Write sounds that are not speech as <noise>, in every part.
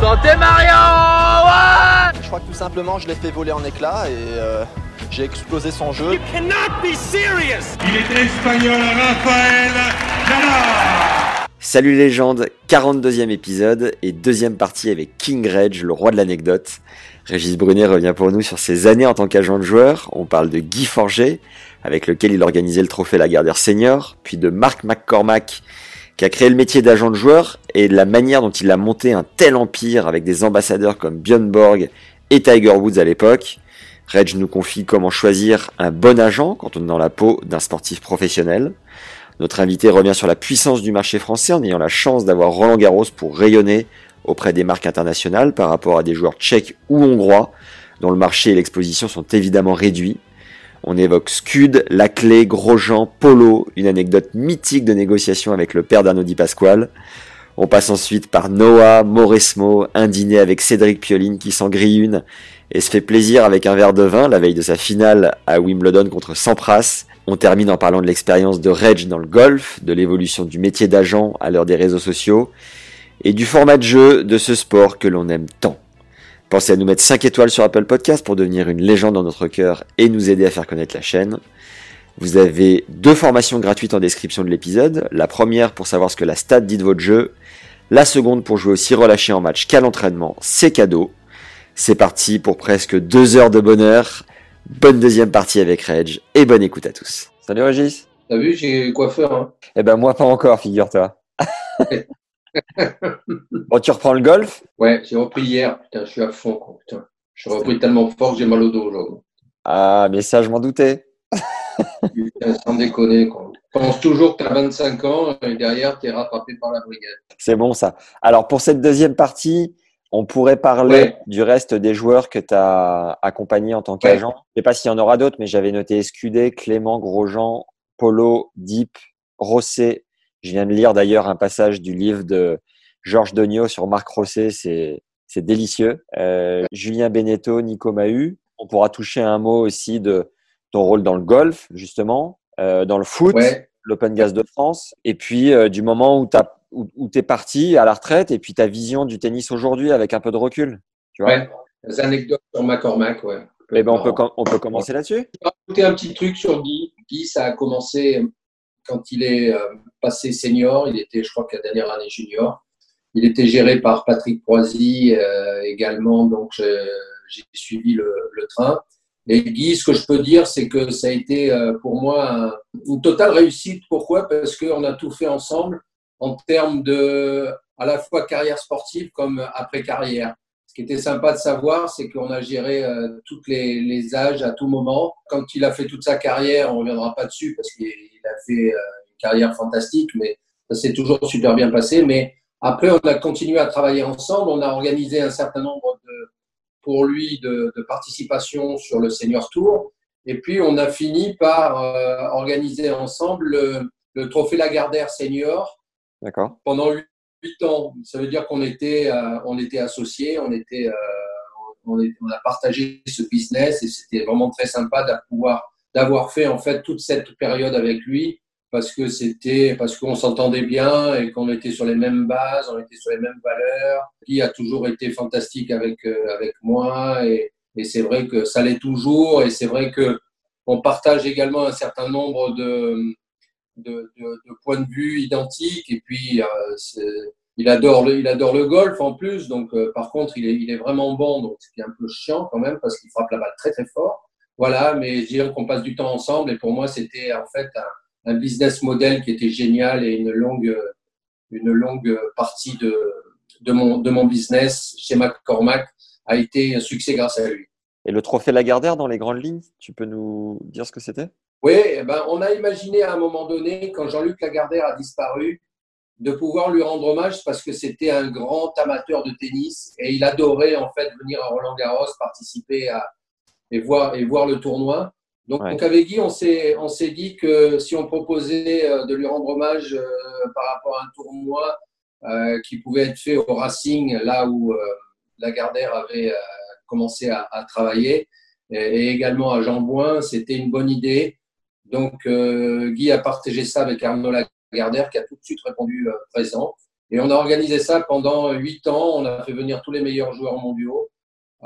Santé Mario ouais Je crois que tout simplement, je l'ai fait voler en éclats et euh, j'ai explosé son jeu. You cannot be serious Il est espagnol, Raphaël Nadal Salut légende, 42e épisode et deuxième partie avec King Reg, le roi de l'anecdote. Régis Brunet revient pour nous sur ses années en tant qu'agent de joueur. On parle de Guy Forget, avec lequel il organisait le trophée Lagardère Senior, puis de Mark McCormack, qui a créé le métier d'agent de joueur et la manière dont il a monté un tel empire avec des ambassadeurs comme Björn Borg et Tiger Woods à l'époque. Reg nous confie comment choisir un bon agent quand on est dans la peau d'un sportif professionnel. Notre invité revient sur la puissance du marché français en ayant la chance d'avoir Roland Garros pour rayonner auprès des marques internationales par rapport à des joueurs tchèques ou hongrois dont le marché et l'exposition sont évidemment réduits. On évoque Scud, Laclé, Grosjean, Polo, une anecdote mythique de négociation avec le père d'Arnaud Pasquale. On passe ensuite par Noah, Mauresmo, un dîner avec Cédric Pioline qui s'en grille une et se fait plaisir avec un verre de vin la veille de sa finale à Wimbledon contre Sampras. On termine en parlant de l'expérience de Reg dans le golf, de l'évolution du métier d'agent à l'heure des réseaux sociaux et du format de jeu de ce sport que l'on aime tant. Pensez à nous mettre 5 étoiles sur Apple Podcast pour devenir une légende dans notre cœur et nous aider à faire connaître la chaîne. Vous avez deux formations gratuites en description de l'épisode. La première pour savoir ce que la stat dit de votre jeu. La seconde pour jouer aussi relâché en match qu'à l'entraînement. C'est cadeau. C'est parti pour presque deux heures de bonheur. Bonne deuxième partie avec Reg et bonne écoute à tous. Salut Régis. T'as vu, j'ai coiffeur. Hein. Eh ben moi pas encore, figure-toi. <laughs> <laughs> bon, tu reprends le golf? Ouais, j'ai repris hier. Putain, je suis à fond. Quoi. Putain. Je suis repris tellement fort que j'ai mal au dos aujourd'hui. Ah, mais ça, je m'en doutais. <laughs> Putain, sans déconner. Quoi. Pense toujours que tu as 25 ans et derrière, tu es rattrapé par la brigade. C'est bon ça. Alors pour cette deuxième partie, on pourrait parler Ouais. du reste des joueurs que tu as accompagnés en tant qu'agent. Je sais pas s'il y en aura d'autres, mais j'avais noté Escudé, Clément, Grosjean, Polo, Deep, Rosset. Je viens de lire d'ailleurs un passage du livre de Georges Degnaud sur Marc Rosset, c'est c'est délicieux. Euh, Julien Beneteau, Nico Mahut. On pourra toucher un mot aussi de ton rôle dans le golf, justement, euh, dans le foot, Ouais. l'Open Gas de France, et puis euh, du moment où tu où, où es parti à la retraite, et puis ta vision du tennis aujourd'hui avec un peu de recul. Tu vois? Ouais. Des anecdotes sur McCormack, ouais. Eh ben, on, peut, on peut commencer là-dessus? Je vais rajouter un petit truc sur Guy. Guy, ça a commencé quand il est euh, passé senior. Il était, je crois, que la dernière année junior. Il était géré par Patrick Proisy euh, également, donc j'ai suivi le, train. Et Guy, ce que je peux dire, c'est que ça a été euh, pour moi un- une totale réussite. Pourquoi? Parce qu'on a tout fait ensemble en termes de à la fois carrière sportive comme après carrière. Ce qui était sympa de savoir, c'est qu'on a géré euh, les, les âges à tout moment. Quand il a fait toute sa carrière, on ne reviendra pas dessus parce qu'il a fait euh, une carrière fantastique, mais ça s'est toujours super bien passé. Mais après, on a continué à travailler ensemble. On a organisé un certain nombre de, pour lui de, de participation sur le Senior Tour. Et puis, on a fini par euh, organiser ensemble le, le Trophée Lagardère Senior D'accord. pendant huit ans. Ça veut dire qu'on était, euh, on était associés, on était, euh, on, on a partagé ce business et c'était vraiment très sympa d'avoir pouvoir d'avoir fait en fait toute cette période avec lui parce que c'était parce qu'on s'entendait bien et qu'on était sur les mêmes bases, on était sur les mêmes valeurs. Guy a toujours été fantastique avec euh, avec moi et, c'est vrai que ça l'est toujours et c'est vrai que on partage également un certain nombre de de, points de vue identiques et puis euh, il adore le il adore le golf en plus donc euh, par contre il est il est vraiment bon donc c'est un peu chiant quand même parce qu'il frappe la balle très très fort voilà mais je dirais qu'on passe du temps ensemble. Et pour moi c'était en fait un, un business model qui était génial et une longue une longue partie de de mon de mon business chez McCormack a été un succès grâce à lui. Et le trophée Lagardère dans les grandes lignes, tu peux nous dire ce que c'était? Oui, eh ben, on a imaginé à un moment donné, quand Jean-Luc Lagardère a disparu, de pouvoir lui rendre hommage parce que c'était un grand amateur de tennis et il adorait en fait venir à Roland Garros, participer à, et, voir, et voir le tournoi. Donc, Ouais. donc avec Guy, on s'est, on s'est dit que si on proposait euh, de lui rendre hommage euh, par rapport à un tournoi euh, qui pouvait être fait au Racing, là où euh, Lagardère avait euh, commencé à, à travailler, et, et également à Jean Bouin, c'était une bonne idée. Donc euh, Guy a partagé ça avec Arnaud Lagardère qui a tout de suite répondu euh, présent. Et on a organisé ça pendant huit ans. On a fait venir tous les meilleurs joueurs mondiaux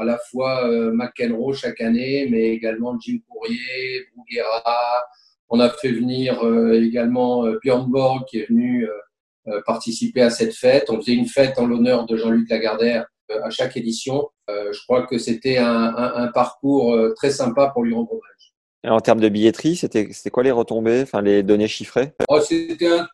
à la fois euh, McEnroe chaque année, mais également Jim Courier, Bruguera. On a fait venir euh, également euh, Björn Borg qui est venu participer à cette fête. On faisait une fête en l'honneur de Jean-Luc Lagardère à chaque édition. Je crois que c'était un, un, parcours très sympa pour lui rendre hommage. En termes de billetterie, c'était quoi les retombées, enfin les données chiffrées? Oh, c'était un,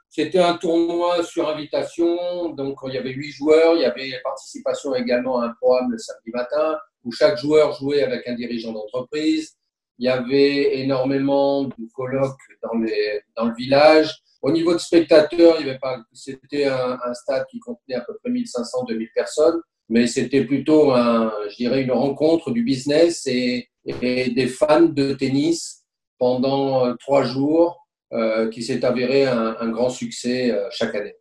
un tournoi sur invitation, donc il y avait huit joueurs, il y avait participation également à un programme le samedi matin où chaque joueur jouait avec un dirigeant d'entreprise. Il y avait énormément de colloques dans, les, dans le village. Au niveau de spectateurs, c'était un, un stade qui contenait à peu près 1500-2000 personnes, mais c'était plutôt un, je dirais, une rencontre du business et, et des fans de tennis pendant euh, trois jours euh, qui s'est avéré un, un, grand succès euh, chaque année.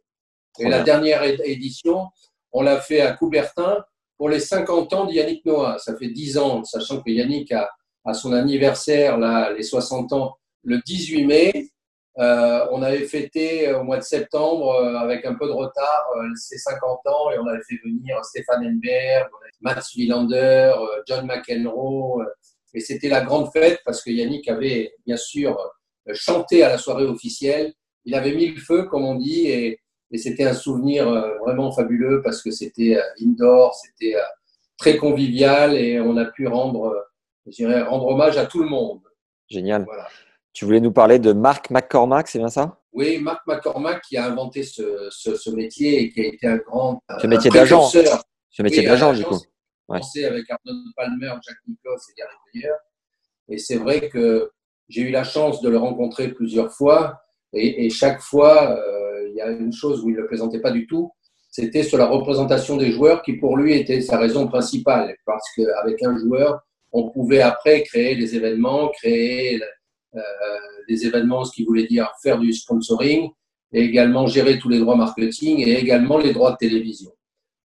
Et la dernière édition, on l'a fait à Coubertin pour les 50 ans d'Yannick Noah. Ça fait 10 ans, sachant que Yannick a, a son anniversaire, là, les 60 ans, le 18 mai. Euh, on avait fêté au mois de septembre avec un peu de retard ses 50 ans et on avait fait venir Stéphane Enberg, Mats Wilander, John McEnroe. Et c'était la grande fête parce que Yannick avait bien sûr chanté à la soirée officielle. Il avait mis le feu, comme on dit, et, et c'était un souvenir euh, vraiment fabuleux parce que c'était euh, indoor, c'était euh, très convivial et on a pu rendre, rendre hommage à tout le monde. Génial. Voilà. Tu voulais nous parler de Mark McCormack, c'est bien ça? Oui, Marc McCormack qui a inventé ce, ce, ce métier et qui a été un grand Ce métier d'agent. Ce métier d'agent, du coup. Commencé avec Arnold Palmer, Jack Nicklaus et Gary Player. Et c'est vrai que j'ai eu la chance de le rencontrer plusieurs fois. Et, chaque fois, euh, il y a une chose où il ne le présentait pas du tout. C'était sur la représentation des joueurs qui, pour lui, était sa raison principale. Parce qu'avec un joueur, on pouvait après créer des événements, créer euh, des événements, ce qui voulait dire faire du sponsoring, et également gérer tous les droits marketing et également les droits de télévision.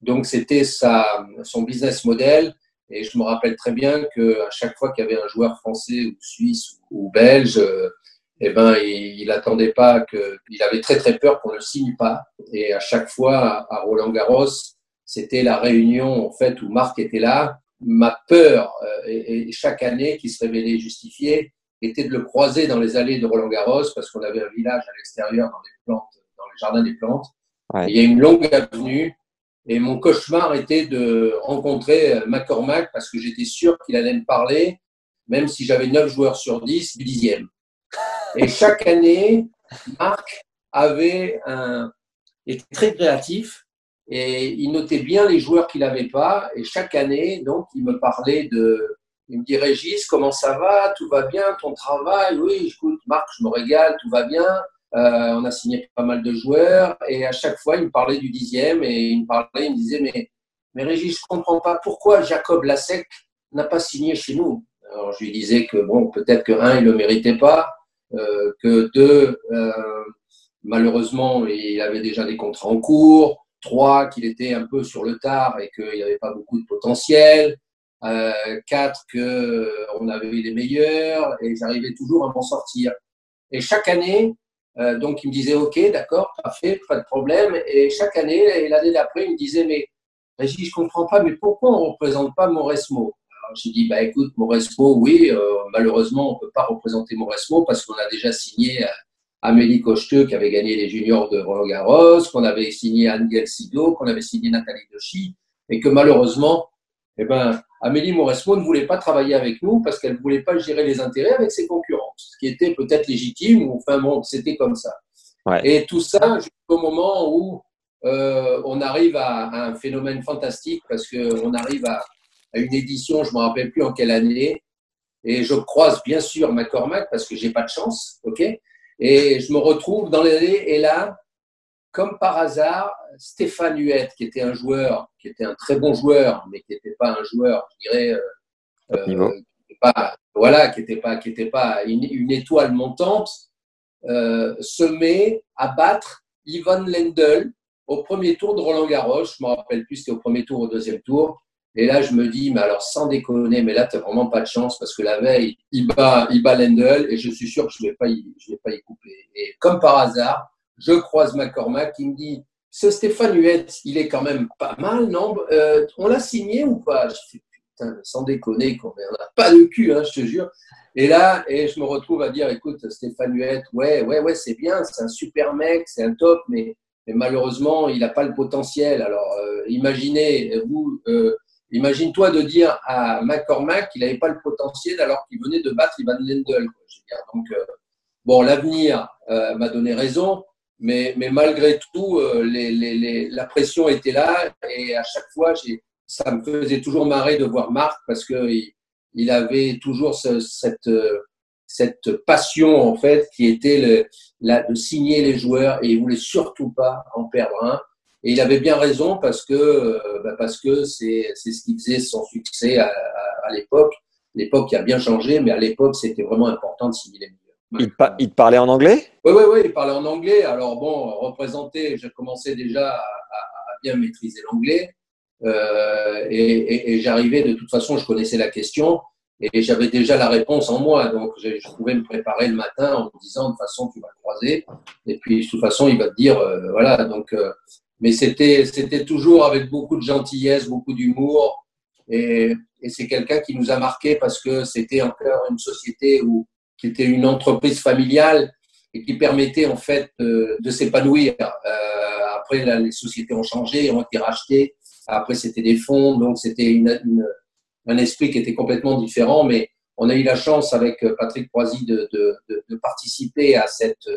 Donc, c'était son business model. Et je me rappelle très bien qu'à chaque fois qu'il y avait un joueur français ou suisse ou belge, euh, eh ben, il, il attendait pas que, il avait très très peur qu'on ne le signe pas. Et à chaque fois, à, Roland Garros, c'était la réunion en fait où Marc était là. Ma peur, euh, et, et chaque année qui se révélait justifiée, était de le croiser dans les allées de Roland Garros parce qu'on avait un village à l'extérieur dans les plantes, dans le jardin des plantes. Ouais. Et il y a une longue avenue et mon cauchemar était de rencontrer euh, McCormack parce que j'étais sûr qu'il allait me parler, même si j'avais 9 joueurs sur 10, du dixième. Et chaque <laughs> année, Marc avait un, était très créatif et il notait bien les joueurs qu'il n'avait pas. Et chaque année, donc, il me parlait de. Il me dit Régis, comment ça va? Tout va bien? Ton travail? Oui, écoute, Marc, je me régale, tout va bien. Euh, on a signé pas mal de joueurs et à chaque fois, il me parlait du dixième et il me parlait, il me disait Mais, mais Régis, je comprends pas pourquoi Jacob Lasek n'a pas signé chez nous. Alors, je lui disais que, bon, peut-être que, un, il le méritait pas, euh, que deux, euh, malheureusement, il avait déjà des contrats en cours, trois, qu'il était un peu sur le tard et qu'il n'y avait pas beaucoup de potentiel, quatre, qu'on avait les meilleurs et j'arrivais toujours à m'en sortir. Et chaque année, euh, donc il me disait, OK, d'accord, parfait, pas de problème. Et chaque année, et l'année d'après, il me disait, mais Régis, je comprends pas, mais pourquoi on ne représente pas Mauresmo Alors j'ai dit, bah écoute, Mauresmo, oui, euh, malheureusement, on ne peut pas représenter Mauresmo parce qu'on a déjà signé euh, Amélie Cocheteux qui avait gagné les juniors de Roland Garros, qu'on avait signé Angel Sido, qu'on avait signé Nathalie Dochi, et que malheureusement, eh ben, Amélie Mauresmo ne voulait pas travailler avec nous parce qu'elle ne voulait pas gérer les intérêts avec ses concurrents, ce qui était peut-être légitime, ou enfin bon, c'était comme ça. Ouais. Et tout ça jusqu'au moment où euh, on arrive à, à, un phénomène fantastique parce qu'on arrive à, à, une édition, je ne me rappelle plus en quelle année, et je croise bien sûr McCormack parce que j'ai pas de chance, ok? Et je me retrouve dans l'année, et là, comme par hasard, Stéphane Huette, qui était un joueur, qui était un très bon joueur, mais qui n'était pas un joueur, je dirais, euh, pas voilà, qui n'était pas, qui pas une, étoile montante, euh, se met à battre Ivan Lendl au premier tour de Roland Garros. Je me rappelle plus, c'était au premier tour ou au deuxième tour. Et là, je me dis, mais alors sans déconner, mais là, tu n'as vraiment pas de chance parce que la veille, il bat, il bat Lendl et je suis sûr que je ne vais, pas y, vais pas y couper. Et comme par hasard, je croise McCormack qui me dit, ce Stéphane Huet, il est quand même pas mal, non? Euh, On l'a signé ou pas? Je sans déconner, on n'a pas de cul, hein, je te jure. Et là, et je me retrouve à dire, écoute, Stéphane Huet, ouais, ouais, ouais, c'est bien, c'est un super mec, c'est un top, mais, malheureusement, il n'a pas le potentiel. Alors, euh, imaginez, vous, euh, Imagine-toi de dire à McCormack qu'il n'avait pas le potentiel alors qu'il venait de battre Ivan Lendl. Donc, euh, bon, l'avenir m'a donné raison, mais, malgré tout, la pression était là et à chaque fois, ça me faisait toujours marrer de voir Marc parce qu'il il avait toujours cette, cette passion en fait qui était le, la, de signer les joueurs et il voulait surtout pas en perdre un. Et il avait bien raison parce que euh, bah parce que c'est ce qui faisait son succès à, à, l'époque. L'époque qui a bien changé, mais à l'époque, c'était vraiment important de signer les meilleurs. Il, il, te parlait en anglais? Oui, oui, oui, il parlait en anglais. Alors bon, représenté, j'ai commencé déjà à, à, bien maîtriser l'anglais. Euh, et, j'arrivais, de toute façon, je connaissais la question et j'avais déjà la réponse en moi. Donc, je, pouvais me préparer le matin en me disant, de toute façon, tu vas le croiser. Et puis, de toute façon, il va te dire, euh, voilà. Donc, euh, mais c'était toujours avec beaucoup de gentillesse, beaucoup d'humour. Et, c'est quelqu'un qui nous a marqué parce que c'était encore une société où, qui était une entreprise familiale et qui permettait en fait de, s'épanouir. Après, les sociétés ont changé, ont été rachetées. Après, c'était des fonds, donc c'était une, une, un esprit qui était complètement différent. Mais on a eu la chance avec Patrick Croisy de, de, de, de participer à cette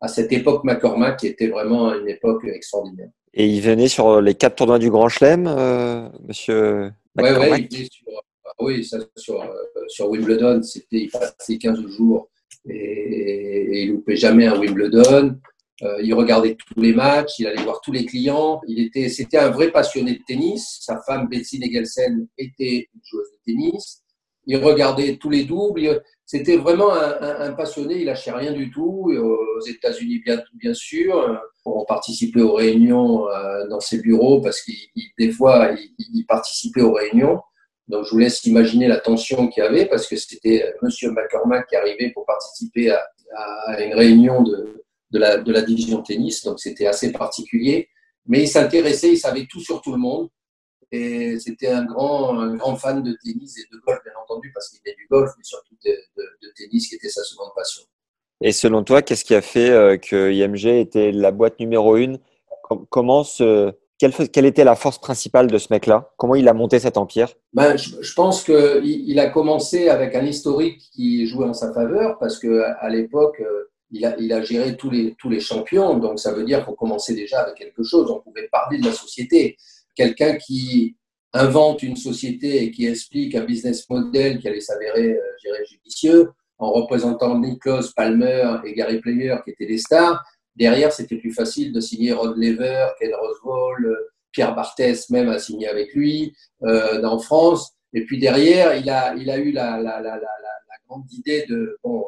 à cette époque McCormack qui était vraiment une époque extraordinaire. Et il venait sur les quatre tournois du Grand Chelem, euh, monsieur ouais, ouais, il sur, ah oui, ça, sur, euh, sur Wimbledon, c'était, il passait 15 jours et, et, il loupait jamais un Wimbledon. Euh, il regardait tous les matchs, il allait voir tous les clients. Il était, c'était un vrai passionné de tennis. Sa femme Betsy Negelsen était une joueuse de tennis. Il regardait tous les doubles. C'était vraiment un, passionné, il lâchait rien du tout. Aux États-Unis, bien, sûr. On participait aux réunions euh, dans ses bureaux parce qu'il des fois, il, participait aux réunions. Donc, je vous laisse imaginer la tension qu'il y avait parce que c'était Monsieur McCormack qui arrivait pour participer à, une réunion de, de, la, de la division tennis. Donc, c'était assez particulier. Mais il s'intéressait, il savait tout sur tout le monde. Et c'était un grand, un grand fan de tennis et de golf, bien entendu, parce qu'il est du golf, mais surtout de, de, tennis, qui était sa seconde passion. Et selon toi, qu'est-ce qui a fait euh, que IMG était la boîte numéro une? Comment ce, quelle, quelle, était la force principale de ce mec-là? Comment il a monté cet empire? Ben, je, je, pense qu'il il a commencé avec un historique qui jouait en sa faveur, parce qu'à à, l'époque, euh, il a, géré tous les, tous les champions, donc ça veut dire qu'on commençait déjà avec quelque chose, on pouvait parler de la société quelqu'un qui invente une société et qui explique un business model qui allait s'avérer euh, judicieux, en représentant Nicholas Palmer et Gary Player qui étaient des stars. Derrière, c'était plus facile de signer Rod Lever, Ken Roswell, euh, Pierre Barthès même a signé avec lui euh, dans France. Et puis derrière, il a, il a eu la, la, grande idée de bon,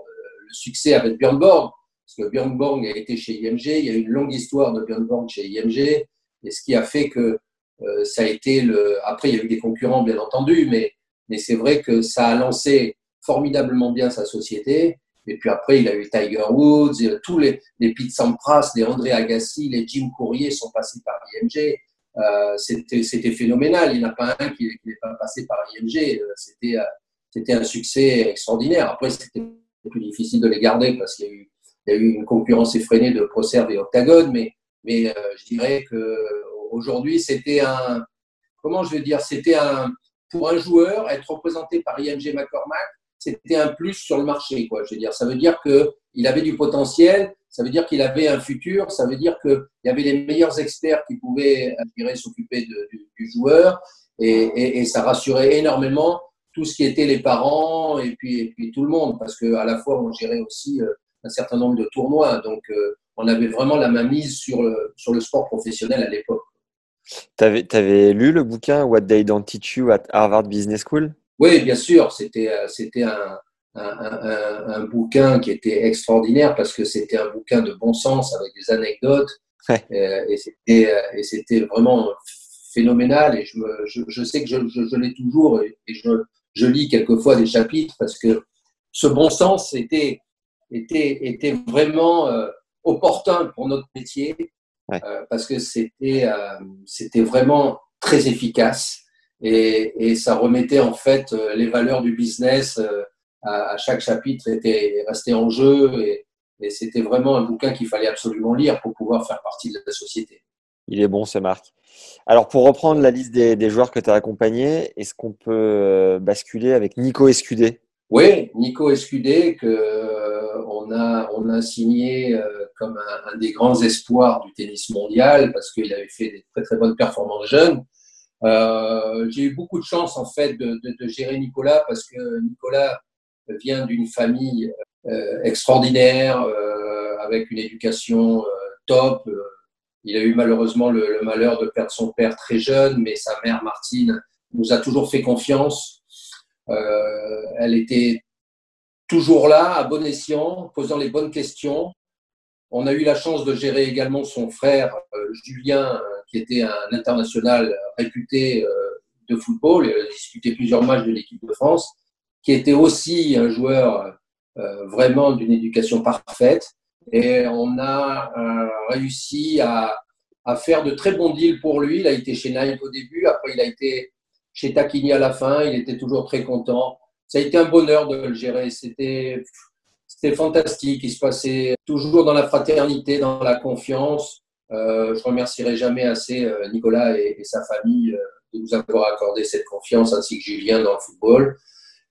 le succès avec Björn Borg, parce que Björn Borg a été chez IMG, il y a une longue histoire de Björn Borg chez IMG, et ce qui a fait que euh, ça a été le. Après, il y a eu des concurrents, bien entendu, mais, mais c'est vrai que ça a lancé formidablement bien sa société. Et puis après, il a eu Tiger Woods, et tous les, les Pete Sampras, les André Agassi, les Jim Courier sont passés par IMG. Euh, c'était phénoménal. Il n'y en a pas un qui n'est pas passé par IMG. Euh, c'était c'était un succès extraordinaire. Après, c'était plus difficile de les garder parce qu'il y, y, a eu une concurrence effrénée de Procerve et Octagon, mais, mais euh, je dirais que Aujourd'hui, c'était un, comment je vais dire, c'était un, pour un joueur, être représenté par IMG McCormack, c'était un plus sur le marché, quoi. Je veux dire, ça veut dire qu'il avait du potentiel, ça veut dire qu'il avait un futur, ça veut dire qu'il y avait les meilleurs experts qui pouvaient, s'occuper du, du, joueur, et, et, et, ça rassurait énormément tout ce qui était les parents et puis, et puis tout le monde, parce qu'à la fois, on gérait aussi euh, un certain nombre de tournois, donc euh, on avait vraiment la main mise sur le, sur le sport professionnel à l'époque. Tu avais, lu le bouquin What They Don't Teach You at Harvard Business School? Oui, bien sûr, c'était euh, un, un, un, bouquin qui était extraordinaire parce que c'était un bouquin de bon sens avec des anecdotes. Ouais. et c'était et c'était vraiment phénoménal. Et je, me, je, je sais que je, je, je l'ai toujours et, je, je lis quelquefois des chapitres parce que ce bon sens était était était vraiment euh, opportun pour notre métier ouais. euh, parce que c'était euh, c'était vraiment très efficace et, et, ça remettait en fait euh, les valeurs du business euh, à, à, chaque chapitre était resté en jeu et, et c'était vraiment un bouquin qu'il fallait absolument lire pour pouvoir faire partie de la société. Il est bon ce Marc. Alors pour reprendre la liste des, joueurs que tu as accompagnés, est-ce qu'on peut euh, basculer avec Nico Escudé? Oui, Nico Escudé que on a on a signé comme un, des grands espoirs du tennis mondial parce qu'il avait fait des très très bonnes performances jeunes. Euh, j'ai eu beaucoup de chance en fait de, de, gérer Nicolas parce que Nicolas vient d'une famille euh, extraordinaire euh, avec une éducation euh, top. Il a eu malheureusement le, malheur de perdre son père très jeune, mais sa mère Martine nous a toujours fait confiance. Euh, elle était toujours là, à bon escient, posant les bonnes questions. On a eu la chance de gérer également son frère Julien qui était un international réputé euh, de football, il a disputé plusieurs matchs de l'équipe de France, qui était aussi un joueur euh, vraiment d'une éducation parfaite. Et on a euh, réussi à, faire de très bons deals pour lui. Il a été chez Nike au début, après il a été chez Takini à la fin, il était toujours très content. Ça a été un bonheur de le gérer. C'était, fantastique. Il se passait toujours dans la fraternité, dans la confiance. Euh, je remercierai jamais assez euh, Nicolas et, sa famille euh, de nous avoir accordé cette confiance, ainsi que Julien dans le football.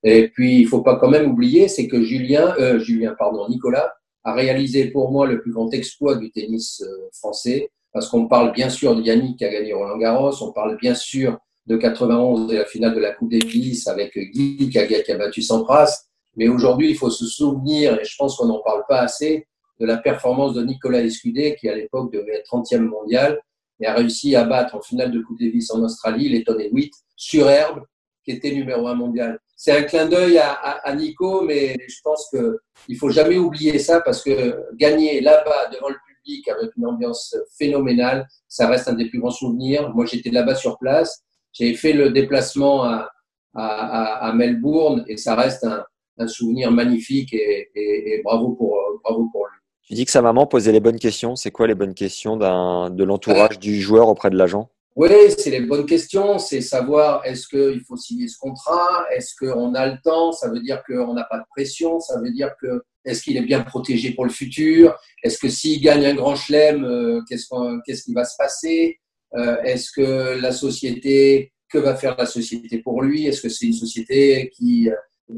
Et puis, il faut pas quand même oublier, c'est que Julien, euh, Julien, pardon, Nicolas a réalisé pour moi le plus grand exploit du tennis français, parce qu'on parle bien sûr de Yannick qui a gagné Roland Garros, on parle bien sûr de 91 et la finale de la Coupe Davis avec Guy qui a, qui a battu Sampras. Mais aujourd'hui, il faut se souvenir, et je pense qu'on n'en parle pas assez, de la performance de Nicolas Escudé, qui à l'époque devait être 30e mondial, et a réussi à battre en finale de Coupe Davis en Australie Letton Hewitt sur herbe, qui était numéro un mondial. C'est un clin d'œil à, Nico, mais je pense qu'il ne faut jamais oublier ça parce que gagner là-bas devant le public avec une ambiance phénoménale, ça reste un des plus grands souvenirs. Moi, j'étais là-bas sur place. J'ai fait le déplacement à, à, Melbourne et ça reste un, souvenir magnifique et, et, et bravo, pour, bravo pour lui. Tu dis que sa maman posait les bonnes questions. C'est quoi les bonnes questions de l'entourage du joueur auprès de l'agent? Oui, c'est les bonnes questions. C'est savoir est-ce qu'il faut signer ce contrat Est-ce qu'on a le temps Ça veut dire qu'on n'a pas de pression. Ça veut dire que est-ce qu'il est bien protégé pour le futur Est-ce que s'il gagne un grand chelem, euh, qu'est-ce qu'est-ce qui va se passer euh, Est-ce que la société, que va faire la société pour lui Est-ce que c'est une société qui,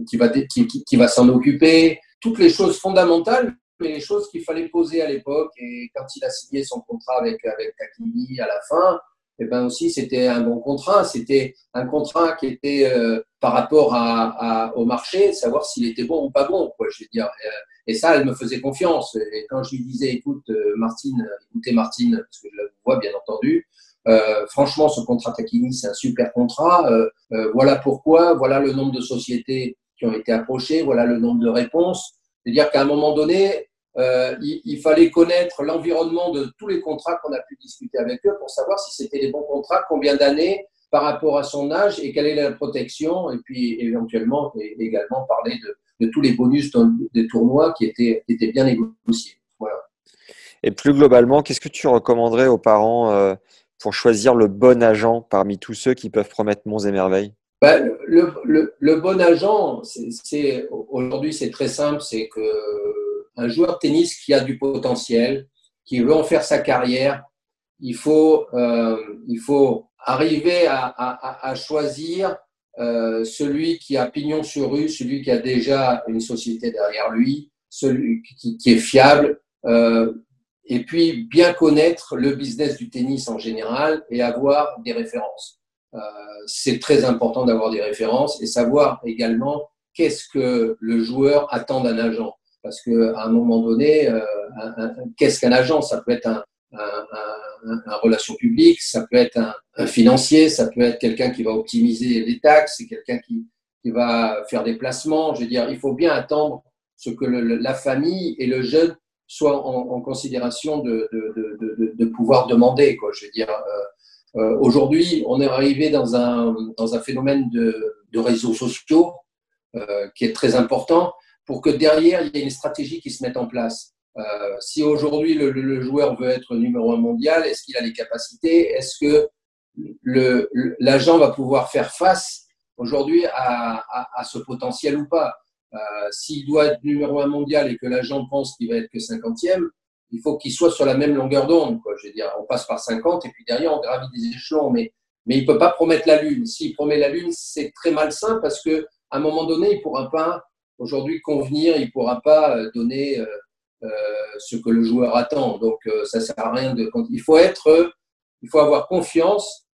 qui va, qui, qui va s'en occuper Toutes les choses fondamentales les choses qu'il fallait poser à l'époque. Et quand il a signé son contrat avec, avec à la fin, eh ben aussi c'était un bon contrat. C'était un contrat qui était euh, par rapport au marché, savoir s'il était bon ou pas bon. Je veux dire. Euh, et ça, elle me faisait confiance. Et quand je lui disais, écoute, euh, Martine, écoutez Martine, parce que je la vois bien entendu, franchement, ce contrat Takini, c'est un super contrat. Voilà pourquoi, voilà le nombre de sociétés qui ont été approchées, voilà le nombre de réponses. C'est-à-dire qu'à un moment donné, euh, il, il, fallait connaître l'environnement de tous les contrats qu'on a pu discuter avec eux pour savoir si c'était les bons contrats, combien d'années par rapport à son âge et quelle est la protection, et puis éventuellement et également parler de, de, tous les bonus des tournois qui étaient, qui étaient bien négociés. Voilà. Et plus globalement, qu'est-ce que tu recommanderais aux parents euh, pour choisir le bon agent parmi tous ceux qui peuvent promettre monts et merveilles? Ben, le, le, le, bon agent, aujourd'hui c'est très simple, c'est que un joueur de tennis qui a du potentiel, qui veut en faire sa carrière, il faut, euh, il faut arriver à, à, à choisir euh, celui qui a pignon sur rue, celui qui a déjà une société derrière lui, celui qui, qui est fiable, euh, et puis bien connaître le business du tennis en général et avoir des références. Euh, c'est très important d'avoir des références et savoir également qu'est-ce que le joueur attend d'un agent parce qu'à un moment donné, euh, qu'est-ce qu'un agent? Ça peut être un, relation publique, ça peut être un, financier, ça peut être quelqu'un qui va optimiser les taxes, c'est quelqu'un qui, qui va faire des placements. Je veux dire, il faut bien attendre ce que la famille et le jeune soient en, considération de, de, de, pouvoir demander. Je veux dire, euh, euh, aujourd'hui, on est arrivé dans un, dans un phénomène de, réseaux sociaux qui est très important pour que derrière, il y ait une stratégie qui se mette en place. Euh, si aujourd'hui le, le, joueur veut être numéro un mondial, est-ce qu'il a les capacités? Est-ce que l'agent va pouvoir faire face aujourd'hui à, à, à, ce potentiel ou pas? Euh, S'il doit être numéro un mondial et que l'agent pense qu'il va être que cinquantième, il faut qu'il soit sur la même longueur d'onde. Je veux dire, on passe par 50 et puis derrière on gravit des échelons, mais mais il peut pas promettre la lune. S'il promet la lune, c'est très malsain parce que à un moment donné, il pourra pas aujourd'hui convenir, il pourra pas euh, donner euh, euh, ce que le joueur attend. Donc euh, ça sert à rien de. Il faut être, il faut avoir confiance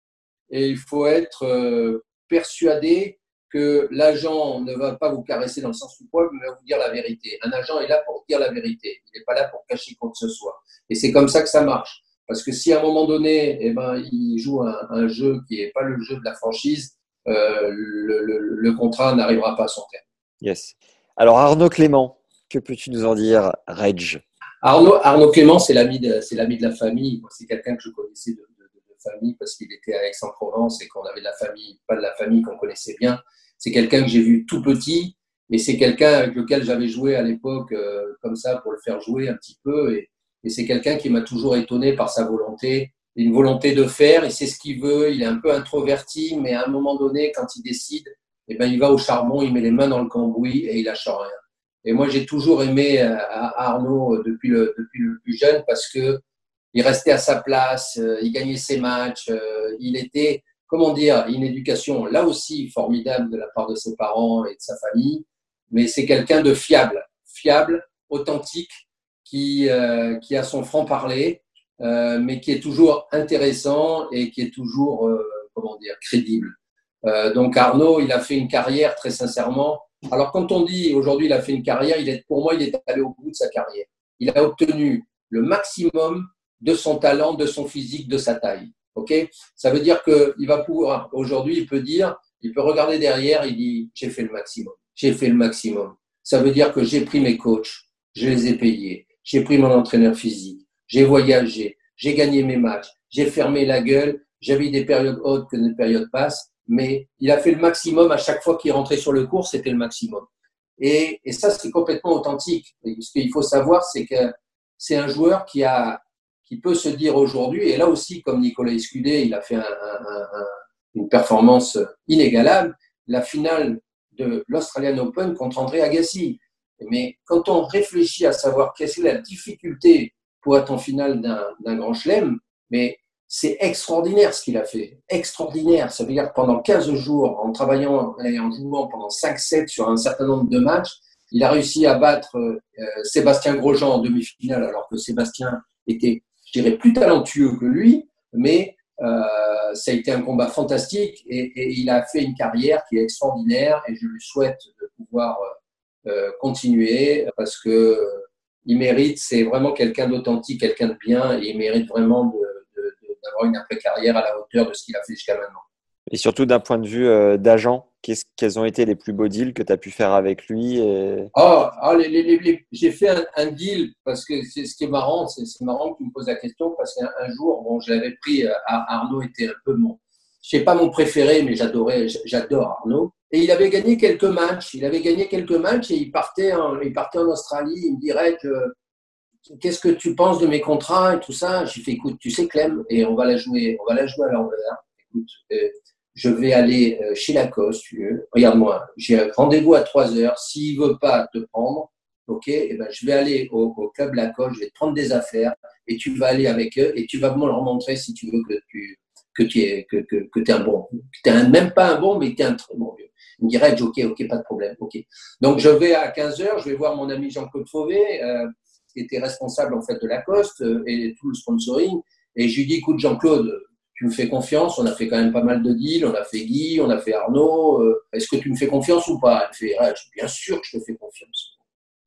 et il faut être euh, persuadé que l'agent ne va pas vous caresser dans le sens du poil, mais va vous dire la vérité. Un agent est là pour dire la vérité. Il n'est pas là pour cacher quoi que ce soit. Et c'est comme ça que ça marche. Parce que si à un moment donné, eh ben, il joue un, un jeu qui n'est pas le jeu de la franchise, euh, le, le, le, contrat n'arrivera pas à son terme. Yes. Alors Arnaud Clément, que peux-tu nous en dire, Reg? Arnaud, Arnaud Clément, c'est l'ami de, de la famille. C'est quelqu'un que je connaissais de, famille parce qu'il était à Aix-en-Provence et qu'on avait de la famille, pas de la famille qu'on connaissait bien. C'est quelqu'un que j'ai vu tout petit et c'est quelqu'un avec lequel j'avais joué à l'époque euh, comme ça pour le faire jouer un petit peu et, et c'est quelqu'un qui m'a toujours étonné par sa volonté, une volonté de faire, il sait ce qu'il veut, il est un peu introverti, mais à un moment donné, quand il décide, eh ben, il va au charbon, il met les mains dans le cambouis et il lâche rien. Et moi, j'ai toujours aimé euh, Arnaud depuis le, depuis le plus jeune parce que il restait à sa place, euh, il gagnait ses matchs, euh, il était, comment dire, une éducation là aussi formidable de la part de ses parents et de sa famille, mais c'est quelqu'un de fiable, fiable, authentique, qui, euh, qui a son franc-parler, euh, mais qui est toujours intéressant et qui est toujours, euh, comment dire, crédible. Euh, donc Arnaud, il a fait une carrière très sincèrement. Alors quand on dit aujourd'hui il a fait une carrière, il est, pour moi, il est allé au bout de sa carrière. Il a obtenu le maximum de son talent, de son physique, de sa taille. Ok? Ça veut dire qu'il va pouvoir, aujourd'hui, il peut dire, il peut regarder derrière, il dit, j'ai fait le maximum. J'ai fait le maximum. Ça veut dire que j'ai pris mes coachs, je les ai payés, j'ai pris mon entraîneur physique, j'ai voyagé, j'ai gagné mes matchs, j'ai fermé la gueule, j'avais des périodes hautes que des périodes basses, mais il a fait le maximum à chaque fois qu'il rentrait sur le cours, c'était le maximum. Et, et ça, c'est complètement authentique. Ce qu'il faut savoir, c'est que c'est un joueur qui a, qui peut se dire aujourd'hui, et là aussi, comme Nicolas Escudé, il a fait un, un, un, une performance inégalable, la finale de l'Australian Open contre André Agassi. Mais quand on réfléchit à savoir quelle est la difficulté pour être en finale d'un grand chelem, mais c'est extraordinaire ce qu'il a fait. Extraordinaire. Ça veut dire que pendant 15 jours, en travaillant et en jouant pendant 5-7 sur un certain nombre de matchs, il a réussi à battre euh, Sébastien Grosjean en demi-finale, alors que Sébastien était, je dirais, plus talentueux que lui, mais euh, ça a été un combat fantastique et, il a fait une carrière qui est extraordinaire et je lui souhaite de pouvoir euh, continuer parce que il mérite, c'est vraiment quelqu'un d'authentique, quelqu'un de bien, et il mérite vraiment d'avoir une après-carrière à la hauteur de ce qu'il a fait jusqu'à maintenant. Et surtout d'un point de vue euh, d'agent, quels ont été les plus beaux deals que tu as pu faire avec lui et... Oh, oh les, les, les, j'ai fait un, un, deal parce que c'est ce qui est marrant, c'est marrant que tu me poses la question parce qu'un jour, bon, je l'avais pris, Arnaud était un peu mon, je sais pas mon préféré, mais j'adorais, j'adore Arnaud. Et il avait gagné quelques matchs. Il avait gagné quelques matchs et il partait en, il partait en Australie. Il me dirait que qu'est-ce que tu penses de mes contrats et tout ça? J'ai fait écoute, tu sais Clem, et on va la jouer, on va la jouer à l'envers. Écoute, euh, je vais aller euh, chez Lacoste. Regarde-moi, j'ai rendez-vous à 3 heures. S'il veut pas te prendre, ok, et eh ben je vais aller au, club Lacoste. Je vais te prendre des affaires et tu vas aller avec eux et tu vas me leur montrer si tu veux que tu que tu es, que, que, que es un bon, que es même pas un bon, mais tu es un très bon vieux. Il me dirait, ok, ok, pas de problème, ok. Donc je vais à 15 heures, je vais voir mon ami Jean-Claude Fauvet, euh, qui était responsable en fait de Lacoste euh, et tout le sponsoring, et je lui dis, écoute Jean-Claude, tu me fais confiance, on a fait quand même pas mal de deals, on a fait Guy, on a fait Arnaud, euh, est-ce que tu me fais confiance ou pas? Il fait, ah, bien sûr que je te fais confiance.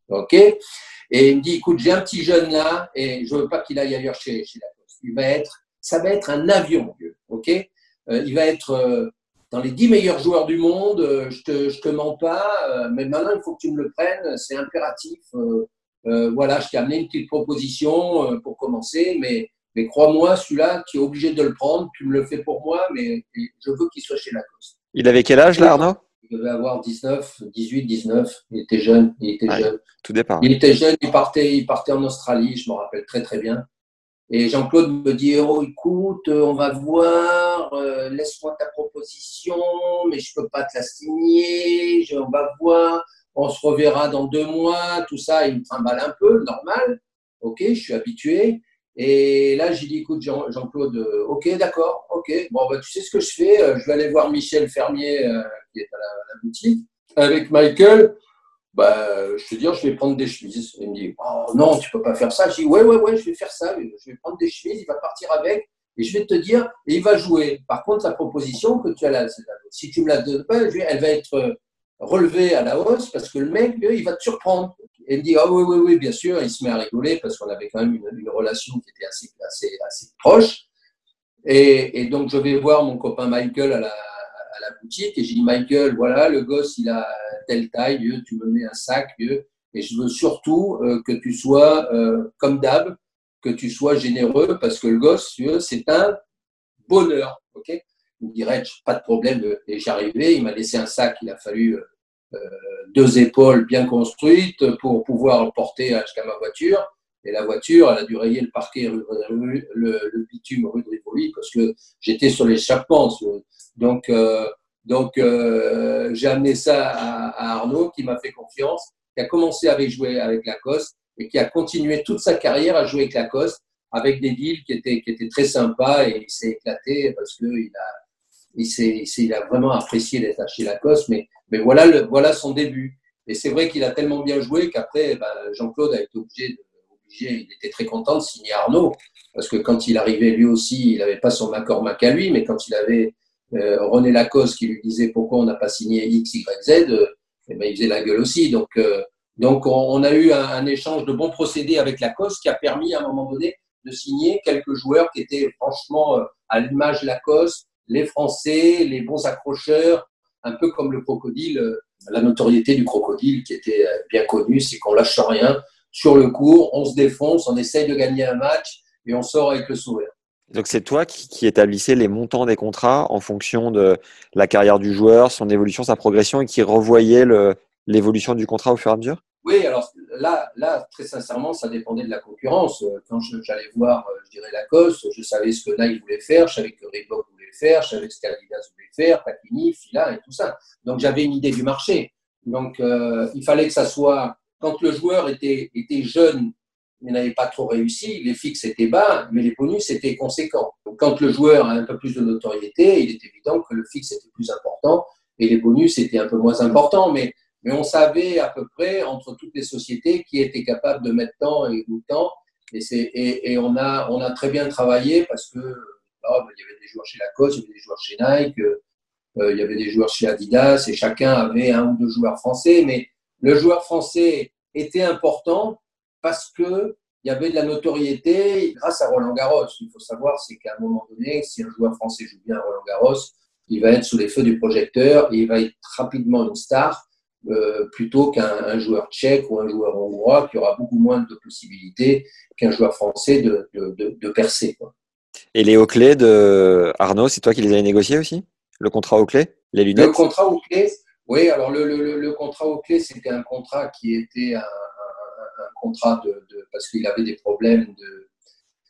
Ok? Et il me dit, écoute, j'ai un petit jeune là, et je veux pas qu'il aille ailleurs chez, chez Lacoste. Il va être, ça va être un avion, vieux ok? Euh, Il va être, dans les 10 meilleurs joueurs du monde, je te, je te mens pas, mais maintenant il faut que tu me le prennes, c'est impératif. Euh, voilà, je t'ai amené une petite proposition pour commencer, mais, mais crois-moi, celui-là, tu es obligé de le prendre, tu me le fais pour moi, mais je veux qu'il soit chez Lacoste. Il avait quel âge là, Arnaud? Il devait avoir 19, 18, 19. Il était jeune. Il était jeune. Tout départ. Il était jeune, il partait, il partait en Australie, je me rappelle très très bien. Et Jean-Claude me dit Oh, écoute, on va voir, euh, laisse-moi ta proposition, mais je peux pas te la signer, on va voir, on se reverra dans deux mois, tout ça. Il me trimballe un peu, normal. Ok, je suis habitué. Et là, j'ai dit Écoute, Jean-Claude, euh, ok, d'accord, ok. Bon, bah, tu sais ce que je fais euh, Je vais aller voir Michel Fermier, qui est à la boutique, avec Michael bah, je te dis, je vais prendre des chemises. Il me dit, oh, non, tu peux pas faire ça. Je dis, ouais, ouais, ouais, je vais faire ça. Je vais prendre des chemises, il va partir avec et je vais te dire, et il va jouer. Par contre, la proposition que tu as là, si tu me la donnes pas, elle va être euh, relevée à la hausse parce que le mec, il va te surprendre. Il me dit, ah oui, oui, oui, bien sûr. Il se met à rigoler parce qu'on avait quand même une, relation qui était assez, assez, assez proche. Et, donc, je vais voir mon copain Michael à la, à la boutique et j'ai dit, Michael, voilà, le gosse, il a telle taille, tu me mets un sac, et je veux surtout euh, que tu sois euh, comme d'hab, que tu sois généreux parce que le gosse, c'est un bonheur. ok? Il me dirait, pas de problème. Et j'arrivais, il m'a laissé un sac, il a fallu euh, deux épaules bien construites pour pouvoir porter jusqu'à ma voiture. Et la voiture, elle a dû rayer le parquet, le, le, bitume rue de Rivoli parce que j'étais sur l'échappement. Donc, euh, donc euh, j'ai amené ça à, Arnaud qui m'a fait confiance, qui a commencé à jouer avec Lacoste et qui a continué toute sa carrière à jouer avec Lacoste avec des deals qui étaient, qui étaient très sympas et il s'est éclaté parce qu'il a, il, a vraiment apprécié d'être chez Lacoste. Mais, voilà, son début. Et c'est vrai qu'il a tellement bien joué qu'après, ben, Jean-Claude a été obligé, il était très content de signer Arnaud. Parce que quand il arrivait lui aussi, il n'avait pas son accord Mac à lui, mais quand il avait euh, René Lacoste qui lui disait pourquoi on n'a pas signé X, Y, Z, euh, eh ben, il faisait la gueule aussi. Donc, euh, donc on, a eu un, échange de bons procédés avec Lacoste qui a permis à un moment donné de signer quelques joueurs qui étaient franchement à l'image Lacoste, les Français, les bons accrocheurs, un peu comme le crocodile, la notoriété du crocodile qui était bien connue, c'est qu'on lâche rien sur le cours, on se défonce, on essaye de gagner un match et on sort avec le sourire. Donc c'est toi qui, qui, établissais les montants des contrats en fonction de la carrière du joueur, son évolution, sa progression et qui revoyait l'évolution du contrat au fur et à mesure? Oui, alors là, là, très sincèrement, ça dépendait de la concurrence. Quand j'allais voir, euh, je dirais Lacoste, je savais ce que Nike voulait faire, je savais que Reebok faire, je savais ce qu'Adidas voulait faire, Patini, Fila et tout ça. Donc j'avais une idée du marché. Donc euh, il fallait que ça soit, quand le joueur était, était jeune il n'avait pas trop réussi, les fixes étaient bas, mais les bonus étaient conséquents. Donc, quand le joueur a un peu plus de notoriété, il est évident que le fixe était plus important et les bonus étaient un peu moins importants, mais, mais on savait à peu près entre toutes les sociétés qui étaient capables de mettre temps et de temps. Et, et, et, on, a, on a très bien travaillé parce que oh, il y avait des joueurs chez Lacoste, il y avait des joueurs chez Nike, euh, il y avait des joueurs chez Adidas et chacun avait un ou deux joueurs français, mais le joueur français était important parce que il y avait de la notoriété grâce à Roland Garros. Il faut savoir, c'est qu'à un moment donné, si un joueur français joue bien à Roland Garros, il va être sous les feux du projecteur et il va être rapidement une star euh, plutôt qu'un joueur tchèque ou un joueur hongrois qui aura beaucoup moins de possibilités qu'un joueur français de, de, de, percer. Et les hauts-clés de Arnaud, c'est toi qui les avais négociés aussi? Le contrat haut-clés Les lunettes? Le contrat haut-clés, oui, alors le, le, le contrat haut-clés, c'était un contrat qui était un, un contrat de, parce qu'il avait des problèmes de,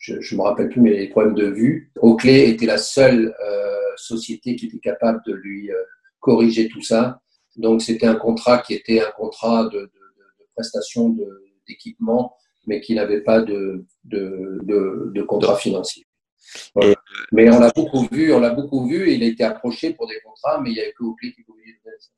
je ne me rappelle plus, mais des problèmes de vue. Oakley était la seule euh, société qui était capable de lui euh, corriger tout ça. Donc c'était un contrat qui était un contrat de, de, prestation d'équipement, mais qui n'avait pas de, de, contrat financier. Mais on l'a beaucoup vu, on l'a beaucoup vu, il a été approché pour des contrats, mais il n'y avait que Oakley qui pouvait le ça.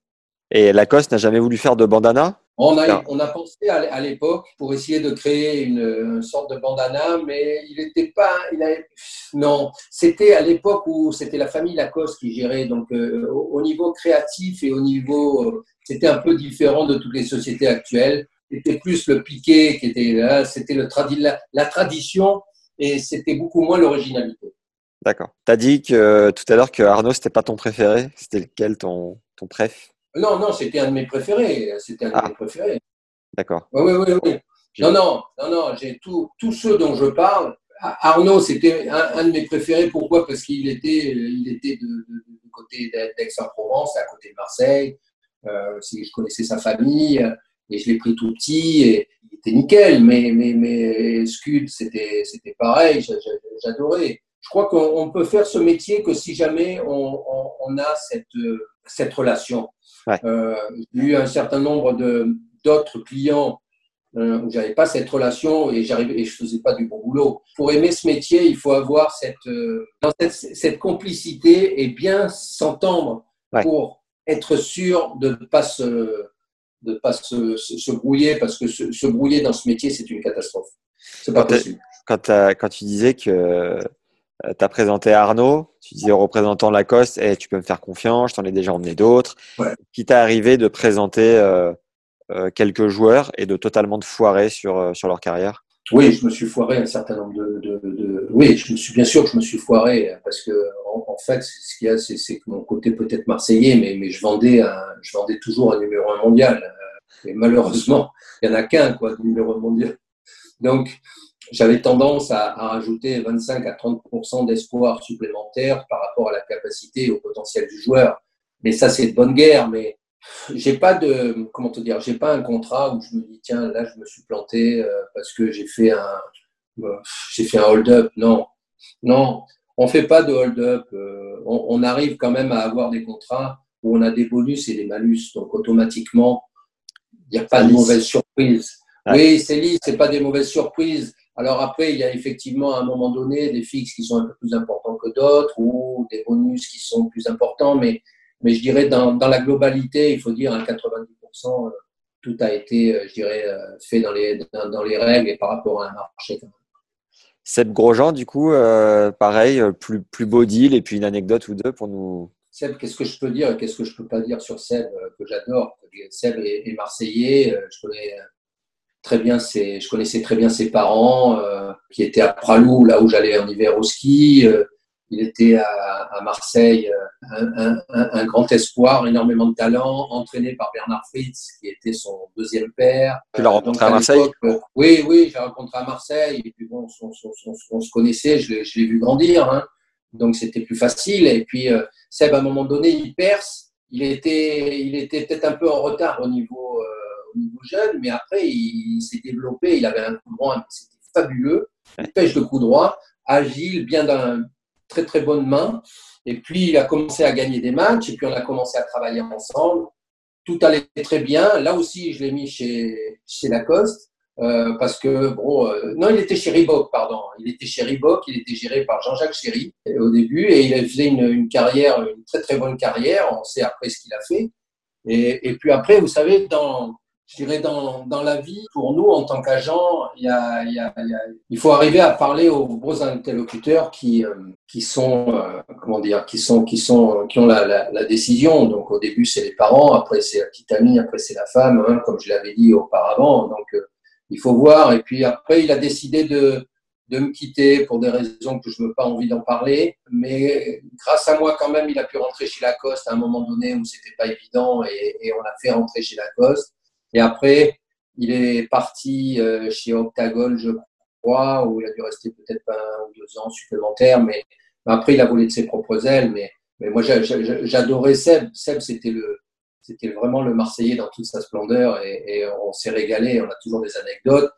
Et Lacoste n'a jamais voulu faire de bandana? On a, on a pensé à, l'époque pour essayer de créer une, sorte de bandana, mais il n'était pas. Il avait, non, c'était à l'époque où c'était la famille Lacoste qui gérait. Donc, euh, au, niveau créatif et au niveau. Euh, c'était un peu différent de toutes les sociétés actuelles. C'était plus le piqué qui était là, c'était le la, la tradition et c'était beaucoup moins l'originalité. D'accord. Tu as dit que tout à l'heure que Arnaud, c'était pas ton préféré. C'était lequel ton, ton préf? Non, non, c'était un de mes préférés. C'était un de Ah. mes préférés. D'accord. Oui, oui, oui. oui. Non, non, non, non, j'ai tout- tous ceux dont je parle. Arnaud, c'était un, un de mes préférés. Pourquoi? Parce qu'il était, il était de, de- du côté d'Aix-en-Provence, à côté de Marseille. Euh, je connaissais sa famille euh, et je l'ai pris tout petit et il était nickel. Mais, mais, mais Scud, c'était, c'était pareil. j'a- j'a- J'adorais. Je crois qu'on on peut faire ce métier que si jamais on, on- on a cette, cette relation. Ouais. Euh, j'ai eu un certain nombre de, d'autres clients euh, où j'avais pas cette relation et j'arrivais et je faisais pas du bon boulot. Pour aimer ce métier, il faut avoir cette euh, cette, cette complicité et bien s'entendre Ouais. pour être sûr de ne pas se de pas se, se, se brouiller parce que se, se brouiller dans ce métier c'est une catastrophe. C'est pas Quand possible. Quand, tu disais que tu as présenté Arnaud, tu disais au représentant Lacoste, Eh, tu peux me faire confiance, je t'en ai déjà emmené d'autres. Ouais. Qui t'est arrivé de présenter euh, euh, quelques joueurs et de totalement de foirer sur, euh, sur leur carrière? Oui, je me suis foiré un certain nombre de, de, de- Oui, je me suis bien sûr que je me suis foiré parce que fait, ce qu'il y a, c'est que mon côté peut-être marseillais, mais, je vendais toujours un numéro un mondial. Euh, Et malheureusement, il y en a qu'un quoi, de numéro un mondial. Donc, j'avais tendance à, à rajouter 25 à 30% d'espoir supplémentaire par rapport à la capacité et au potentiel du joueur. Mais ça, c'est de bonne guerre. Mais j'ai pas de comment te dire j'ai pas un contrat où je me dis tiens là je me suis planté euh, parce que j'ai fait un euh, j'ai fait un hold up non non on fait pas de hold up euh, on, on arrive quand même à avoir des contrats où on a des bonus et des malus donc automatiquement il n'y a pas de lisse. mauvaise surprise oui c'est lisse c'est pas des mauvaises surprises alors après il y a effectivement à un moment donné des fixes qui sont un peu plus importants que d'autres ou des bonus qui sont plus importants mais mais je dirais dans, dans la globalité, il faut dire à 90%, euh, tout a été, euh, je dirais, euh, fait dans les, dans, dans les règles et par rapport à un marché. Seb Grosjean, du coup, euh, pareil, euh, plus, plus beau deal et puis une anecdote ou deux pour nous. Seb, qu'est-ce que je peux dire et qu'est-ce que je peux pas dire sur Seb, euh, que j'adore Seb est, est marseillais, euh, je connais très bien ses, je connaissais très bien ses parents, euh, qui étaient à Pralou, là où j'allais en hiver au ski. euh, il était à, à Marseille, euh, un, un- un- un grand espoir, énormément de talent, entraîné par Bernard Fritz, qui était son deuxième père. Tu l'as rencontré à Marseille euh, Oui, oui, j'ai rencontré à Marseille. Et puis bon, on, on- on- on se connaissait, je l'ai vu grandir. hein. donc c'était plus facile. Et puis euh, Seb, à un moment donné, il perce. Il était, il était peut-être un peu en retard au niveau, euh, au niveau jeune, mais après, il, s'est développé. Il avait un coup droit, c'était fabuleux. Il pêche de coup droit, agile, bien d'un très très bonne main. Et puis, il a commencé à gagner des matchs, et puis on a commencé à travailler ensemble. Tout allait très bien. Là aussi, je l'ai mis chez, chez Lacoste. euh, parce que, bon, euh, non, il était chez Reebok, pardon. Il était chez Reebok, il était géré par Jean-Jacques Chéry euh, au début, et il a fait une, une carrière, une très très bonne carrière. On sait après ce qu'il a fait. Et, et puis après, vous savez, dans, je dirais dans, dans la vie, pour nous, en tant qu'agents, il, y a, il, y a, il, faut arriver à parler aux gros interlocuteurs qui, euh, qui sont, euh, comment dire, qui sont, qui sont, qui ont la, la, la décision. Donc au début, c'est les parents, après c'est la petite amie, après c'est la femme, hein, comme je l'avais dit auparavant. Donc euh, il faut voir. Et puis après, il a décidé de, de me quitter pour des raisons que je n'ai pas envie d'en parler. Mais grâce à moi, quand même, il a pu rentrer chez Lacoste à un moment donné où c'était pas évident et, et on a fait rentrer chez Lacoste. Et après, il est parti euh, chez Octagon, je crois, où il a dû rester peut-être un ou deux ans supplémentaires. Mais après, il a volé de ses propres ailes. Mais, mais moi, j'adorais Seb. Seb, c'était le, c'était vraiment le Marseillais dans toute sa splendeur et, et on s'est régalé. On a toujours des anecdotes.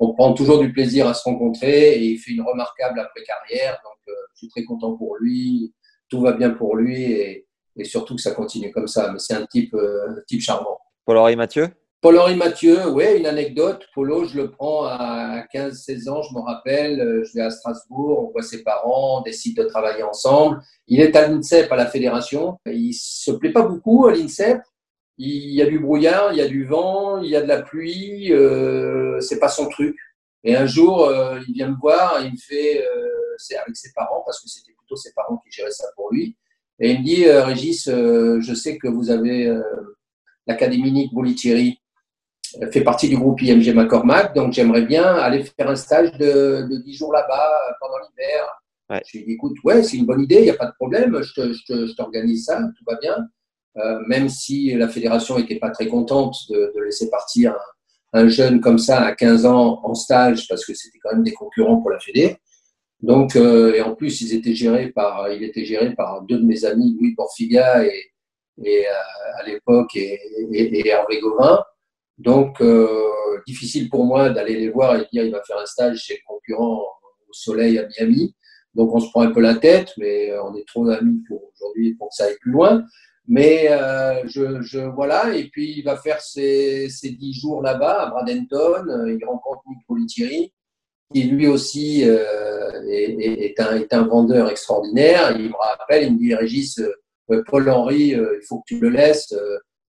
On prend toujours du plaisir à se rencontrer et il fait une remarquable après-carrière. Donc, euh, je suis très content pour lui. Tout va bien pour lui et, et surtout que ça continue comme ça. Mais c'est un type, euh, type charmant. Paul-Henri Mathieu? Paul-Henri Mathieu, oui, une anecdote. Polo, je le prends à 15-16 ans, je me rappelle. euh, Je vais à Strasbourg, on voit ses parents, on décide de travailler ensemble. Il est à l'INSEP, à la fédération. Il se plaît pas beaucoup à l'INSEP. Il y a du brouillard, il y a du vent, il y a de la pluie. Euh, c'est pas son truc. Et un jour, euh, il vient me voir, il me fait, euh, c'est avec ses parents, parce que c'était plutôt ses parents qui géraient ça pour lui. Et il me dit, euh, Régis, je sais que vous avez l'Académie Nick Bolitieri fait partie du groupe IMG McCormack, donc j'aimerais bien aller faire un stage de, de 10 jours là-bas pendant l'hiver. Je lui ai dit, écoute, ouais, c'est une bonne idée, il n'y a pas de problème, je t'organise ça, tout va bien. Euh, même si la fédération n'était pas très contente de, de laisser partir un, un, jeune comme ça à 15 ans en stage, parce que c'était quand même des concurrents pour la fédé. Donc, euh, et en plus, ils étaient gérés par, il était géré par deux de mes amis, Louis Porfiga et, et euh, à l'époque et, et, et, Hervé Gauvin. Donc, euh, difficile pour moi d'aller les voir et dire il va faire un stage chez le concurrent au soleil à Miami. Donc, on se prend un peu la tête, mais on est trop d'amis pour aujourd'hui pour que ça aille plus loin. Mais euh, je, je, voilà, et puis il va faire ses, ses 10 jours là-bas à Bradenton. Il rencontre Nick Politieri, qui lui aussi euh, est, est, un, est, un, vendeur extraordinaire. Il me rappelle, il me dit Régis, euh, Paul-Henri, euh, il faut que tu le laisses.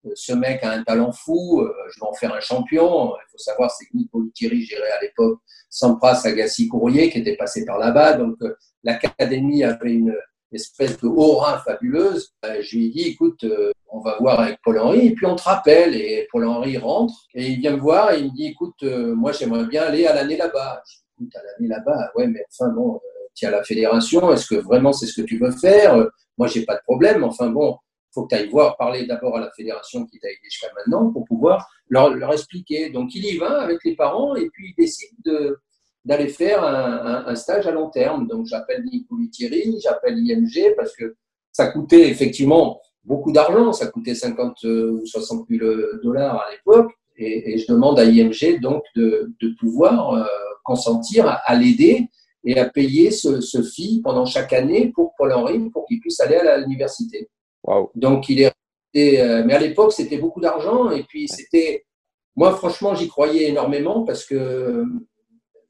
Euh, ce mec a un talent fou, je vais en faire un champion. Il faut savoir, c'est que Nick Politieri gérait à l'époque Sampras Agassi Courrier, qui était passé par là-bas. Donc l'académie avait une espèce de aura fabuleuse. Euh, je lui ai dit, écoute, euh, on va voir avec Paul-Henri, et puis on te rappelle. Et Paul-Henri rentre, et il vient me voir, et il me dit, écoute, euh, moi j'aimerais bien aller à l'année là-bas. Je dis, écoute, à l'année là-bas, ouais, mais enfin bon, tu la fédération, est-ce que vraiment c'est ce que tu veux faire? Moi, j'ai pas de problème, enfin bon, faut que tu ailles voir, parler d'abord à la fédération qui t'a aidé jusqu'à maintenant pour pouvoir leur, expliquer. Donc il y va avec les parents, et puis il décide de d'aller faire un, stage à long terme. Donc j'appelle Nico Thierry, j'appelle IMG parce que ça coûtait effectivement beaucoup d'argent, ça coûtait 50 ou 60 000 dollars à l'époque. Et, je demande à IMG donc de, pouvoir euh, consentir à, l'aider et à payer ce, ce fee pendant chaque année pour Paul-Henri pour qu'il puisse aller à l'université. Wow. Donc il est resté, euh, mais à l'époque c'était beaucoup d'argent et puis c'était, moi franchement j'y croyais énormément parce que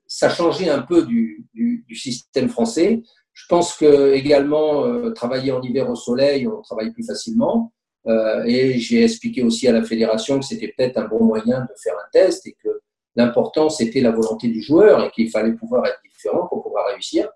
ça changeait un peu du, du, du, système français. Je pense que également euh, travailler en hiver au soleil, on travaille plus facilement. Euh, et j'ai expliqué aussi à la fédération que c'était peut-être un bon moyen de faire un test et que l'important c'était la volonté du joueur et qu'il fallait pouvoir être différent pour pouvoir réussir.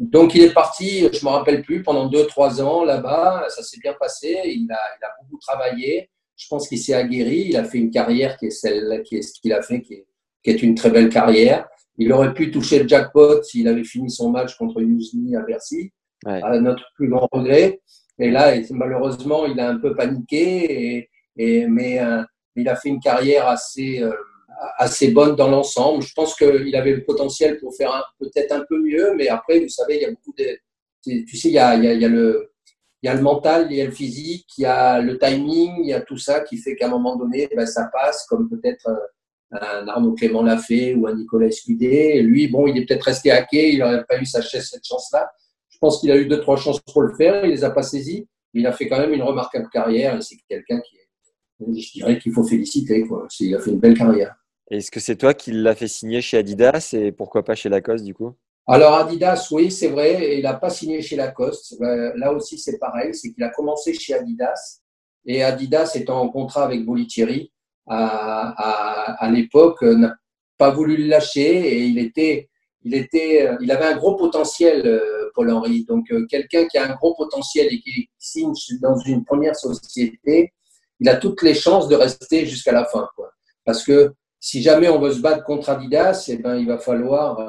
Donc il est parti, je me rappelle plus, pendant deux trois ans là-bas, ça s'est bien passé. Il a, il a beaucoup travaillé. Je pense qu'il s'est aguerri. Il a fait une carrière qui est celle qui est ce qu'il a fait, qui est, qui est une très belle carrière. Il aurait pu toucher le jackpot s'il avait fini son match contre Yuzny à Bercy, ouais. à notre plus grand regret. Et là, malheureusement, il a un peu paniqué, et, et mais euh, il a fait une carrière assez, euh, assez bonne dans l'ensemble. Je pense qu'il avait le potentiel pour faire peut-être un peu mieux, mais après, vous savez, il y a beaucoup de. Tu sais, il y a, le, il y a le mental, il y a le physique, il y a le timing, il y a tout ça qui fait qu'à un moment donné, ben, ça passe, comme peut-être euh, un Arnaud Clément l'a fait ou un Nicolas Escudé. Lui, bon, il est peut-être resté hacké, il n'aurait pas eu sa cette chance-là. Je pense qu'il a eu deux, trois chances pour le faire, il les a pas saisies. Il a fait quand même une remarquable carrière et c'est quelqu'un qui, je dirais qu'il faut féliciter. Quoi. Il a fait une belle carrière. Est-ce que c'est toi qui l'as fait signer chez Adidas et pourquoi pas chez Lacoste du coup? Alors Adidas, oui, c'est vrai, il n'a pas signé chez Lacoste. Euh, là aussi, c'est pareil, c'est qu'il a commencé chez Adidas et Adidas étant en contrat avec Bolitieri, à, à, à l'époque n'a pas voulu le lâcher et il était, il était, euh, il avait un gros potentiel, euh, Paul Henry. Donc quelqu'un qui a un gros potentiel et qui signe dans une première société, il a toutes les chances de rester jusqu'à la fin, quoi. Parce que si jamais on veut se battre contre Adidas, eh ben, il va falloir,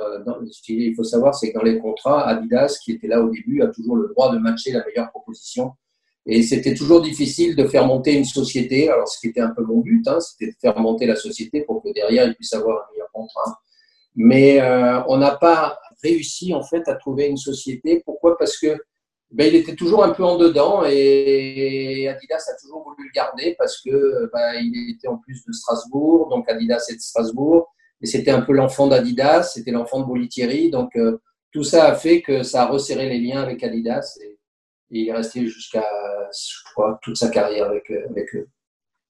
il faut savoir, c'est que dans les contrats, Adidas, qui était là au début, a toujours le droit de matcher la meilleure proposition et c'était toujours difficile de faire monter une société. Alors, ce qui était un peu mon but, hein, c'était de faire monter la société pour que derrière, il puisse avoir un meilleur contrat. Mais euh, on n'a pas réussi, en fait, à trouver une société. Pourquoi? Parce que ben, il était toujours un peu en dedans et Adidas a toujours voulu le garder parce que ben, il était en plus de Strasbourg, donc Adidas est de Strasbourg. Et c'était un peu l'enfant d'Adidas, c'était l'enfant de Bolitieri. Donc, euh, tout ça a fait que ça a resserré les liens avec Adidas. Et, il est resté jusqu'à, je crois, toute sa carrière avec, euh, eux.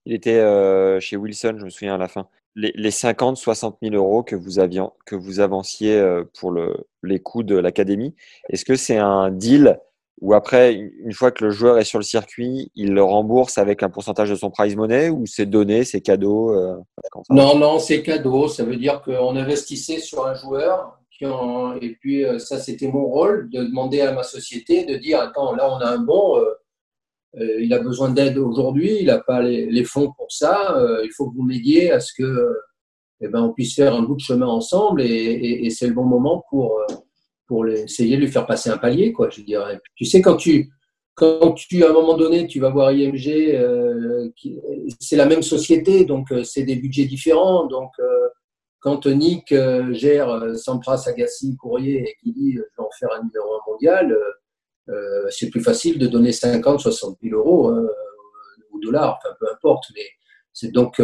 Il était euh, chez Wilson, je me souviens à la fin. Les, les 50, 60 000 euros que vous, aviez, que vous avanciez pour le, les coûts de l'académie, est-ce que c'est un deal où après, une fois que le joueur est sur le circuit, il le rembourse avec un pourcentage de son prize money ou c'est donné, c'est cadeau euh, Non, non, c'est cadeau. Ça veut dire qu'on investissait sur un joueur et puis, euh, ça, c'était mon rôle de demander à ma société de dire Attends, là, on a un bon, euh, il a besoin d'aide aujourd'hui, il n'a pas les, fonds pour ça, il faut que vous m'aidiez à ce que eh ben, on puisse faire un bout de chemin ensemble et c'est le bon moment pour, pour essayer de lui faire passer un palier, quoi, je dirais. Tu sais, quand tu, quand tu, à un moment donné, tu vas voir IMG, euh, c'est la même société, donc euh, c'est des budgets différents. Donc, euh, quand Nick gère Sampras, Agassi, Courrier et qui dit je vais en faire un numéro un mondial, c'est plus facile de donner 50, 60 000 euros ou dollars, enfin peu importe. Mais c'est donc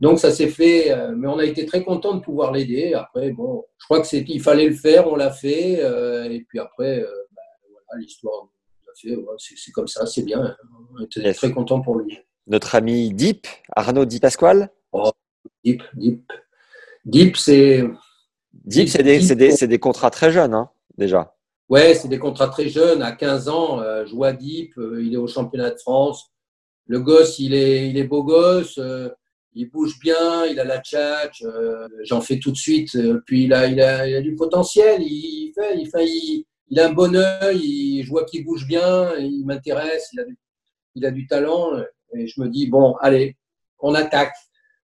donc ça s'est fait, mais on a été très content de pouvoir l'aider. Après, bon, je crois que c'est il fallait le faire, on l'a fait, et puis après, bah, voilà, l'histoire c'est comme ça, c'est bien. On était très content pour lui. Notre ami Deep, Arnaud Di Pasquale oh, Deep, Deep. Deep, c'est. Deep, c'est des, des, contrats très jeunes, hein, déjà. Ouais, c'est des contrats très jeunes. À 15 ans, euh, je vois Deep, euh, il est au championnat de France. Le gosse, il est, il est beau gosse, euh, il bouge bien, il a la tchatch, j'en fais tout de suite. puis il a, il a, du potentiel, il, fait, il, fait, il, a un bon œil, je vois qu'il bouge bien, il m'intéresse, il, a du, il a du talent. Et je me dis, bon, allez, on attaque.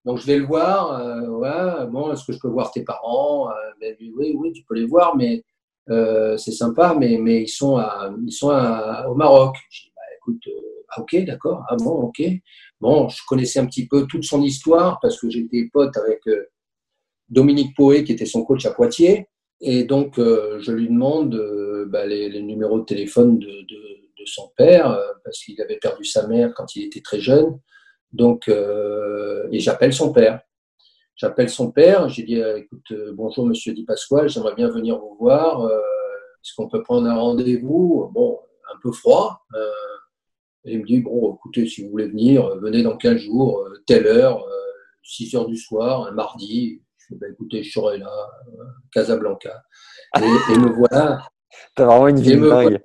Donc je vais le voir. Euh, ouais, bon, est-ce que je peux voir tes parents euh, Oui, oui, tu peux les voir, mais euh, c'est sympa, mais, mais ils sont, à, ils sont au Maroc. Je dis, bah, écoute, ah, ok, d'accord, ah bon, ok. Bon, je connaissais un petit peu toute son histoire parce que j'étais pote avec Dominique Poé, qui était son coach à Poitiers. Et donc, euh, je lui demande euh, bah, les, numéros de téléphone de, son père, euh, parce qu'il avait perdu sa mère quand il était très jeune. Donc, et j'appelle son père. J'appelle son père, j'ai dit écoute, bonjour monsieur Di Pasquale, j'aimerais bien venir vous voir. Est-ce qu'on peut prendre un rendez-vous? Bon, un peu froid. Et il me dit bon, écoutez, si vous voulez venir, venez dans 15 jours, telle heure, 6 heures du soir, un mardi. Bah, écoutez, je serai là, euh, Casablanca. Et, me voilà. <laughs> T'as vraiment une vie dingue.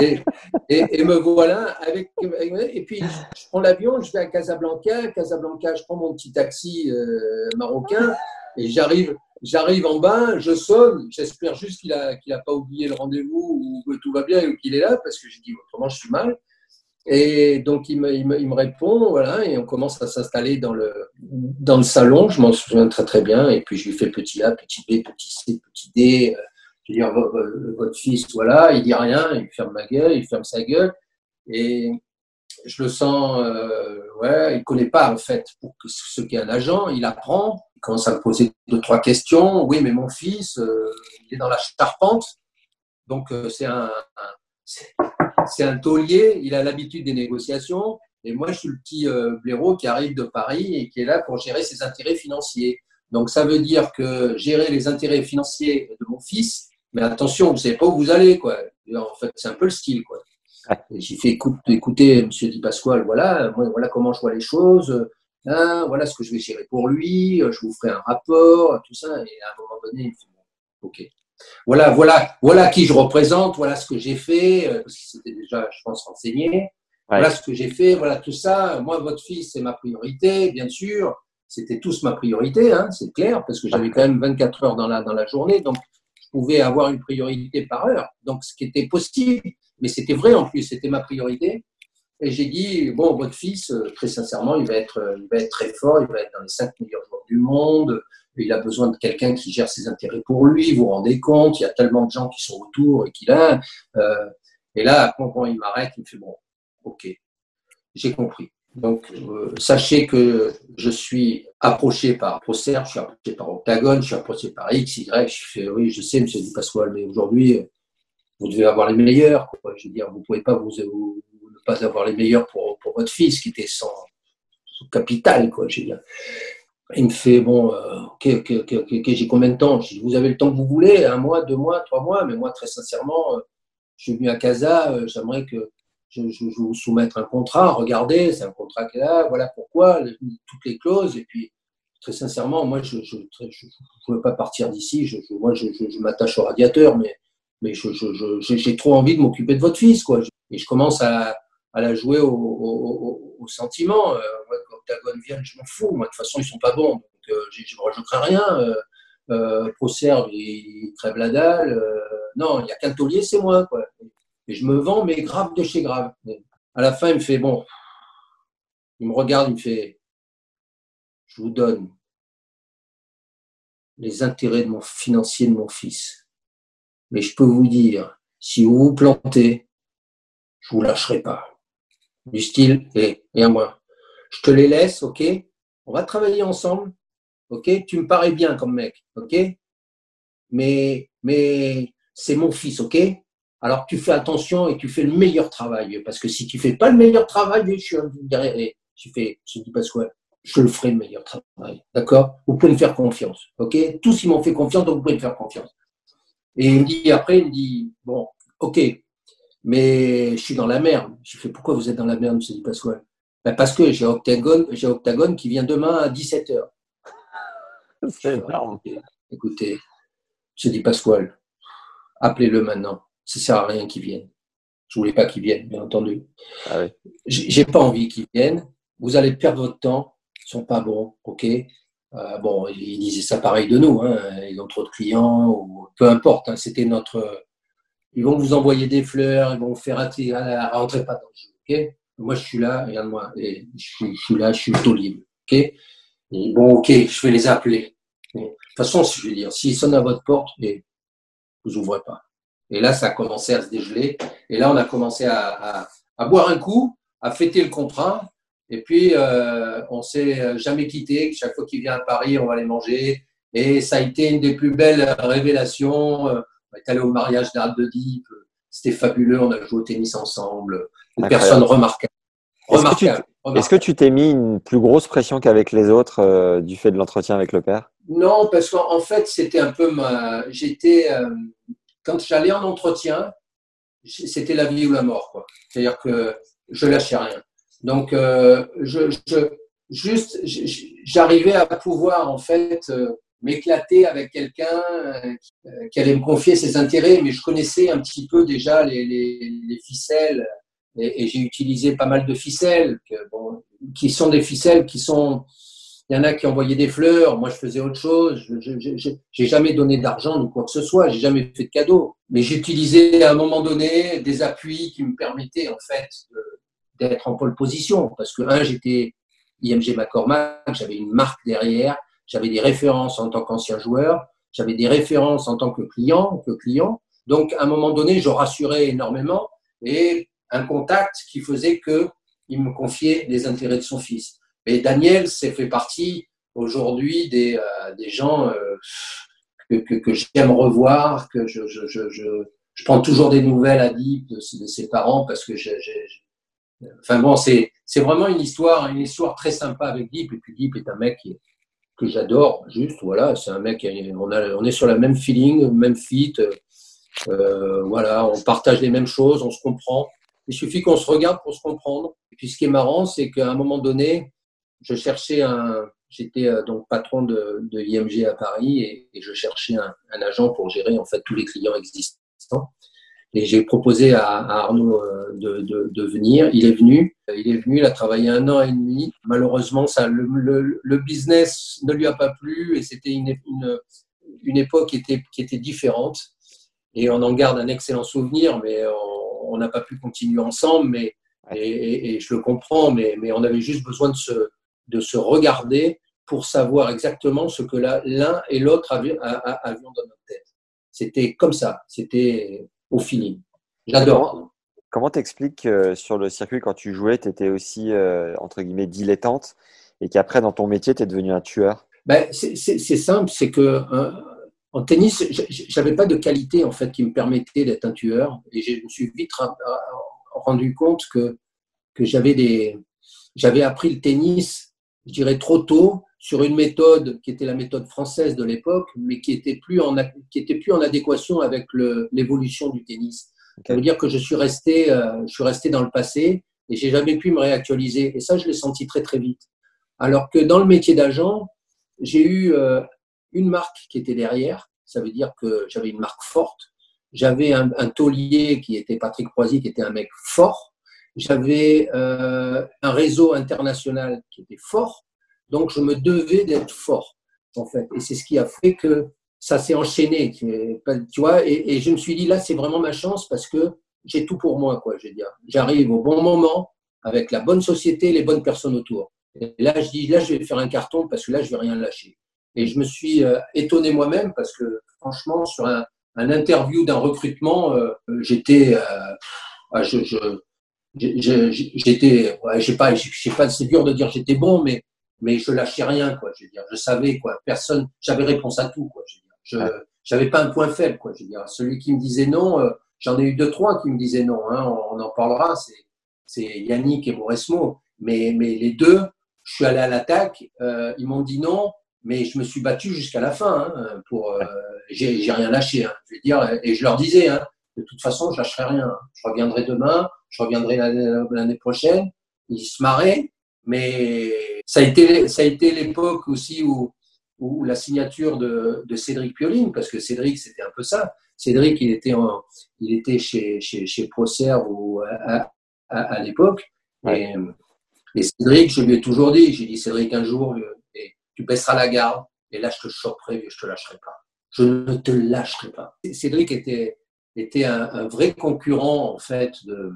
et, et, me voilà avec, et puis je prends l'avion, je vais à Casablanca, Casablanca, je prends mon petit taxi euh, marocain et j'arrive, j'arrive en bas, je sonne, j'espère juste qu'il a, qu'il a pas oublié le rendez-vous ou que tout va bien ou qu'il est là parce que j'ai dit autrement je suis mal. Et donc, il me, répond, voilà, et on commence à s'installer dans le, dans le salon. Je m'en souviens très, très bien. Et puis, je lui fais petit A, petit B, petit C, petit D. Je lui dis, votre fils, voilà, il dit rien, il ferme ma gueule, il ferme sa gueule. Et je le sens, euh, ouais, il connaît pas, en fait, pour ce qu'est un agent. Il apprend, il commence à me poser deux, trois questions. Oui, mais mon fils, euh, il est dans la charpente. Donc, euh, c'est un c'est un taulier, il a l'habitude des négociations. Et moi, je suis le petit euh, blaireau qui arrive de Paris et qui est là pour gérer ses intérêts financiers. Donc, ça veut dire que gérer les intérêts financiers de mon fils, mais attention, vous ne savez pas où vous allez, quoi. En fait, c'est un peu le style, quoi. J'ai fait écoute, écoutez, monsieur Di Pasquale, voilà, moi, voilà comment je vois les choses. Hein, voilà ce que je vais gérer pour lui. Je vous ferai un rapport, tout ça. Et à un moment donné, il me dit, ok. Voilà, voilà, voilà qui je représente, voilà ce que j'ai fait, euh, parce que c'était déjà, je pense, renseigné. Voilà ce que j'ai fait, voilà tout ça. Moi, votre fils, c'est ma priorité, bien sûr. C'était tous ma priorité, hein, c'est clair, parce que j'avais quand même 24 heures dans la, dans la journée, donc je pouvais avoir une priorité par heure. Donc, ce qui était possible, mais c'était vrai en plus, c'était ma priorité. Et j'ai dit, bon, votre fils, euh, très sincèrement, il va, être, euh, il va être très fort, il va être dans les 5 meilleurs joueurs du monde, il a besoin de quelqu'un qui gère ses intérêts pour lui, vous rendez compte, il y a tellement de gens qui sont autour et qu'il a. Euh, et là, quand, il m'arrête, il me fait bon, ok, j'ai compris. Donc, euh, sachez que je suis approché par Procer, je suis approché par Octagon, je suis approché par X, Y. Je fais oui, je sais, monsieur Di Pasquale, mais aujourd'hui, vous devez avoir les meilleurs. Je veux dire, vous ne pouvez pas ne pas avoir les meilleurs pour, votre fils qui était sans, capital, quoi. Il me fait, bon, euh, ok, ok, ok, ok, j'ai combien de temps? Je dis, vous avez le temps que vous voulez, un mois, deux mois, trois mois, mais moi, très sincèrement, euh, je suis venu à Casa, euh, j'aimerais que je, je, je, vous soumette un contrat, regardez, c'est un contrat qui est là, voilà pourquoi, toutes les clauses, et puis, très sincèrement, moi, je ne veux pas partir d'ici, je, moi, je, m'attache au radiateur, mais, mais j'ai trop envie de m'occuper de votre fils, quoi. Et je commence à, à la jouer au, au, au sentiment. Je m'en fous. Moi, de toute façon, ils sont pas bons. Donc, euh, je ne crains rien. Euh, euh, Procerve, il crève la dalle. Euh, non, il n'y a qu'un taulier, c'est moi. Et je me vends, mais grave de chez grave. À la fin, il me fait bon. Il me regarde, il me fait je vous donne les intérêts de mon financier de mon fils. Mais je peux vous dire, si vous vous plantez, je vous lâcherai pas. Du style, et, et à moi. Je te les laisse, ok? On va travailler ensemble, ok? Tu me parais bien comme mec, ok? Mais, mais c'est mon fils, ok? Alors tu fais attention et tu fais le meilleur travail. Parce que si tu fais pas le meilleur travail, je suis derrière. Je fais, je dis pas quoi je le ferai le meilleur travail. D'accord? Vous pouvez me faire confiance. OK? Tous, ils m'ont fait confiance, donc vous pouvez me faire confiance. Et il me dit, après, il me dit, bon, OK, mais je suis dans la merde. Je fais, pourquoi vous êtes dans la merde, M. Di Pasquale ben Parce que j'ai Octagone, j'ai Octagone qui vient demain à 17h. <laughs> C'est énorme. Écoutez, M. Di Pasquale, appelez-le maintenant. Ça ne sert à rien qu'il vienne. Je voulais pas qu'il vienne, bien entendu. Ah oui. J'ai pas envie qu'il vienne. Vous allez perdre votre temps sont pas bons, ok. Euh, bon, ils disaient ça pareil de nous, hein, ils ont trop de clients, ou peu importe. Hein, C'était notre. Ils vont vous envoyer des fleurs, ils vont vous faire attirer, rentrez pas dans le jeu, ok. Moi, je suis là, regarde-moi, et je, suis là, je suis plutôt libre, ok? Et bon, ok, je vais les appeler. de toute façon, je veux dire, s'ils sonnent à votre porte, et vous ouvrez pas. Et là, ça a commencé à se dégeler. Et là, on a commencé à, à boire un coup, à fêter le contrat. Et puis, euh, on s'est jamais quitté. Chaque fois qu'il vient à Paris, on va aller manger. Et ça a été une des plus belles révélations. Euh, on est allé au mariage d'Arles de Deep. C'était fabuleux. On a joué au tennis ensemble. Une personne remarquable. Est-ce que tu t'es mis une plus grosse pression qu'avec les autres euh, du fait de l'entretien avec le père? Non, parce qu'en fait, c'était un peu ma. J'étais. Euh, quand j'allais en entretien, c'était la vie ou la mort. C'est-à-dire que je lâchais rien. Donc, euh, je, je, juste, j'arrivais à pouvoir en fait m'éclater avec quelqu'un qui allait me confier ses intérêts, mais je connaissais un petit peu déjà les, les, les ficelles et, et j'ai utilisé pas mal de ficelles que, bon, qui sont des ficelles qui sont il y en a qui envoyaient des fleurs, moi je faisais autre chose. Je n'ai jamais donné d'argent ni quoi que ce soit, j'ai jamais fait de cadeau. Mais j'utilisais à un moment donné des appuis qui me permettaient en fait d'être en pole position. Parce que, un, j'étais IMG McCormack, j'avais une marque derrière, j'avais des références en tant qu'ancien joueur, j'avais des références en tant que client, que client. Donc, à un moment donné, je rassurais énormément et un contact qui faisait que il me confiait les intérêts de son fils. Et Daniel, c'est fait partie aujourd'hui des, euh, des gens euh, que, que, que j'aime revoir, que je, je, je, je, prends toujours des nouvelles à Deep de, ses parents parce que j'ai Enfin bon, c'est vraiment une histoire, une histoire très sympa avec Deep. Et puis Deep est un mec que j'adore, juste, voilà, c'est un mec, on, a, on est sur la même feeling, même fit, euh, voilà, on partage les mêmes choses, on se comprend. Il suffit qu'on se regarde pour se comprendre. Et puis ce qui est marrant, c'est qu'à un moment donné, je cherchais un, j'étais euh, donc patron de, de l'IMG à Paris et, je cherchais un, agent pour gérer en fait tous les clients existants. Et j'ai proposé à, Arnaud euh, de, de, venir. Il est venu. Il est venu. Il a travaillé un an et demi. Malheureusement, ça, le, le, le business ne lui a pas plu et c'était une, une, une, époque qui était, qui était différente. Et on en garde un excellent souvenir, mais on n'a pas pu continuer ensemble. Mais et, et, je le comprends, mais, mais on avait juste besoin de se, de se regarder pour savoir exactement ce que l'un et l'autre avions, avions dans notre tête. C'était comme ça. C'était au feeling. J'adore. Comment t'expliques que sur le circuit, quand tu jouais, tu étais aussi, euh, entre guillemets, dilettante et qu'après, dans ton métier, tu es devenu un tueur? Ben, C'est simple, c'est que euh, en tennis, j'avais pas de qualité en fait qui me permettait d'être un tueur et je me suis vite rendu compte que, que j'avais des j'avais appris le tennis, je dirais trop tôt, sur une méthode qui était la méthode française de l'époque, mais qui était plus en qui était plus en adéquation avec l'évolution du tennis. Ça veut dire que je suis resté euh, je suis resté dans le passé et j'ai jamais pu me réactualiser. Et ça, je l'ai senti très très vite. Alors que dans le métier d'agent, j'ai eu euh, une marque qui était derrière. Ça veut dire que j'avais une marque forte. J'avais un, un taulier qui était Patrick Croisy, qui était un mec fort. J'avais euh, un réseau international qui était fort donc, je me devais d'être fort, en fait. Et c'est ce qui a fait que ça s'est enchaîné, tu vois. Et, je me suis dit, là, c'est vraiment ma chance parce que j'ai tout pour moi, quoi. Je veux dire, j'arrive au bon moment avec la bonne société, les bonnes personnes autour. Et là, je dis, là, je vais faire un carton parce que là, je vais rien lâcher. Et je me suis euh, étonné moi-même parce que, franchement, sur un, un interview d'un recrutement, euh, j'étais, euh, ah, je, je, j'étais, ouais, je sais pas, je sais pas, c'est dur de dire j'étais bon, mais mais je lâchais rien, quoi. Je veux dire, je savais, quoi. Personne, j'avais réponse à tout, quoi. Je veux dire, je, j'avais pas un point faible, quoi. Je veux dire, celui qui me disait non, euh, j'en ai eu deux, trois qui me disaient non. Hein, on, en parlera. C'est, c'est Yannick et Mauresmo. Mais, mais les deux, je suis allé à l'attaque. Euh, ils m'ont dit non, mais je me suis battu jusqu'à la fin. Hein, pour, euh, j'ai, rien lâché. Hein, je veux dire, et je leur disais, hein, de toute façon, je lâcherai rien. Je reviendrai demain, je reviendrai l'année prochaine. Ils se marraient, mais ça a été, ça a été l'époque aussi où, où la signature de, de Cédric Pioline, parce que Cédric, c'était un peu ça. Cédric, il était, en, il était chez, chez, chez Procerve ou à, à, à l'époque. Et, et, Cédric, je lui ai toujours dit, j'ai dit, Cédric, un jour, tu baisseras la garde, et là, je te choperai, et je te lâcherai pas. Je ne te lâcherai pas. Cédric était, était un, un, vrai concurrent en fait de,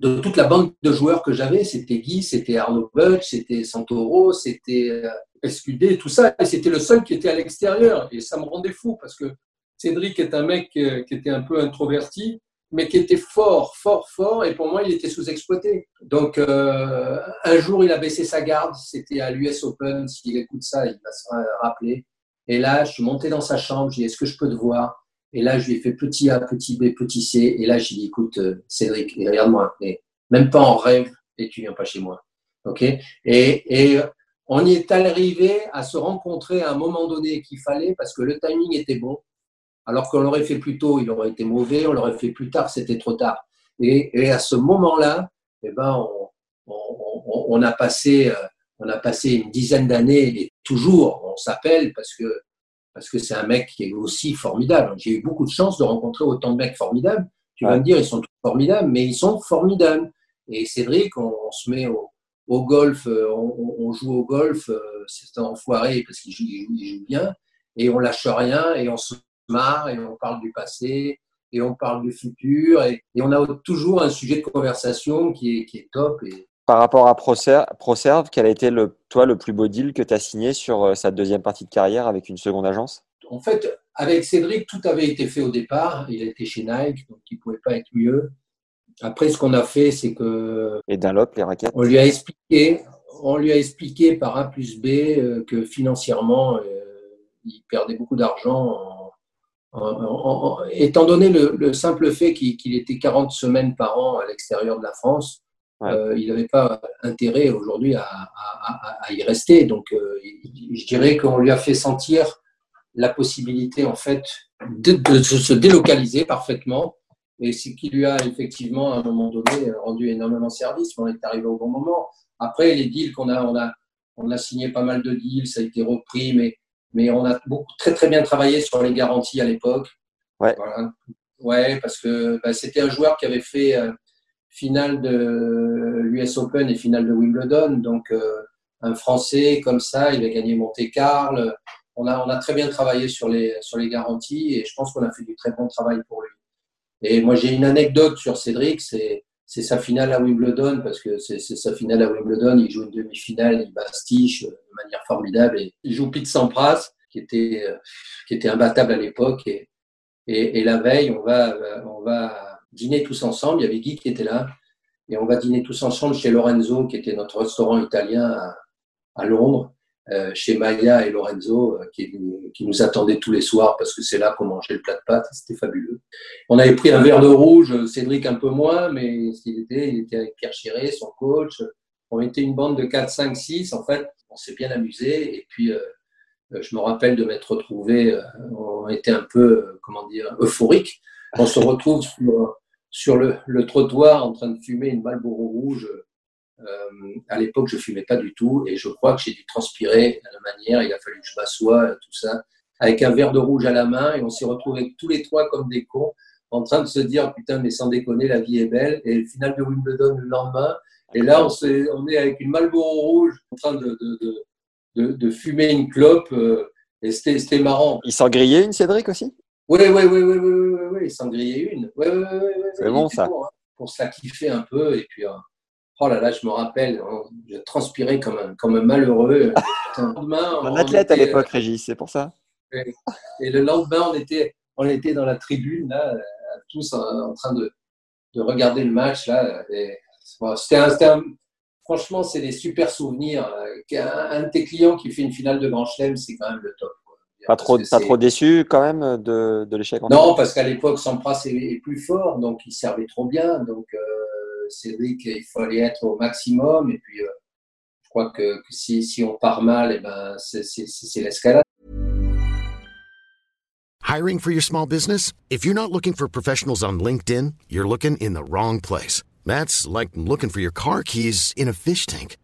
de toute la bande de joueurs que j'avais. C'était Guy, c'était Arnaud Butch, c'était Santoro, c'était euh, SQD, tout ça. Et c'était le seul qui était à l'extérieur. Et ça me rendait fou parce que Cédric est un mec euh, qui était un peu introverti, mais qui était fort, fort, fort. Et pour moi, il était sous-exploité. Donc, euh, un jour, il a baissé sa garde. C'était à l'US Open. S'il écoute ça, il va se rappeler. Et là, je suis monté dans sa chambre. J'ai dit, est-ce que je peux te voir? Et là, je lui ai fait petit A, petit B, petit C. Et là, j'ai dit, écoute, euh, Cédric, regarde-moi. même pas en rêve, et tu viens pas chez moi. OK? Et, et on y est arrivé à se rencontrer à un moment donné qu'il fallait parce que le timing était bon. Alors qu'on l'aurait fait plus tôt, il aurait été mauvais. On l'aurait fait plus tard, c'était trop tard. Et, et à ce moment-là, eh ben, on, on, on, a passé, euh, on a passé une dizaine d'années et toujours, on s'appelle parce que parce que c'est un mec qui est aussi formidable. J'ai eu beaucoup de chance de rencontrer autant de mecs formidables. Tu vas me dire, ils sont tous formidables, mais ils sont formidables. Et Cédric, on, on se met au, au golf, euh, on, on, joue au golf, euh, c'est un enfoiré parce qu'il joue, il joue, il joue, bien, et on lâche rien, et on se marre, et on parle du passé, et on parle du futur, et, et on a toujours un sujet de conversation qui est, qui est top. Et, par rapport à ProServe, quel a été le, toi le plus beau deal que tu as signé sur euh, sa deuxième partie de carrière avec une seconde agence? En fait, avec Cédric, tout avait été fait au départ. Il était chez Nike, donc il ne pouvait pas être mieux. Après, ce qu'on a fait, c'est que. Et Dunlop, les raquettes? On lui a expliqué, on lui a expliqué par A plus B euh, que financièrement, euh, il perdait beaucoup d'argent. En, en, en, étant donné le, le simple fait qu'il qu était 40 semaines par an à l'extérieur de la France, Ouais. Euh, il n'avait pas intérêt aujourd'hui à, à, à, y rester. Donc, euh, je dirais qu'on lui a fait sentir la possibilité, en fait, de, de se délocaliser parfaitement. Et ce qui lui a effectivement, à un moment donné, rendu énormément service. On est arrivé au bon moment. Après, les deals qu'on a, on a, on a signé pas mal de deals, ça a été repris, mais, mais on a beaucoup, très, très bien travaillé sur les garanties à l'époque. Ouais. Voilà. Ouais, parce que bah, c'était un joueur qui avait fait. Euh, finale de l'US Open et finale de Wimbledon. Donc, euh, un Français comme ça, il a gagné Monte Carlo. On a, on a très bien travaillé sur les, sur les garanties et je pense qu'on a fait du très bon travail pour lui. Et moi, j'ai une anecdote sur Cédric, c'est, c'est sa finale à Wimbledon, parce que c'est, sa finale à Wimbledon. Il joue une demi-finale, il bastiche de manière formidable et il joue Pete Sampras, qui était, qui était imbattable à l'époque. Et, et, et la veille, on va, on va dîner tous ensemble. Il y avait Guy qui était là. Et on va dîner tous ensemble chez Lorenzo, qui était notre restaurant italien à, à Londres, euh, chez Maya et Lorenzo, euh, qui, qui, nous attendaient tous les soirs parce que c'est là qu'on mangeait le plat de pâtes. C'était fabuleux. On avait pris un verre de rouge, Cédric un peu moins, mais qu'il était, il était avec Pierre Chiré, son coach. On était une bande de 4, 5, 6. En fait, on s'est bien amusé. Et puis, euh, je me rappelle de m'être retrouvé, euh, on était un peu, euh, comment dire, euphorique. On se retrouve sur, sur le, le, trottoir en train de fumer une Marlboro rouge. Euh, à l'époque, je fumais pas du tout et je crois que j'ai dû transpirer de la manière. Il a fallu que je m'assoie, tout ça, avec un verre de rouge à la main et on s'est retrouvés tous les trois comme des cons en train de se dire putain mais sans déconner la vie est belle et le final de Wimbledon le lendemain et là on, est, on est avec une Marlboro rouge en train de, de, de, fumer une clope euh, et c'était marrant. Il s'en grillait une Cédric aussi? Oui, oui, oui, oui, oui, oui, oui, il s'en grillait une. Oui, oui, oui, oui, c'est bon ça. Pour, hein, pour ça kiffer un peu. Et puis, euh, oh là là, je me rappelle, hein, je transpirais comme un, comme un malheureux. <laughs> Lendemain, un athlète était, à l'époque, Régis, c'est pour ça. Et, et, le lendemain, on était, on était dans la tribune, là, tous en, train de, de, regarder le match. Là, c'était un, franchement, c'est des super souvenirs. Un, de tes clients qui fait une finale de Grand Chelem, c'est quand même le top. Pas trop, pas trop déçu quand même de, de l'échec Non, parce qu'à l'époque, Sampras est, plus fort, donc il servait trop bien. Donc, euh, qu'il fallait être au maximum. Et puis, euh, je crois que, que si, si, on part mal, eh ben, c'est l'escalade. Hiring for your small business? If you're not looking for professionals on LinkedIn, you're looking in the wrong place. That's like looking for your car keys in a fish tank.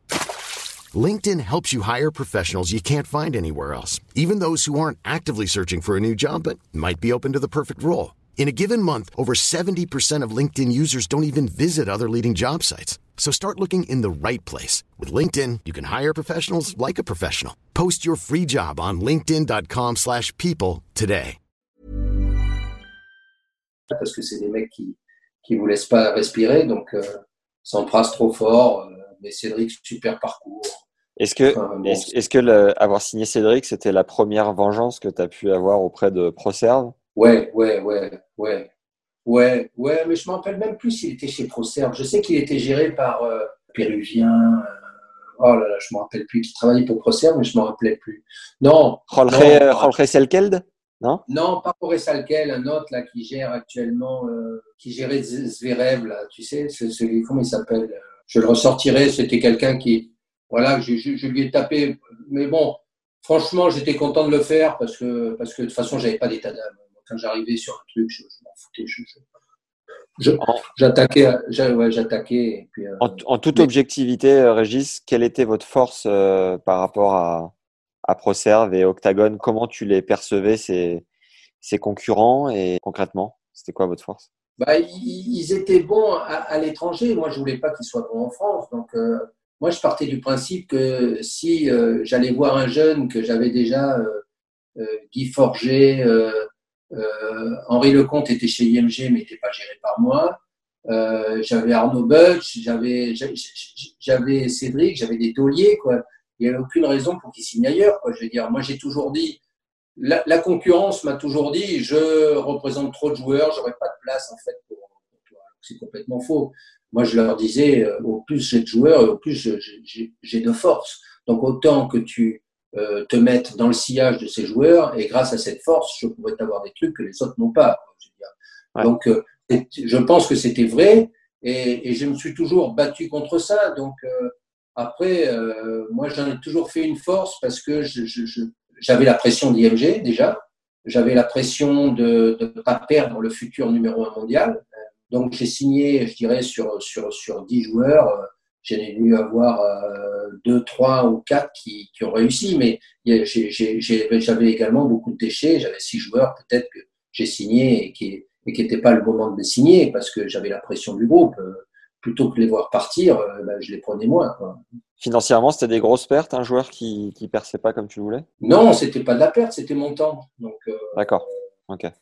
LinkedIn helps you hire professionals you can't find anywhere else, even those who aren't actively searching for a new job but might be open to the perfect role. In a given month, over 70% of LinkedIn users don't even visit other leading job sites. So start looking in the right place. With LinkedIn, you can hire professionals like a professional. Post your free job on linkedin.com slash people today. Parce que c'est des mecs qui qui vous laissent pas respirer, donc euh, Sampras trop fort, euh, mais Cédric, super parcours. Est-ce que, est-ce, que le, avoir signé Cédric, c'était la première vengeance que tu as pu avoir auprès de ProServe Ouais, ouais, ouais, ouais. Ouais, ouais, mais je ne me rappelle même plus s'il était chez ProServe. Je sais qu'il était géré par euh, Péruvien. Euh, oh là là, je ne me rappelle plus. Qui travaillait pour ProServe, mais je ne me rappelais plus. Non. Jorge Selkeld non? Non, pas Jorge Selkeld, un autre là qui gère actuellement, euh, qui gérait Zverev, là, tu sais, celui, comment il s'appelle Je le ressortirai, c'était quelqu'un qui, voilà, je, je, lui ai tapé. Mais bon, franchement, j'étais content de le faire parce que, parce que de toute façon, j'avais pas d'état d'âme. Quand j'arrivais sur un truc, je, m'en foutais. J'attaquais. Ouais, j'attaquais. Euh, en, toute objectivité, euh, Régis, quelle était votre force euh, par rapport à, à ProServe et Octagon Comment tu les percevais, ces, ces concurrents Et concrètement, c'était quoi votre force? Bah, ils, étaient bons à, l'étranger. Moi, je voulais pas qu'ils soient bons en France. Donc, moi, je partais du principe que si euh, j'allais voir un jeune que j'avais déjà, euh, Guy Forger, Henri Lecomte était chez IMG mais n'était pas géré par moi. j'avais Arnaud Butch, j'avais, Cédric, j'avais des tauliers, quoi. Il n'y avait aucune raison pour qu'ils signent ailleurs. Je veux dire, moi, j'ai toujours dit, la, concurrence m'a toujours dit, je représente trop de joueurs, j'aurais pas de place, en fait, pour, toi. C'est complètement faux. Moi, je leur disais, euh, au plus j'ai de joueurs, au plus j'ai de force. Donc, autant que tu euh, te mettes dans le sillage de ces joueurs, et grâce à cette force, je pourrais avoir des trucs que les autres n'ont pas. Donc, euh, je pense que c'était vrai, et, et, je me suis toujours battu contre ça. Donc, après, moi, j'en ai toujours fait une force parce que j'avais la pression d'IMG déjà, j'avais la pression de ne pas perdre le futur numéro un mondial. Donc j'ai signé, je dirais, sur, sur, sur 10 joueurs, euh, j'en ai dû avoir euh, 2, 3 ou 4 qui, qui ont réussi, mais j'avais également beaucoup de déchets, j'avais 6 joueurs peut-être que j'ai signé et qui et qui n'était pas le moment de les signer parce que j'avais la pression du groupe. Euh, plutôt que de les voir partir, euh, ben, je les prenais moi. Quoi. Financièrement, c'était des grosses pertes, un joueur qui ne perçait pas comme tu voulais? Non, c'était pas de la perte, c'était mon temps. Donc, D'accord.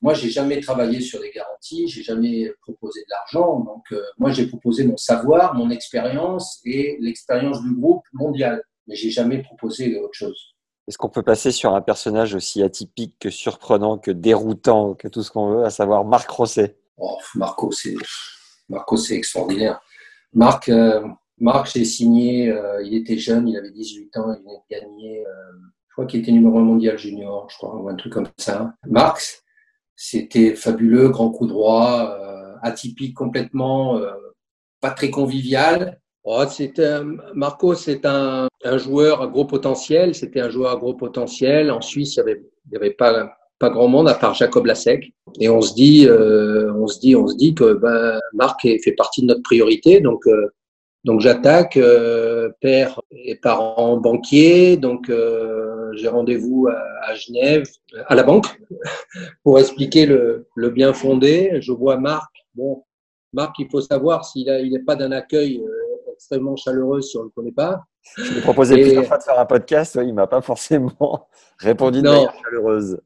Moi, j'ai jamais travaillé sur des garanties, j'ai jamais proposé de l'argent. Donc, euh, moi, j'ai proposé mon savoir, mon expérience et l'expérience du groupe mondial. Mais j'ai jamais proposé autre chose. Est-ce qu'on peut passer sur un personnage aussi atypique que surprenant, que déroutant, que tout ce qu'on veut, à savoir Marc Rosset? Oh, Marco, c'est Marco, c'est extraordinaire. Marc, euh, Marc, j'ai signé. Euh, il était jeune, il avait 18 ans, il venait de gagner. je crois qu'il était numéro 1 mondial junior, je crois, ou un truc comme ça. Marc, c'était fabuleux, grand coup droit, euh, atypique complètement, euh, pas très convivial. Oh, c'était Marco, c'est un, un, joueur à gros potentiel. C'était un joueur à gros potentiel. En Suisse, il y avait, avait pas pas grand monde à part Jacob Lasek. Et on se dit, euh, on se dit, on se dit que ben, Marc fait partie de notre priorité. Donc, euh, donc j'attaque, euh, père et parents banquiers, donc euh, j'ai rendez-vous à, Genève, à la banque, <laughs> pour expliquer le, le, bien fondé. Je vois Marc. Bon, Marc, il faut savoir s'il n'est pas d'un accueil euh, extrêmement chaleureux si on ne le connaît pas. Je lui ai proposé plusieurs fois de faire un podcast, il m'a pas forcément <laughs> répondu de manière chaleureuse.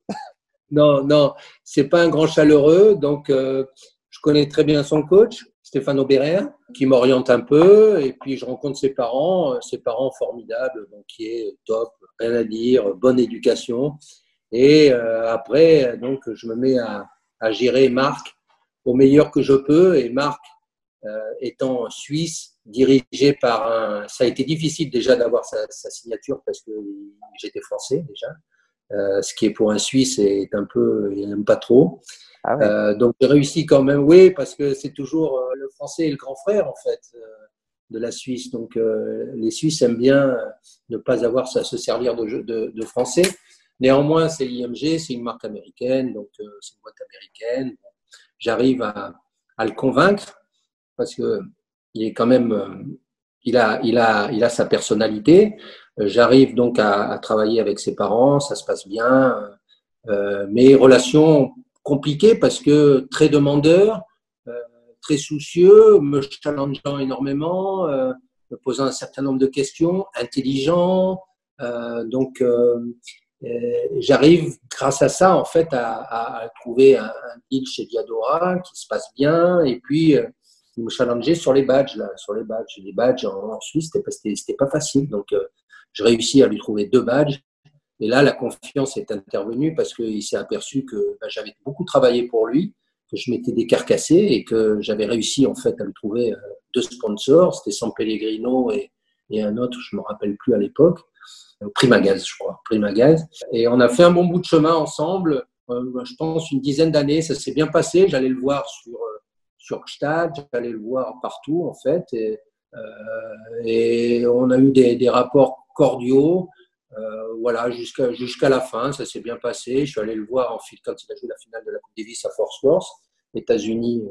Non, non, c'est pas un grand chaleureux, donc euh, je connais très bien son coach. Stéphane Aubérer, qui m'oriente un peu, et puis je rencontre ses parents, euh, ses parents formidables, donc qui est top, rien à dire, bonne éducation. Et après, donc, je me mets à, gérer Marc au meilleur que je peux. Et Marc, étant suisse, dirigé par un. Ça a été difficile déjà d'avoir sa, signature parce que j'étais français déjà. Euh, ce qui est pour un Suisse est un peu, il n'aime pas trop. Ah ouais. euh, donc j'ai réussi quand même, oui, parce que c'est toujours euh, le français et le grand frère en fait de la Suisse. Donc les Suisses aiment bien ne pas avoir à se servir de, de, de français. Néanmoins, c'est l'IMG, c'est une marque américaine, donc c'est une boîte américaine. J'arrive à, à, le convaincre parce que il est quand même, il a, il a, il a sa personnalité. J'arrive donc à, à, travailler avec ses parents, ça se passe bien. Euh, mais relations compliquées parce que très demandeur, euh, très soucieux, me challengeant énormément, euh, me posant un certain nombre de questions, intelligent. Euh, donc, euh, j'arrive grâce à ça en fait à, à trouver un, un, deal chez Diadora qui se passe bien et puis me challenger sur les badges là, sur les badges. Les badges en, Suisse, c'était pas, pas facile. Donc, je réussis à lui trouver deux badges. Et là, la confiance est intervenue parce qu'il s'est aperçu que ben, j'avais beaucoup travaillé pour lui, que je m'étais décarcassé et que j'avais réussi en fait à lui trouver deux sponsors. C'était San Pellegrino et, et, un autre, je me rappelle plus à l'époque, Primagaz, je crois, Primagaz. Et on a fait un bon bout de chemin ensemble. Euh, je pense une dizaine d'années, ça s'est bien passé. J'allais le voir sur sur Gstad, j'allais le voir partout en fait. Et, euh, et on a eu des, des rapports cordiaux. Euh, voilà, jusqu'à jusqu'à la fin, ça s'est bien passé. Je suis allé le voir en quand il a joué la finale de la Coupe Davis à Fort Worth, États-Unis,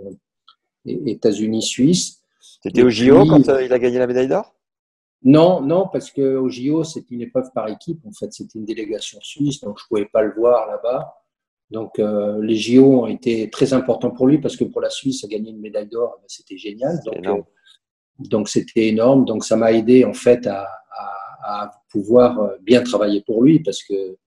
euh, États-Unis, Suisse. C'était au JO puis, quand euh, il a gagné la médaille d'or? Non, non, parce que au JO c'était une épreuve par équipe. En fait, c'était une délégation suisse, donc je pouvais pas le voir là-bas. Donc euh, les JO ont été très importants pour lui parce que pour la Suisse, gagner une médaille d'or, ben, c'était génial. Donc donc c'était énorme. Donc ça m'a aidé en fait à, à à pouvoir euh, bien travailler pour lui parce que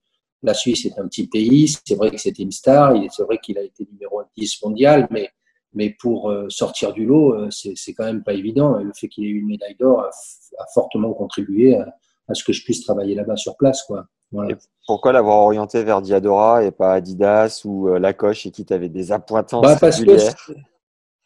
la Suisse est un petit pays. C'est vrai que c'était une star. C'est vrai qu'il a été numéro 10 mondial, mais, mais pour euh, sortir du lot, euh, c'est quand même pas évident. Et le fait qu'il ait eu une médaille d'or a, a, fortement contribué à, à, ce que je puisse travailler là-bas sur place. Quoi. Voilà. pourquoi l'avoir orienté vers Diadora et pas Adidas ou Lacoste et qui t'avait des appointances bah parce que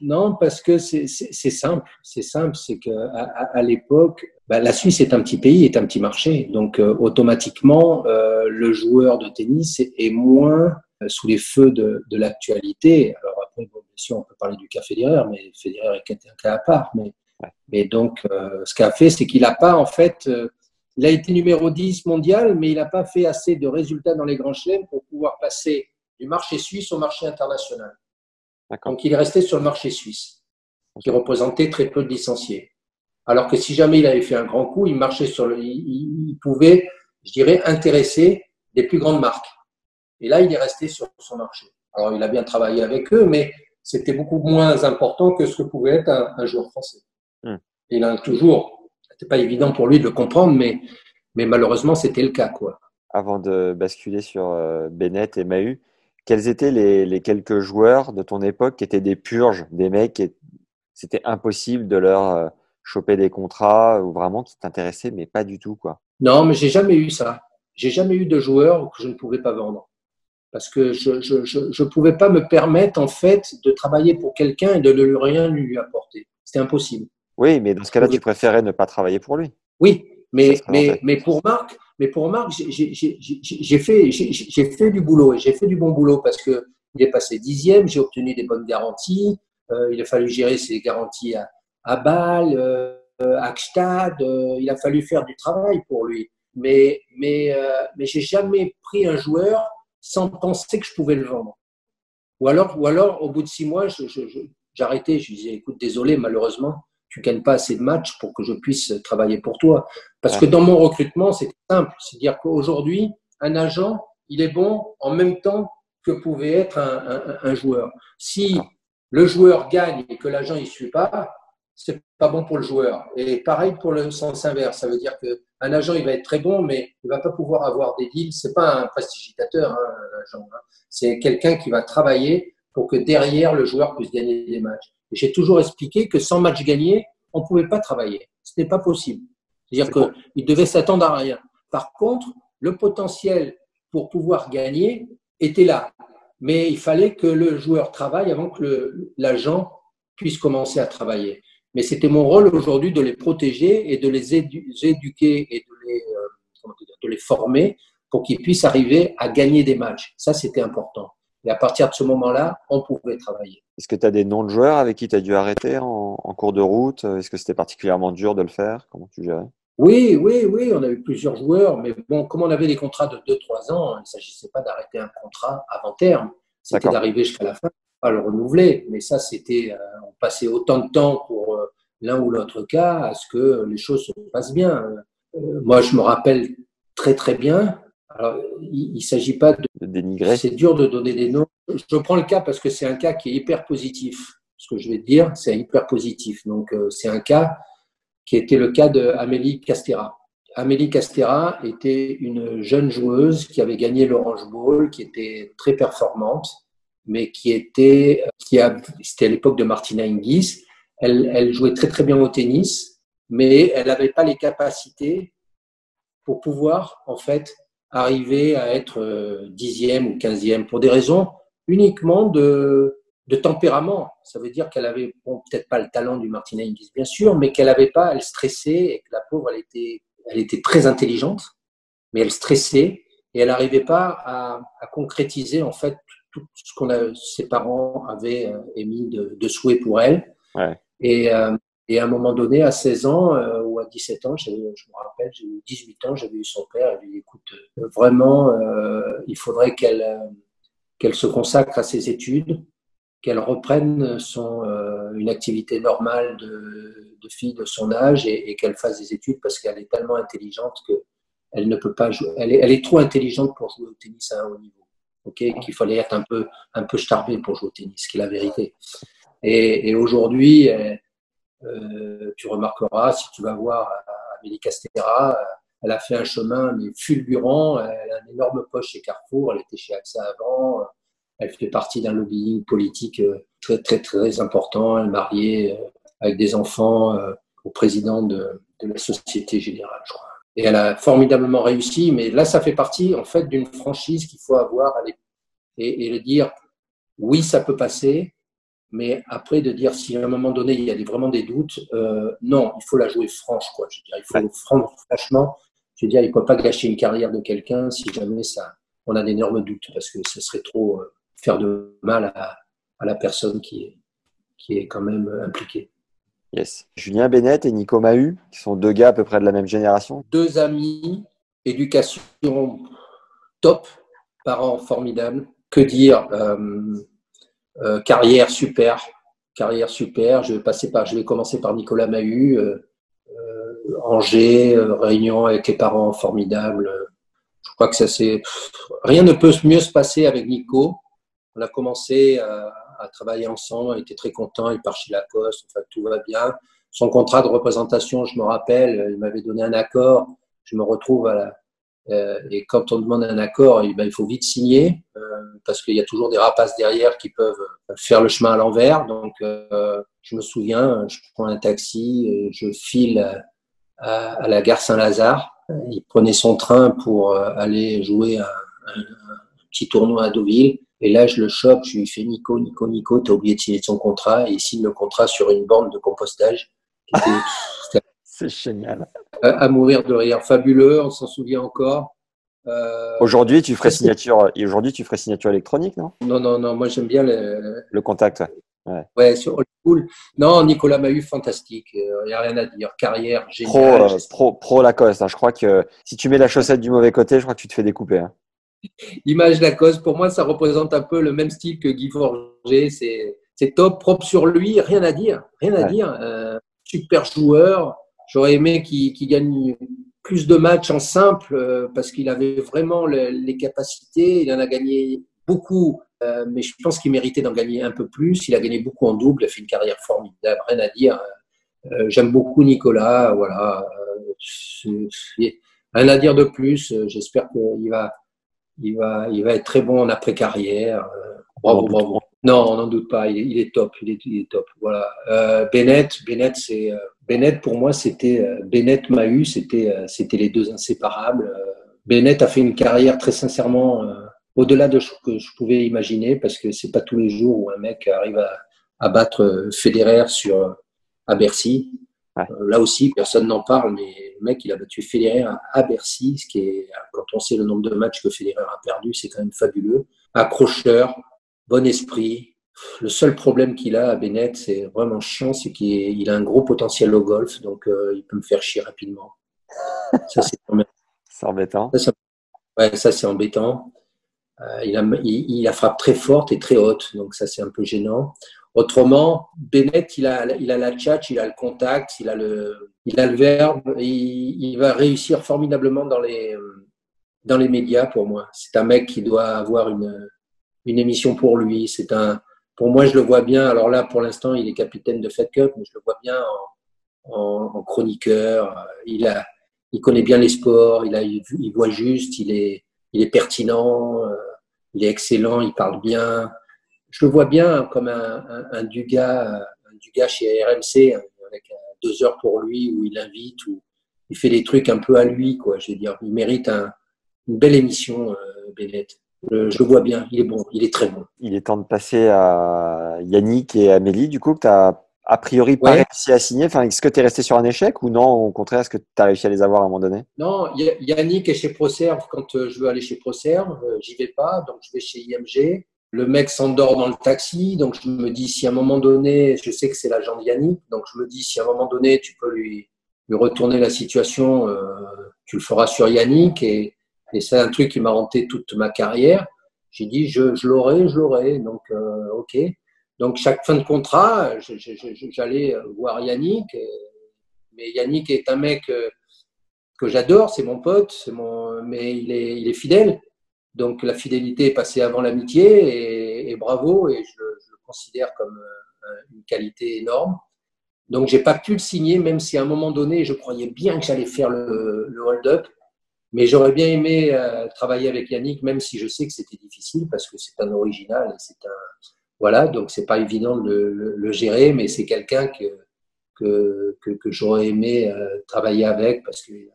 Non, parce que c'est simple. C'est simple. C'est qu'à à, à l'époque, bah, la Suisse est un petit pays, est un petit marché. Donc, euh, automatiquement, euh, le joueur de tennis est, est moins euh, sous les feux de, de l'actualité. Alors, après, bon, bien sûr, on peut parler du cas Federer, mais Federer est un cas à part. Mais, ouais. mais donc, euh, ce qu'a fait, c'est qu'il n'a pas, en fait, euh, il a été numéro 10 mondial, mais il n'a pas fait assez de résultats dans les grands chelems pour pouvoir passer du marché suisse au marché international. Donc, il est resté sur le marché suisse, qui représentait très peu de licenciés. Alors que si jamais il avait fait un grand coup, il marchait sur le, il, il pouvait, je dirais, intéresser des plus grandes marques. Et là, il est resté sur son marché. Alors, il a bien travaillé avec eux, mais c'était beaucoup moins important que ce que pouvait être un, un joueur français. Mmh. Il a toujours, c'était pas évident pour lui de le comprendre, mais, mais malheureusement, c'était le cas, quoi. Avant de basculer sur euh, Bennett et Mahu, quels étaient les, les, quelques joueurs de ton époque qui étaient des purges, des mecs qui c'était impossible de leur euh, choper des contrats ou vraiment qui t'intéressaient, mais pas du tout, quoi? Non, mais j'ai jamais eu ça. J'ai jamais eu de joueur que je ne pouvais pas vendre. Parce que je ne je, je, je, pouvais pas me permettre, en fait, de travailler pour quelqu'un et de ne rien lui apporter. C'était impossible. Oui, mais dans ce cas-là, tu préférais ne pas travailler pour lui. Oui, mais, mais, mais pour Marc, mais pour Marc, j'ai fait, fait du boulot et j'ai fait du bon boulot parce que il est passé dixième, j'ai obtenu des bonnes garanties, euh, il a fallu gérer ces garanties à, à Bâle, euh, à Gstad, euh, il a fallu faire du travail pour lui. Mais, mais, mais j'ai jamais pris un joueur sans penser que je pouvais le vendre. Ou alors, ou alors au bout de six mois, j'arrêtais, je, je, je, disais, écoute, désolé, malheureusement, tu gagnes pas assez de matchs pour que je puisse travailler pour toi. Parce que dans mon recrutement, c'est simple. C'est-à-dire qu'aujourd'hui, un agent, il est bon en même temps que pouvait être un, un, un joueur. Si le joueur gagne et que l'agent ne suit pas, c'est pas bon pour le joueur. Et pareil pour le sens inverse. Ça veut dire qu'un agent, il va être très bon, mais il va pas pouvoir avoir des deals. C'est pas un prestigitateur, hein, l'agent. Hein. C'est quelqu'un qui va travailler pour que derrière, le joueur puisse gagner des matchs. J'ai toujours expliqué que sans match gagné, on pouvait pas travailler. Ce n'est pas possible. C'est-à-dire qu'il devait s'attendre à rien. Par contre, le potentiel pour pouvoir gagner était là. Mais il fallait que le joueur travaille avant que l'agent puisse commencer à travailler. Mais c'était mon rôle aujourd'hui de les protéger et de les éduquer et de les, euh, de les former pour qu'ils puissent arriver à gagner des matchs. Ça, c'était important. Et à partir de ce moment-là, on pouvait travailler. Est-ce que tu as des noms de joueurs avec qui tu as dû arrêter en, cours de route? Est-ce que c'était particulièrement dur de le faire? Comment tu gérais? Oui, oui, oui. On a eu plusieurs joueurs. Mais bon, comme on avait des contrats de 2-3 ans, il ne s'agissait pas d'arrêter un contrat avant terme. C'était d'arriver jusqu'à la fin, pas le renouveler. Mais ça, c'était. Euh, on passait autant de temps pour euh, l'un ou l'autre cas à ce que les choses se passent bien. Euh, moi, je me rappelle très, très bien alors, il ne s'agit pas de, dénigrer. C'est dur de donner des noms. Je prends le cas parce que c'est un cas qui est hyper positif. Ce que je vais te dire, c'est hyper positif. Donc, euh, c'est un cas qui était le cas d'Amélie Castera. Amélie Castera était une jeune joueuse qui avait gagné l'Orange Bowl, qui était très performante, mais qui était, qui a, c'était à l'époque de Martina Hingis. Elle, elle jouait très très bien au tennis, mais elle n'avait pas les capacités pour pouvoir en fait arriver à être euh, dixième ou quinzième pour des raisons uniquement de, de tempérament. Ça veut dire qu'elle avait bon, peut-être pas le talent du Martina Hingis, bien sûr, mais qu'elle n'avait pas, elle stressait et que la pauvre, elle était, elle était très intelligente, mais elle stressait et elle n'arrivait pas à, à, concrétiser en fait tout ce qu'on a, ses parents avaient euh, émis de, de souhait pour elle. Ouais. Et, euh, et à un moment donné, à 16 ans euh, ou à 17 ans, je me rappelle, j'ai eu 18 ans, j'avais eu son père, et lui dit, écoute, euh, vraiment, euh, il faudrait qu'elle qu'elle se consacre à ses études, qu'elle reprenne son, une activité normale de, de, fille de son âge et, et qu'elle fasse des études parce qu'elle est tellement intelligente que elle ne peut pas jouer. Elle est, elle est trop intelligente pour jouer au tennis à un haut niveau. Ok, qu'il fallait être un peu un peu starbé pour jouer au tennis, qui est la vérité. Et, et aujourd'hui, euh, tu remarqueras, si tu vas voir Amélie Castera, euh, elle a fait un chemin fulgurant, elle a une énorme poche chez Carrefour, elle était chez AXA avant, elle fait partie d'un lobbying politique euh, très très très important, elle est mariée avec des enfants au président de, la Société Générale, je crois. Et elle a formidablement réussi, mais là, ça fait partie en fait d'une franchise qu'il faut avoir et, et le dire oui, ça peut passer, mais après, de dire si à un moment donné, il y a vraiment des doutes, euh, non, il faut la jouer franche. Quoi. Je veux dire, il faut franchement, je veux dire, il ne peut pas gâcher une carrière de quelqu'un si jamais ça, on a d'énormes doutes, parce que ce serait trop euh, faire de mal à, à, la personne qui est, qui est quand même impliquée. Yes. Julien Bennett et Nico Mahu, qui sont deux gars à peu près de la même génération. Deux amis, éducation top, parents formidables. Que dire euh, euh, carrière super, carrière super. Je vais passer par, je vais commencer par Nicolas Mahut, euh, euh, Angers, réunion avec les parents formidables. Je crois que ça c'est rien ne peut mieux se passer avec Nico. On a commencé à, travailler ensemble, il était très content, il part chez Lacoste, enfin tout va bien. Son contrat de représentation, je me rappelle, il m'avait donné un accord. Je me retrouve à la, et quand on demande un accord, eh ben, il faut vite signer euh, parce qu'il y a toujours des rapaces derrière qui peuvent faire le chemin à l'envers. Donc, euh, je me souviens, je prends un taxi, et je file à, à la gare Saint-Lazare. Il prenait son train pour aller jouer un, un, petit tournoi à Deauville. Et là, je le chope, je lui fais Nico, Nico, Nico, t'as oublié de signer son contrat. Et il signe le contrat sur une bande de compostage. <laughs> C'est génial. À mourir de rire. Fabuleux, on s'en souvient encore. Euh, aujourd'hui, tu ferais signature. Aujourd'hui, tu ferais signature électronique, non? Non, non, non. Moi, j'aime bien le, le contact. Ouais. ouais. sur Old School. Non, Nicolas Mahut, fantastique. Il euh, n'y a rien à dire. Carrière géniale. Pro, euh, pro, pro Lacoste. Hein. Je crois que si tu mets la chaussette du mauvais côté, je crois que tu te fais découper. Hein. Image Lacoste, pour moi, ça représente un peu le même style que Guy Forger. C'est top, propre sur lui, rien à dire. Rien à ouais. dire. Euh, super joueur. J'aurais aimé qu'il qu gagne plus de matchs en simple euh, parce qu'il avait vraiment le, les capacités. Il en a gagné beaucoup, euh, mais je pense qu'il méritait d'en gagner un peu plus. Il a gagné beaucoup en double, il a fait une carrière formidable, rien à dire. Euh, J'aime beaucoup Nicolas, voilà. rien à dire de plus. J'espère qu'il va, il va, il va être très bon en après-carrière. bravo, bravo. Non, on n'en doute pas. Il est, il est, top. Il est, il est top. Voilà. Euh, Bennett, Bennett, c'est Bennett pour moi, c'était Bennett Mahu, c'était c'était les deux inséparables. Bennett a fait une carrière très sincèrement au-delà de ce que je pouvais imaginer, parce que c'est pas tous les jours où un mec arrive à, à battre Federer sur à Bercy. là aussi, personne n'en parle, mais le mec, il a battu Federer à, Bercy, ce qui est, quand on sait le nombre de matchs que Federer a perdu, c'est quand même fabuleux. Accrocheur, bon esprit, le seul problème qu'il a à Bennett, c'est vraiment chiant, c'est qu'il a un gros potentiel au golf, donc euh, il peut me faire chier rapidement. <laughs> Ça, c'est embêtant. Ça, ouais, ça c'est embêtant. Euh, il, a, il, frappe très forte et très haute, donc ça c'est un peu gênant. Autrement, Bennett, il a, il a la tchatch, il a le contact, il a le, il a le verbe, il, il va réussir formidablement dans les, dans les médias pour moi. C'est un mec qui doit avoir une, une émission pour lui. C'est un, pour moi, je le vois bien. Alors là, pour l'instant, il est capitaine de Fed Cup, mais je le vois bien en, chroniqueur. Il a, il connaît bien les sports. Il a, il voit juste. Il est, il est pertinent. Euh, il est excellent. Il parle bien. Je le vois bien comme un, un, un Dugas, un Dugas chez RMC avec deux heures pour lui où il invite, où il fait des trucs un peu à lui, quoi. Je veux dire, il mérite un, une belle émission, euh. Euh, je le vois bien, il est bon, il est très bon. Il est temps de passer à Yannick et Amélie, du coup, que tu as a priori pas réussi à signer. Enfin, est-ce que tu es resté sur un échec ou non? Au contraire, est-ce que tu as réussi à les avoir à un moment donné? Non, Yannick est chez ProServe. Quand euh, je veux aller chez ProServe, euh, j'y vais pas, donc je vais chez IMG. Le mec s'endort dans le taxi, donc je me dis si à un moment donné, je sais que c'est l'agent de Yannick, donc je me dis si à un moment donné tu peux lui, lui retourner la situation, tu le feras sur Yannick et et c'est un truc qui m'a hanté toute ma carrière. J'ai dit, je, l'aurai, je l'aurai. Donc, euh, OK. Donc, chaque fin de contrat, j'allais voir Yannick. Mais Yannick est un mec euh, que j'adore, c'est mon pote, c'est mon, mais il est, il est fidèle. Donc, la fidélité est passée avant l'amitié et, bravo. Et je, le considère comme euh, une qualité énorme. Donc, j'ai pas pu le signer, même si à un moment donné, je croyais bien que j'allais faire le hold-up. Mais j'aurais bien aimé euh, travailler avec Yannick, même si je sais que c'était difficile parce que c'est un original c'est un voilà, donc c'est pas évident de le, gérer, mais c'est quelqu'un que que, que, que j'aurais aimé euh, travailler avec parce qu'il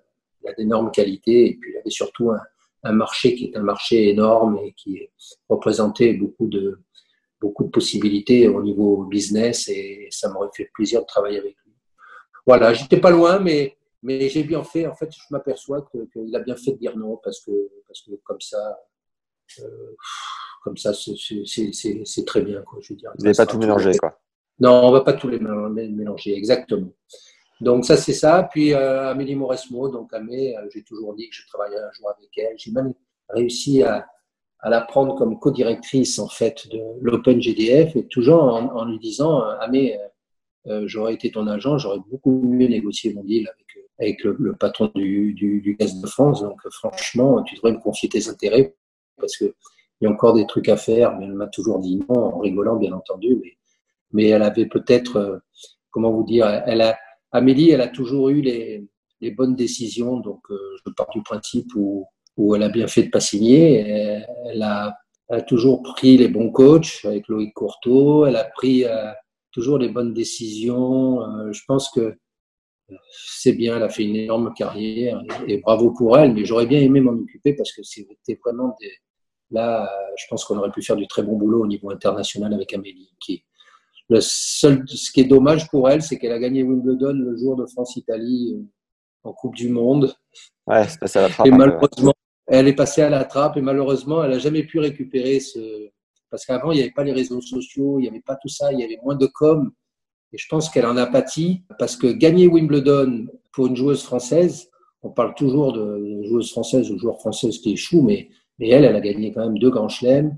a d'énormes qualités et puis il avait surtout un, un, marché qui est un marché énorme et qui représentait beaucoup de beaucoup de possibilités au niveau business et ça m'aurait fait plaisir de travailler avec lui. Voilà, j'étais pas loin, mais mais j'ai bien fait, en fait, je m'aperçois qu'il a bien fait de dire non, parce que, parce que comme ça, euh, comme ça, c'est très bien. Quoi, je veux dire, Vous n'avez pas tout mélangé, quoi. Non, on va pas tout les mélanger, exactement. Donc ça, c'est ça. Puis euh, Amélie Mauresmo, donc Amé, euh, j'ai toujours dit que je travaillerais un jour avec elle. J'ai même réussi à, à la prendre comme co-directrice, en fait, de l'Open GDF, et toujours en, en lui disant, Amé, j'aurais été ton agent, j'aurais beaucoup mieux négocié mon deal avec avec le, patron du, du, Gaz de France. Donc, franchement, tu devrais me confier tes intérêts parce qu'il y a encore des trucs à faire. Mais elle m'a toujours dit non, en rigolant, bien entendu. Mais, elle avait peut-être, euh, comment vous dire, elle a, Amélie, elle a toujours eu les, bonnes décisions. Donc, euh, je pars du principe où, où elle a bien fait de pas signer. Elle a, toujours pris les bons coachs avec Loïc Courteau. Elle a pris euh, toujours les bonnes décisions. Je pense que c'est bien, elle a fait une énorme carrière et, bravo pour elle, mais j'aurais bien aimé m'en occuper parce que c'était vraiment des. Là, je pense qu'on aurait pu faire du très bon boulot au niveau international avec Amélie. Qui, le seul, ce qui est dommage pour elle, c'est qu'elle a gagné Wimbledon le jour de France-Italie euh, en Coupe du Monde. Ouais, c'est passé à la trappe. Et malheureusement, elle est passée à la trappe et malheureusement, elle n'a jamais pu récupérer ce. Parce qu'avant, il n'y avait pas les réseaux sociaux, il n'y avait pas tout ça, il y avait moins de com. Et je pense qu'elle en a pâti parce que gagner Wimbledon pour une joueuse française, on parle toujours de joueuse française ou joueur française qui échoue, mais, mais elle, elle a gagné quand même deux grands chelems.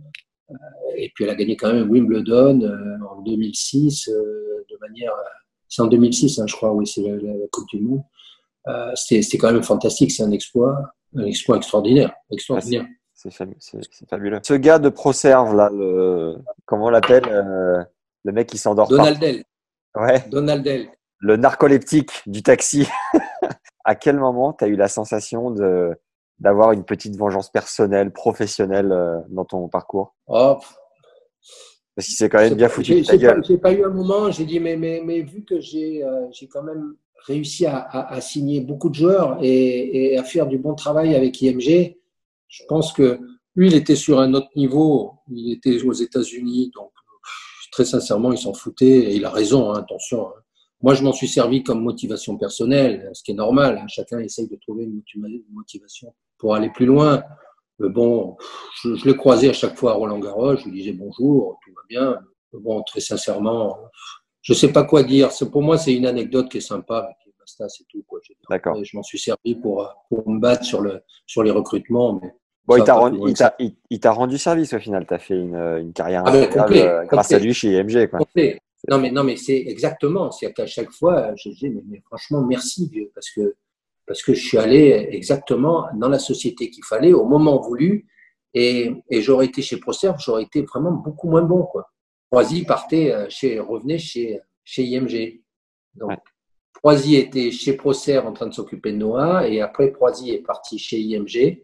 Euh, et puis elle a gagné quand même Wimbledon euh, en 2006 euh, de manière. C'est en 2006, hein, je crois, oui, c'est la, la, Coupe du Monde. Euh, C'était quand même fantastique, c'est un exploit, un exploit extraordinaire. extraordinaire. C'est fabuleux. Ce gars de ProServe, là, le, comment on l'appelle Le mec qui s'endort pas. Donaldel. Ouais. Donaldel. Le narcoleptique du taxi. <laughs> à quel moment tu as eu la sensation de d'avoir une petite vengeance personnelle, professionnelle euh, dans ton parcours? Oh. Parce qu'il s'est quand même bien foutu de ta gueule. J'ai pas eu un moment, j'ai dit, mais, mais, mais vu que j'ai euh, quand même réussi à, à, signer beaucoup de joueurs et, et, à faire du bon travail avec IMG. Je pense que lui, il était sur un autre niveau. Il était aux États-Unis, donc très sincèrement, il s'en foutait. Et il a raison, hein, attention. Hein. Moi, je m'en suis servi comme motivation personnelle, ce qui est normal. Hein. Chacun essaye de trouver une motivation pour aller plus loin. Mais bon, je, je l'ai croisé à chaque fois à Roland Garros. Je lui disais bonjour, tout va bien. Mais bon, très sincèrement, je sais pas quoi dire. Pour moi, c'est une anecdote qui est sympa. Basta, c'est tout. Quoi. D'accord. Je m'en suis servi pour, pour me battre sur, le, sur les recrutements. Mais Bon, il t'a rendu, service au final. Tu as fait une, une carrière ah euh, grâce à lui chez IMG. Quoi. Non, mais, non, mais c'est exactement. C'est qu'à chaque fois, je dis, mais, mais, franchement, merci, vieux, parce que, parce que je suis allé exactement dans la société qu'il fallait au moment voulu. Et, et j'aurais été chez ProServe, j'aurais été vraiment beaucoup moins bon. Quoi. Proisy partait euh, chez, revenait chez, chez IMG. Donc, ouais. était chez ProServe en train de s'occuper de Noah, et après, Proisy est parti chez IMG.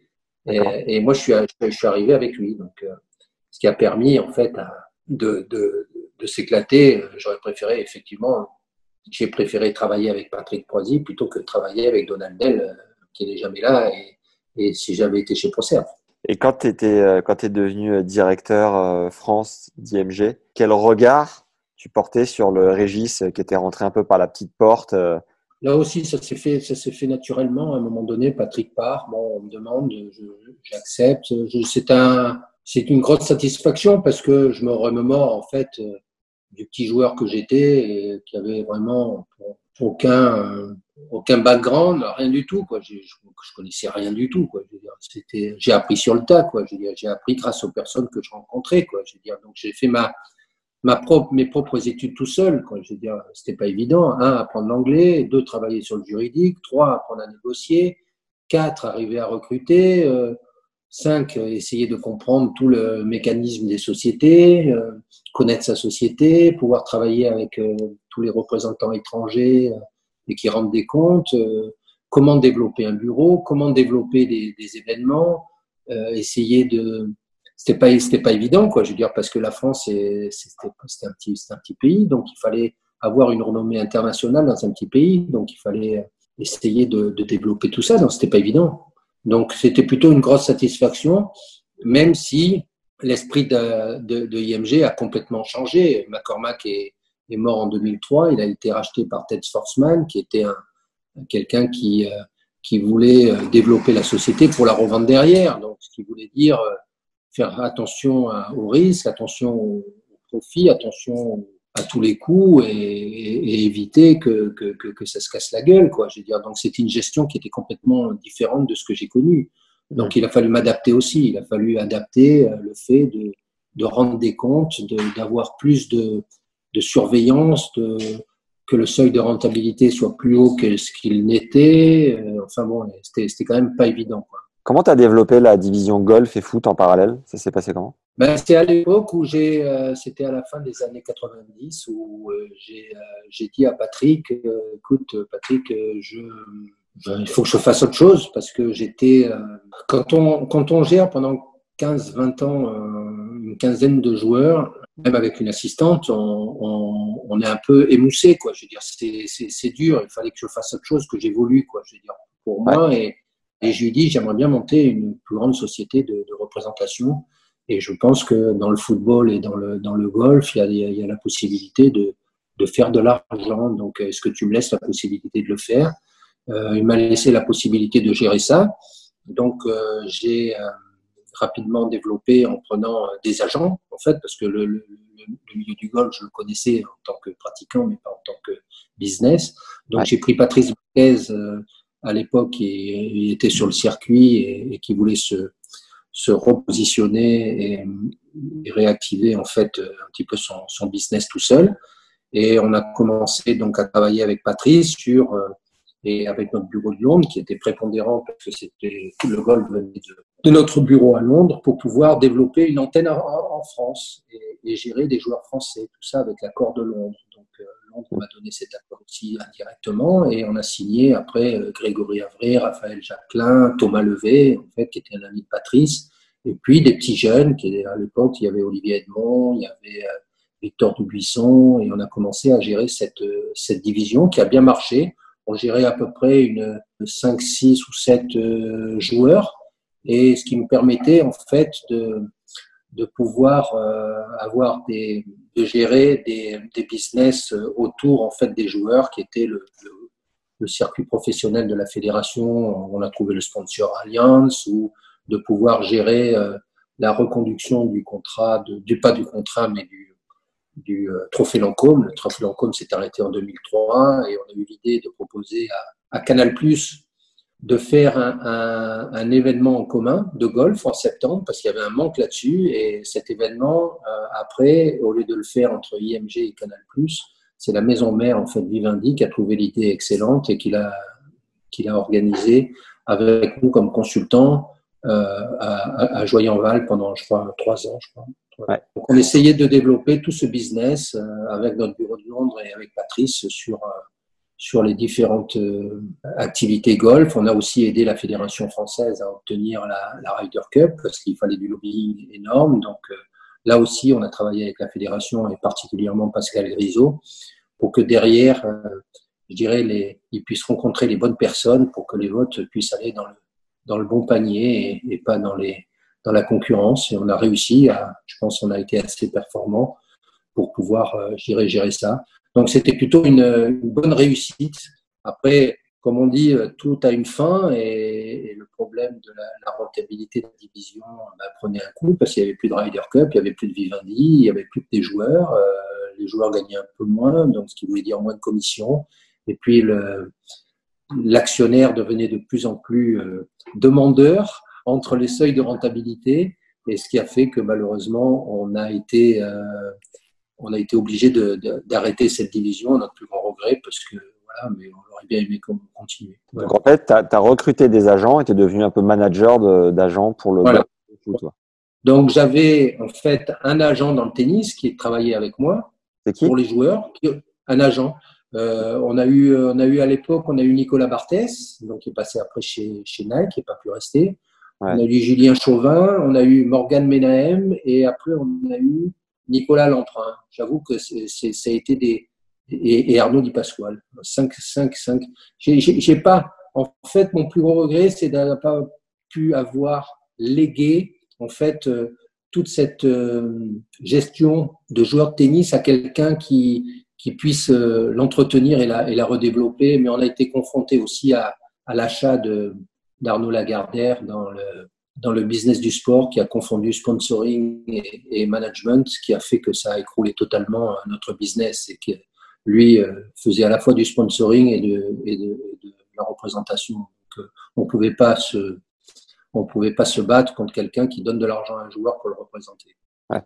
Et, et, moi, je suis, je suis arrivé avec lui. Donc, euh, ce qui a permis, en fait, de, de, de s'éclater. J'aurais préféré, effectivement, j'ai préféré travailler avec Patrick Proisy plutôt que travailler avec Donald Bell, euh, qui n'est jamais là, et, et si j'avais été chez ProServe. Et quand tu euh, quand es devenu directeur France d'IMG, quel regard tu portais sur le Régis qui était rentré un peu par la petite porte Là aussi, ça s'est fait, ça s'est fait naturellement. À un moment donné, Patrick part. Bon, on me demande, j'accepte. C'est un, c'est une grosse satisfaction parce que je me remémore en fait euh, du petit joueur que j'étais et qui avait vraiment aucun aucun background, rien du tout quoi. Je, connaissais rien du tout quoi. J'ai appris sur le tas quoi. J'ai appris grâce aux personnes que je rencontrais quoi. J'ai fait ma ma propre, mes propres études tout seul. Quoi. Je veux dire, c'était pas évident. Un, apprendre l'anglais. Deux, travailler sur le juridique. Trois, apprendre à négocier. Quatre, arriver à recruter. Euh, cinq, essayer de comprendre tout le mécanisme des sociétés, euh, connaître sa société, pouvoir travailler avec euh, tous les représentants étrangers et qui rendent des comptes. comment développer un bureau, comment développer des, des événements, essayer de c'était pas c'était pas évident quoi. Je veux dire parce que la France c'était un petit un petit pays donc il fallait avoir une renommée internationale dans un petit pays donc il fallait essayer de, de développer tout ça. Donc c'était pas évident. Donc c'était plutôt une grosse satisfaction même si l'esprit de, de, de, IMG a complètement changé. McCormack est, est, mort en 2003 il a été racheté par Ted Sfortsman qui était un quelqu'un qui euh, qui voulait euh, développer la société pour la revendre derrière. Donc ce qui voulait dire euh, faire attention aux risques, attention aux profits, attention à tous les coûts et, éviter que, que, que, ça se casse la gueule. Quoi. Je veux dire, donc c'était une gestion qui était complètement différente de ce que j'ai connu. Donc il a fallu m'adapter aussi. Il a fallu adapter euh, le fait de, de rendre des comptes, d'avoir plus de, de surveillance, de, que le seuil de rentabilité soit plus haut que ce qu'il n'était. Euh, enfin bon, c'était quand même pas évident. Quoi. Comment tu as développé la division golf et foot en parallèle? Ça s'est passé comment? Ben, C'était à l'époque où j'ai, euh, c'était à la fin des années 90 où euh, j'ai, euh, j'ai dit à Patrick, écoute Patrick, je, il faut que je fasse autre chose parce que j'étais, quand on, quand on gère pendant 15-20 ans une quinzaine de joueurs, même avec une assistante, on, on, on est un peu émoussé, quoi. Je veux dire, c'est, c'est, c'est dur. Il fallait que je fasse autre chose, que j'évolue, quoi. Je veux dire, pour moi et et je lui dis, j'aimerais bien monter une plus grande société de, de, représentation. Et je pense que dans le football et dans le, dans le golf, il y a, il y a la possibilité de, de faire de l'argent. Donc, est-ce que tu me laisses la possibilité de le faire? Euh, Il m'a laissé la possibilité de gérer ça. Donc, euh, j'ai euh, rapidement développé en prenant euh, des agents, en fait, parce que le, le, le, milieu du golf, je le connaissais en tant que pratiquant, mais pas en tant que business. Donc, j'ai pris Patrice Marquez euh, à l'époque qui était sur le circuit et, qui voulait se, repositionner et, réactiver en fait un petit peu son, business tout seul. Et on a commencé donc à travailler avec Patrice sur euh, et avec notre bureau de Londres qui était prépondérant parce que c'était le golf venait de, notre bureau à Londres pour pouvoir développer une antenne en, France et, gérer des joueurs français, tout ça avec l'accord de Londres. Donc on m'a donné cet accord aussi indirectement et on a signé après euh, Grégory Avré, Raphaël Jacquelin, Thomas Levé, en fait, qui était un ami de Patrice, et puis des petits jeunes, qui à l'époque, il y avait Olivier Edmond, il y avait euh, Victor Dubuisson, et on a commencé à gérer cette, euh, cette division qui a bien marché. on gérait à peu près une 5, 6 ou 7 euh, joueurs et ce qui nous permettait en fait de, de pouvoir euh, avoir des, de gérer des, des, business autour en fait des joueurs qui étaient le, le, circuit professionnel de la fédération. On a trouvé le sponsor Alliance ou de pouvoir gérer euh, la reconduction du contrat, de, du pas du contrat mais du, du euh, Trophée Lancôme. Le Trophée Lancôme s'est arrêté en 2003 et on a eu l'idée de proposer à, à Canal Plus de faire un, un, un, événement en commun de golf en septembre parce qu'il y avait un manque là-dessus et cet événement euh, après au lieu de le faire entre IMG et Canal c'est la maison mère en fait Vivendi qui a trouvé l'idée excellente et qui l'a qu'il a organisé avec nous comme consultants euh, à, à Joyenval pendant je crois trois ans je crois Ouais. Donc on essayait de développer tout ce business euh, avec notre bureau de Londres et avec Patrice sur euh, sur les différentes euh, activités golf. On a aussi aidé la fédération française à obtenir la, Ryder Cup parce qu'il fallait du lobbying énorme. Donc là aussi, on a travaillé avec la fédération et particulièrement Pascal Grisot pour que derrière, je dirais, ils puissent rencontrer les bonnes personnes pour que les votes puissent aller dans le bon panier et, pas dans la concurrence et on a réussi à, je pense, on a été assez performant pour pouvoir, euh, gérer ça. Donc c'était plutôt une, une, bonne réussite. Après, comme on dit, euh, tout a une fin et, le problème de la, rentabilité de la division bah, prenait un coup parce qu'il n'y avait plus de Ryder Cup, il n'y avait plus de Vivendi, il n'y avait plus que des joueurs. Euh, les joueurs gagnaient un peu moins, donc ce qui voulait dire moins de commissions. Et puis l'actionnaire devenait de plus en plus euh, demandeur entre les seuils de rentabilité et ce qui a fait que malheureusement on a été euh, on a été obligé d'arrêter cette division à notre plus grand regret parce que voilà mais on aurait bien aimé continuer. Voilà. Donc en fait tu as, as, recruté des agents et tu es devenu un peu manager d'agents pour le voilà. Donc j'avais en fait un agent dans le tennis qui travaillait avec moi qui? Pour les joueurs, un agent. Euh, on a eu, on a eu à l'époque, on a eu Nicolas Barthès, donc qui est passé après chez, chez Nike, qui n'est pas pu rester. Ouais. On a eu Julien Chauvin, on a eu Morgane Menahem et après on a eu Nicolas Lamprin. J'avoue que c'est, c'est, ça a été des. Et, Arnaud Di Pasquale. 5, 5, 5. J'ai, j'ai, j'ai pas. En fait, mon plus gros regret, c'est d'avoir pas pu avoir légué, en fait, euh, toute cette euh, gestion de joueurs de tennis à quelqu'un qui, qui puisse euh, l'entretenir et la, et la redévelopper. Mais on a été confronté aussi à, à l'achat de, d'Arnaud Lagardère dans le, dans le business du sport qui a confondu sponsoring et, et, management, qui a fait que ça a écroulé totalement notre business et que lui euh, faisait à la fois du sponsoring et de, la représentation. Donc, euh, on pouvait pouvait pas se battre contre quelqu'un qui donne de l'argent à un joueur pour le représenter.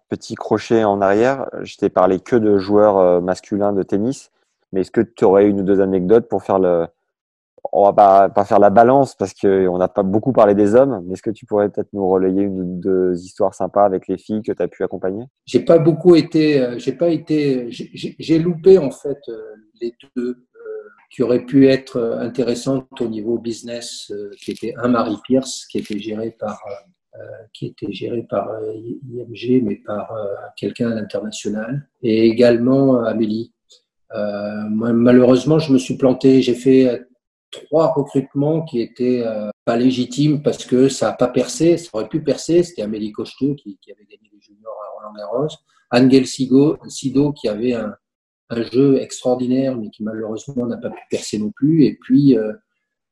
Petit crochet en arrière, je t'ai parlé que de joueurs euh, masculins de tennis, mais est-ce que tu aurais une ou deux anecdotes pour faire le, on va pas, faire la balance parce qu'on n'a pas beaucoup parlé des hommes, mais est-ce que tu pourrais peut-être nous relayer une ou deux histoires sympas avec les filles que tu as pu accompagner? J'ai pas beaucoup été, euh, j'ai pas été, j'ai loupé en fait euh, les deux euh, qui auraient pu être intéressantes au niveau business, qui était un Marie Pierce, qui était géré par qui était géré par IMG, mais par quelqu'un à l'international, et également Amélie. malheureusement, je me suis planté. J'ai fait trois recrutements qui étaient euh, pas légitimes parce que ça n'a pas percé. Ça aurait pu percer. C'était Amélie Cocheteux qui, qui, avait gagné les juniors à Roland Garros. Angel Sido, Sido qui avait un, un, jeu extraordinaire mais qui malheureusement n'a pas pu percer non plus. Et puis euh,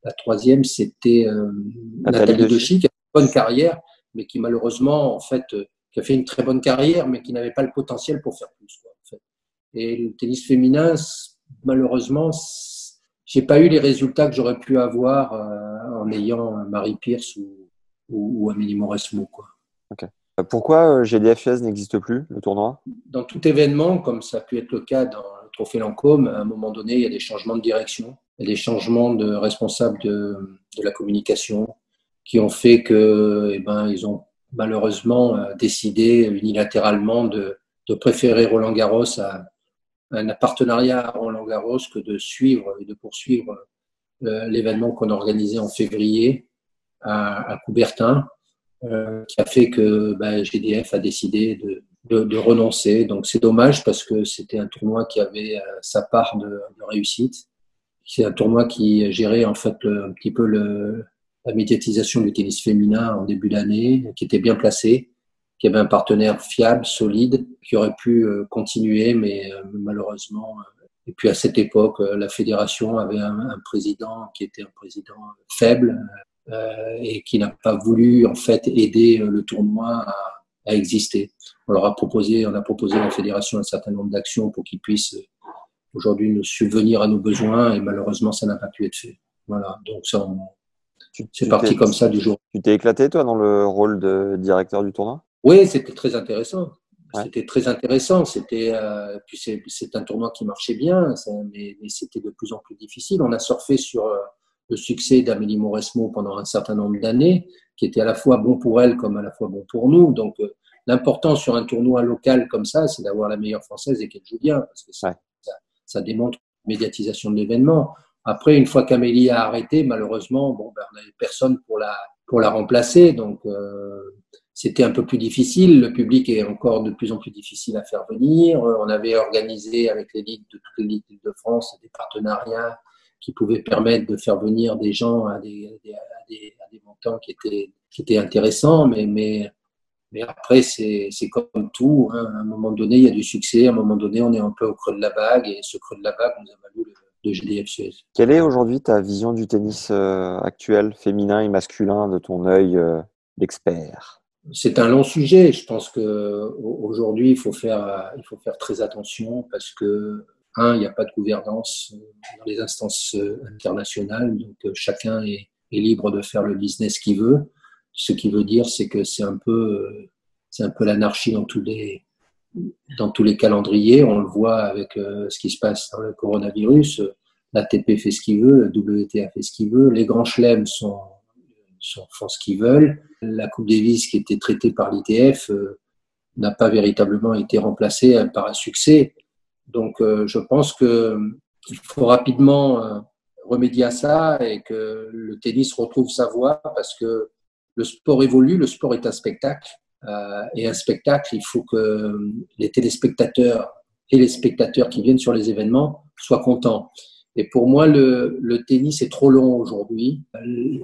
la troisième, c'était euh, Nathalie Dechy qui a une bonne carrière mais qui malheureusement en fait euh, qui a fait une très bonne carrière mais qui n'avait pas le potentiel pour faire plus. Quoi, en fait. Et le tennis féminin, malheureusement, j'ai pas eu les résultats que j'aurais pu avoir euh, en ayant Marie Pierce ou, ou, ou Amélie Mauresmo. Quoi. Okay. Pourquoi euh, GDFS n'existe plus, le tournoi? Dans tout événement, comme ça a pu être le cas dans le Trophée Lancôme, à un moment donné, il y a des changements de direction, il y a des changements de responsables de, de la communication qui ont fait que, eh ben, ils ont malheureusement euh, décidé unilatéralement de, de préférer Roland Garros à, un partenariat à Roland Garros que de suivre et de poursuivre euh, l'événement qu'on a organisé en février à, Coubertin, euh, qui a fait que bah, GDF a décidé de, de, de renoncer. Donc c'est dommage parce que c'était un tournoi qui avait euh, sa part de, de, réussite. C'est un tournoi qui gérait en fait un petit peu le, la médiatisation du tennis féminin en début d'année, qui était bien placé, qui avait un partenaire fiable, solide, qui aurait pu euh, continuer, mais euh, malheureusement. Euh, et puis à cette époque, la fédération avait un, président qui était un président faible et qui n'a pas voulu en fait aider le tournoi à, à, exister. On leur a proposé, on a proposé à la fédération un certain nombre d'actions pour qu'ils puissent aujourd'hui nous subvenir à nos besoins et malheureusement ça n'a pas pu être fait. Voilà, donc ça, c'est parti comme ça du jour. Tu t'es éclaté toi dans le rôle de directeur du tournoi? Oui, c'était très intéressant. C'était très intéressant. C'était euh, puis c'est un tournoi qui marchait bien, mais, c'était de plus en plus difficile. On a surfé sur euh, le succès d'Amélie Mauresmo pendant un certain nombre d'années, qui était à la fois bon pour elle comme à la fois bon pour nous. Donc euh, l'important sur un tournoi local comme ça, c'est d'avoir la meilleure française et qu'elle joue bien, parce que ça, ça, démontre la médiatisation de l'événement. Après, une fois qu'Amélie a arrêté, malheureusement, bon, ben, on n'avait personne pour la, pour la remplacer. Donc, euh, c'était un peu plus difficile. Le public est encore de plus en plus difficile à faire venir. On avait organisé avec les ligues de toutes les ligues de France des partenariats qui pouvaient permettre de faire venir des gens à des, montants qui étaient, qui étaient intéressants. Mais, mais, mais après, c'est comme tout. Hein. À un moment donné, il y a du succès. À un moment donné, on est un peu au creux de la vague. Et ce creux de la vague nous a valu le, de GDF Quelle est aujourd'hui ta vision du tennis euh, actuel, féminin et masculin, de ton œil euh, d'expert? C'est un long sujet. Je pense qu'aujourd'hui, il, faut faire, il faut faire très attention parce que, un, il n'y a pas de gouvernance dans les instances internationales, donc chacun est, libre de faire le business qu'il veut. Ce qui veut dire, c'est que c'est un peu, c'est un peu l'anarchie dans tous les, dans tous les calendriers. On le voit avec euh, ce qui se passe dans le coronavirus. L'ATP fait ce qu'il veut, le WTA fait ce qu'il veut, les grands chelems sont, font ce qu'ils veulent. La Coupe Davis qui était traitée par l'ITF euh, n'a pas véritablement été remplacée par un succès. Donc euh, je pense qu'il faut rapidement remédier à ça et que le tennis retrouve sa voie parce que le sport évolue, le sport est un spectacle euh, et un spectacle, il faut que les téléspectateurs et les spectateurs qui viennent sur les événements soient contents. Et pour moi, le, le tennis est trop long aujourd'hui.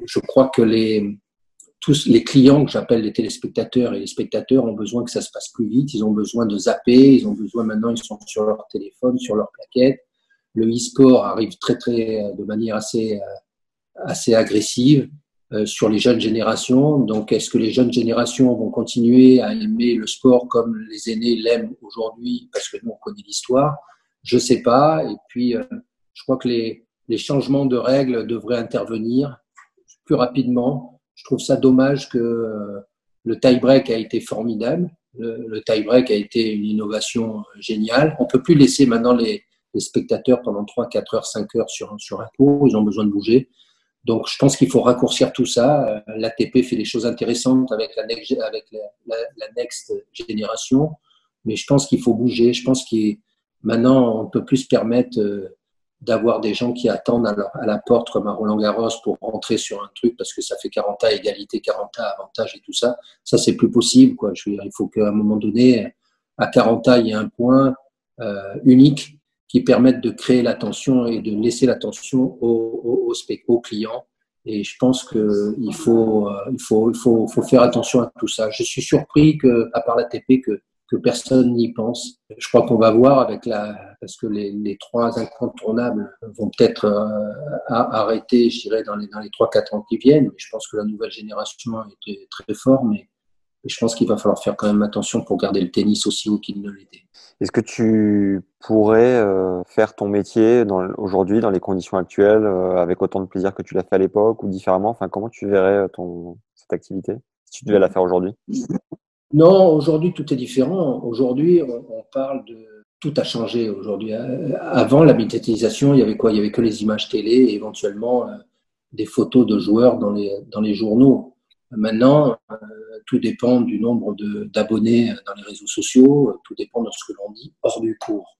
Je crois que les, tous les clients que j'appelle les téléspectateurs et les spectateurs ont besoin que ça se passe plus vite. Ils ont besoin de zapper. Ils ont besoin maintenant, ils sont sur leur téléphone, sur leur plaquette. Le e-sport arrive très, très, de manière assez, assez agressive. Euh, sur les jeunes générations. Donc, est-ce que les jeunes générations vont continuer à aimer le sport comme les aînés l'aiment aujourd'hui parce que nous, on connaît l'histoire? Je ne sais pas. Et puis, euh, je crois que les, les, changements de règles devraient intervenir plus rapidement. Je trouve ça dommage que le tie-break a été formidable. Le, le tie-break a été une innovation géniale. On peut plus laisser maintenant les, les spectateurs pendant 3, 4 heures, 5 heures sur, sur un cours. Ils ont besoin de bouger. Donc, je pense qu'il faut raccourcir tout ça. L'ATP fait des choses intéressantes avec la next, avec la, next génération, mais je pense qu'il faut bouger. Je pense qu'il maintenant on peut plus se permettre euh, d'avoir des gens qui attendent à la, porte comme à Roland Garros pour rentrer sur un truc parce que ça fait 40 ans égalité, 40 ans avantage et tout ça. Ça c'est plus possible quoi. Je veux dire, il faut qu'à un moment donné, à 40 ans, il y ait un point euh, unique qui permettent de créer l'attention et de laisser l'attention aux, aux, clients. Et je pense qu'il faut, euh, il faut, il faut, faut faire attention à tout ça. Je suis surpris que, à part l'ATP, que, que personne n'y pense. Je crois qu'on va voir avec la, parce que les, trois incontournables vont peut-être euh, arrêter, je dirais, dans les, dans les 3-4 ans qui viennent. Mais je pense que la nouvelle génération est très forte, mais je pense qu'il va falloir faire quand même attention pour garder le tennis aussi haut qu'il ne l'était. Est-ce que tu pourrais euh, faire ton métier aujourd'hui dans les conditions actuelles euh, avec autant de plaisir que tu l'as fait à l'époque ou différemment? Enfin, comment tu verrais ton, cette activité si tu devais la faire aujourd'hui? Non, aujourd'hui tout est différent. Aujourd'hui, on, parle de tout a changé aujourd'hui. Avant la médiatisation, il y avait quoi? Il y avait que les images télé et éventuellement des photos de joueurs dans les dans les journaux. Maintenant, euh, tout dépend du nombre d'abonnés dans les réseaux sociaux, tout dépend de ce que l'on dit hors du cours.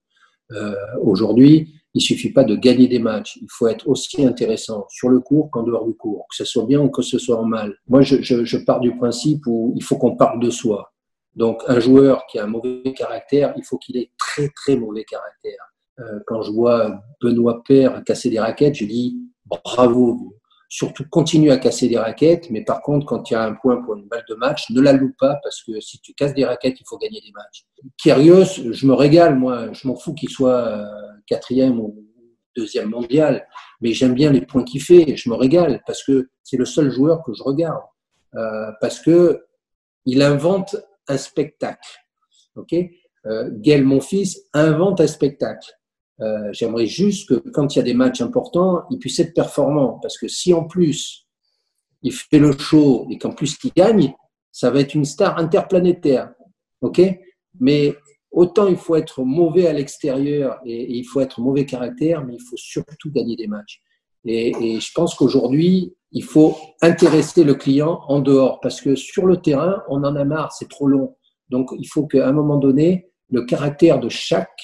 Euh, Aujourd'hui, il suffit pas de gagner des matchs, il faut être aussi intéressant sur le cours qu'en dehors du cours, que ce soit bien ou que ce soit en mal. Moi, je, je, pars du principe où il faut qu'on parle de soi. Donc, un joueur qui a un mauvais caractère, il faut qu'il ait très très mauvais caractère. Euh, quand je vois Benoît Père casser des raquettes, je dis bravo. Surtout continue à casser des raquettes, mais par contre, quand il y a un point pour une balle de match, ne la loupe pas parce que si tu casses des raquettes, il faut gagner des matchs. Kyrgios, je me régale, moi, je m'en fous qu'il soit euh, quatrième ou deuxième mondial, mais j'aime bien les points qu'il fait, je me régale parce que c'est le seul joueur que je regarde, euh, parce que il invente un spectacle. Ok, euh, Gaël, mon fils, invente un spectacle. Euh, J'aimerais juste que quand il y a des matchs importants, il puisse être performant, parce que si en plus il fait le show et qu'en plus il gagne, ça va être une star interplanétaire. Ok, mais autant il faut être mauvais à l'extérieur et, il faut être mauvais caractère, mais il faut surtout gagner des matchs. Et, je pense qu'aujourd'hui, il faut intéresser le client en dehors, parce que sur le terrain, on en a marre, c'est trop long. Donc, il faut qu'à un moment donné, le caractère de chaque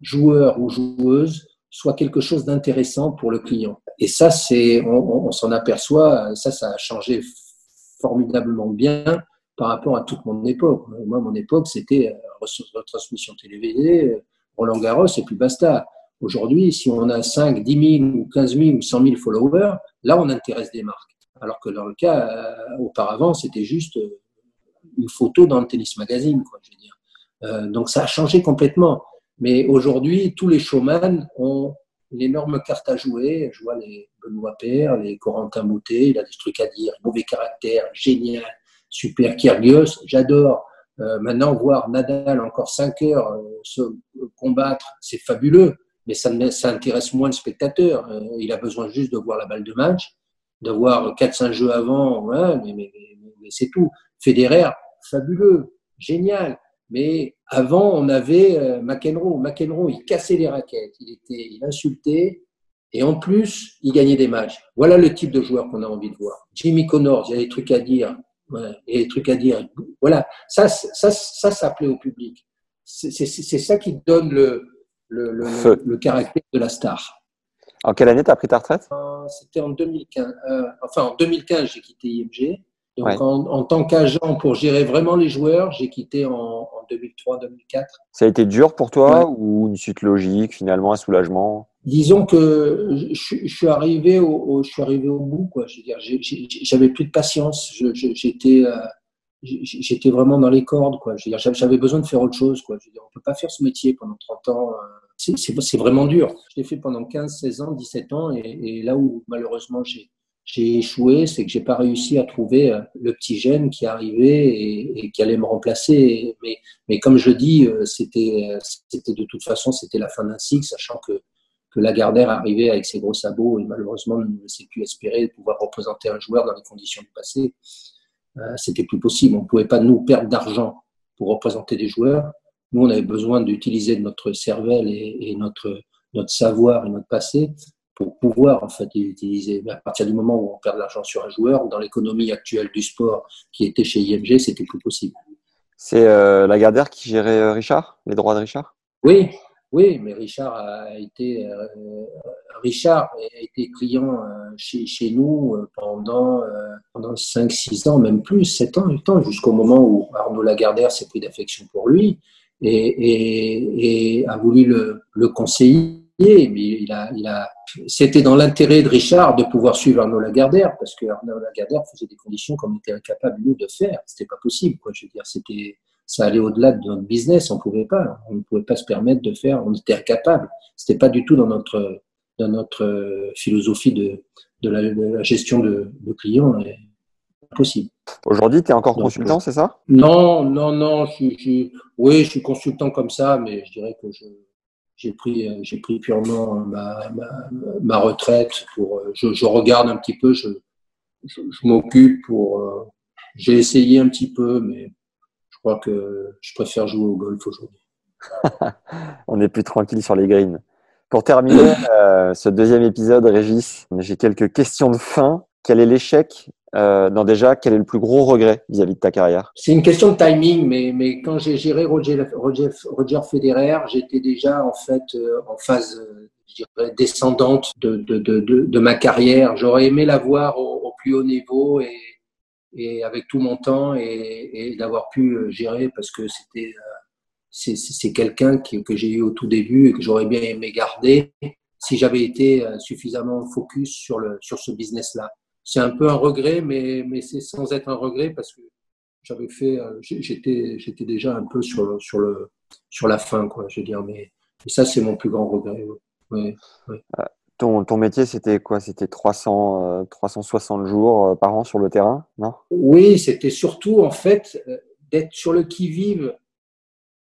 joueur ou joueuse soit quelque chose d'intéressant pour le client. Et ça, c'est, on, on s'en aperçoit, ça, ça a changé formidablement bien par rapport à toute mon époque. Moi, mon époque, c'était euh, retransmission télévisée, euh, Roland Garros et puis basta. Aujourd'hui, si on a 5, 10 000 ou 15 000 ou 100 000 followers, là, on intéresse des marques. Alors que dans le cas, euh, auparavant, c'était juste une photo dans le tennis magazine. Euh, donc ça a changé complètement. Mais aujourd'hui, tous les showman ont une énorme carte à jouer. Je vois les Benoît Père, les Corentin Moutet, il a des trucs à dire, mauvais caractère, génial, super Kyrgios, j'adore. Euh, maintenant, voir Nadal encore 5 heures euh, se combattre, c'est fabuleux, mais ça, ça, intéresse moins le spectateur. Euh, il a besoin juste de voir la balle de match, de voir 4-5 jeux avant, mais, c'est tout. Federer, fabuleux, génial. Mais avant, on avait McEnroe. McEnroe, il cassait les raquettes, il, était, il insultait, et en plus, il gagnait des matchs. Voilà le type de joueur qu'on a envie de voir. Jimmy Connors, il y a des trucs à dire. A des trucs à dire. Voilà, ça, ça, ça, ça plaît au public. C'est ça qui donne le, le, le, le, caractère de la star. En quelle année tu as pris ta retraite? Euh, C'était en 2015. Euh, enfin, en 2015, j'ai quitté IMG. Donc, ouais. en, en, tant qu'agent pour gérer vraiment les joueurs, j'ai quitté en, en 2003-2004. Ça a été dur pour toi ouais. ou une suite logique, finalement, un soulagement? Disons que je, suis arrivé au, je suis arrivé au bout. Quoi. Je veux dire, j'avais plus de patience. J'étais, euh, j'étais vraiment dans les cordes. Quoi. Je veux dire, j'avais besoin de faire autre chose. Quoi. Je veux dire, on peut pas faire ce métier pendant 30 ans. Euh, c'est vraiment dur. Je l'ai fait pendant 15, 16 ans, 17 ans, et, là où malheureusement j'ai j'ai échoué, c'est que j'ai pas réussi à trouver euh, le petit jeune qui arrivait et, et qui allait me remplacer. Mais, mais comme je dis, c'était, c'était de toute façon, c'était la fin d'un cycle, sachant que, que Lagardère arrivait avec ses gros sabots et malheureusement ne laissait plus espérer de pouvoir représenter un joueur dans les conditions du passé. Euh, c'était plus possible. On ne pouvait pas nous perdre d'argent pour représenter des joueurs. Nous, on avait besoin d'utiliser notre cervelle et, et notre, notre savoir et notre passé pour pouvoir en fait l'utiliser. Mais à partir du moment où on perd de l'argent sur un joueur, dans l'économie actuelle du sport qui était chez IMG, c'était plus possible. C'est euh, Lagardère qui gérait euh, Richard, les droits de Richard? Oui, oui, mais Richard a été euh, Richard a été client euh, chez, chez nous euh, pendant pendant 5 6 ans, même plus, 7 ans, 8 ans jusqu'au moment où Arnaud Lagardère s'est pris d'affection pour lui et, et, et a voulu le, le conseiller mais il a, il a, c'était dans l'intérêt de Richard de pouvoir suivre Arnaud Lagardère, parce que Arnaud Lagardère faisait des conditions qu'on était incapable, nous, de faire. C'était pas possible, quoi. Je veux dire, c'était, ça allait au-delà de notre business. On pouvait pas. On ne pouvait pas se permettre de faire. On était incapable. C'était pas du tout dans notre, dans notre philosophie de, de, la, de la gestion de, de clients. Impossible. Aujourd'hui, tu es encore Donc, consultant, c'est ça? Non, non, non. Je, je, oui, je suis consultant comme ça, mais je dirais que je, j'ai pris, j'ai pris purement ma, ma, ma, retraite pour, je, je, regarde un petit peu, je, je, je m'occupe pour, j'ai essayé un petit peu, mais je crois que je préfère jouer au golf aujourd'hui. <laughs> On est plus tranquille sur les greens. Pour terminer <clears throat> euh, ce deuxième épisode, Régis, j'ai quelques questions de fin. Quel est l'échec euh, non, déjà, quel est le plus gros regret vis-à-vis -vis de ta carrière? C'est une question de timing, mais, mais quand j'ai géré Roger, Roger, Roger Federer, j'étais déjà en fait euh, en phase je dirais, descendante de, de, de, de, ma carrière. J'aurais aimé l'avoir au, au, plus haut niveau et, et avec tout mon temps et, d'avoir pu gérer parce que c'était c'est quelqu'un que j'ai eu au tout début et que j'aurais bien aimé garder si j'avais été euh, suffisamment focus sur, le, sur ce business-là. C'est un peu un regret, mais, mais c'est sans être un regret parce que j'avais fait, euh, j'étais, j'étais déjà un peu sur, sur, le, sur la fin, quoi, je veux dire. Mais, ça, c'est mon plus grand regret. Ouais, ouais. Ton, ton, métier, c'était quoi? C'était 300, 360 jours par an sur le terrain, non? Oui, c'était surtout, en fait, d'être sur le qui-vive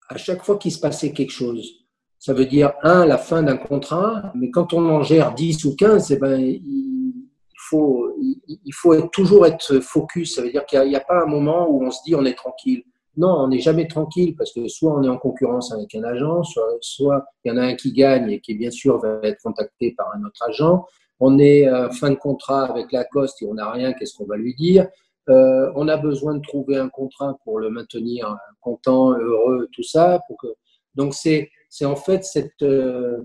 à chaque fois qu'il se passait quelque chose. Ça veut dire, un, la fin d'un contrat, mais quand on en gère 10 ou 15, eh ben, il, faut, il, faut toujours être focus. Ça veut dire qu'il n'y a, pas un moment où on se dit on est tranquille. Non, on n'est jamais tranquille parce que soit on est en concurrence avec un agent, soit, il y en a un qui gagne et qui bien sûr va être contacté par un autre agent. On est euh, fin de contrat avec Lacoste et on n'a rien, qu'est-ce qu'on va lui dire? Euh, On a besoin de trouver un contrat pour le maintenir content, heureux, tout ça. Que... Donc c'est en fait cette euh,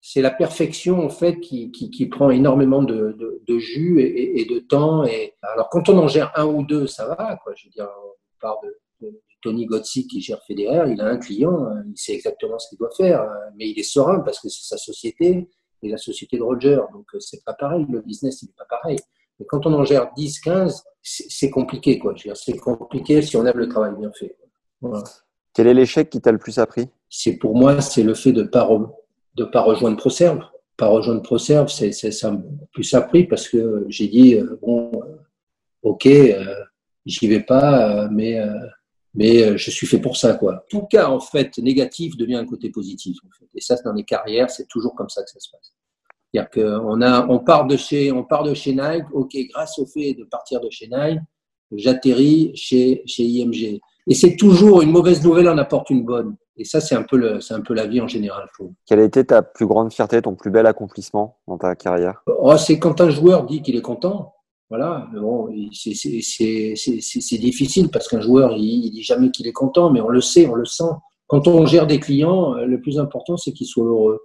c'est la perfection en fait qui, qui, prend énormément de, de, jus et, de temps. Et alors quand on en gère un ou deux, ça va. Quoi. Je veux dire, on de, de Tony Gotzi qui gère Federer, il a un client, hein, il sait exactement ce qu'il doit faire, hein, mais il est serein parce que c'est sa société et la société de Roger. Donc c'est pas pareil, le business il n'est pas pareil. Mais quand on en gère 10, 15, c'est compliqué quoi. C'est compliqué si on aime le travail bien fait. Voilà. Quel est l'échec qui t'a le plus appris? C'est pour moi, c'est le fait de pas de pas rejoindre ProServe. Pas rejoindre ProServe, c'est ça m'a plus appris parce que j'ai dit euh, bon, euh, ok, euh, j'y vais pas, mais mais je suis fait pour ça quoi. Tout cas en fait négatif devient un côté positif en fait. Et ça dans les carrières, c'est toujours comme ça que ça se passe. C'est-à-dire qu'on a, on part de chez, on part de chez Nike. Ok, grâce au fait de partir de chez Nike, j'atterris chez chez IMG. Et c'est toujours une mauvaise nouvelle en apporte une bonne. Et ça, c'est un peu le, c'est un peu la vie en général. Quelle a été ta plus grande fierté, ton plus bel accomplissement dans ta carrière? Oh, C'est quand un joueur dit qu'il est content. Voilà. Bon, c'est, difficile parce qu'un joueur, il, il dit jamais qu'il est content, mais on le sait, on le sent. Quand on gère des clients, le plus important, c'est qu'ils soient heureux.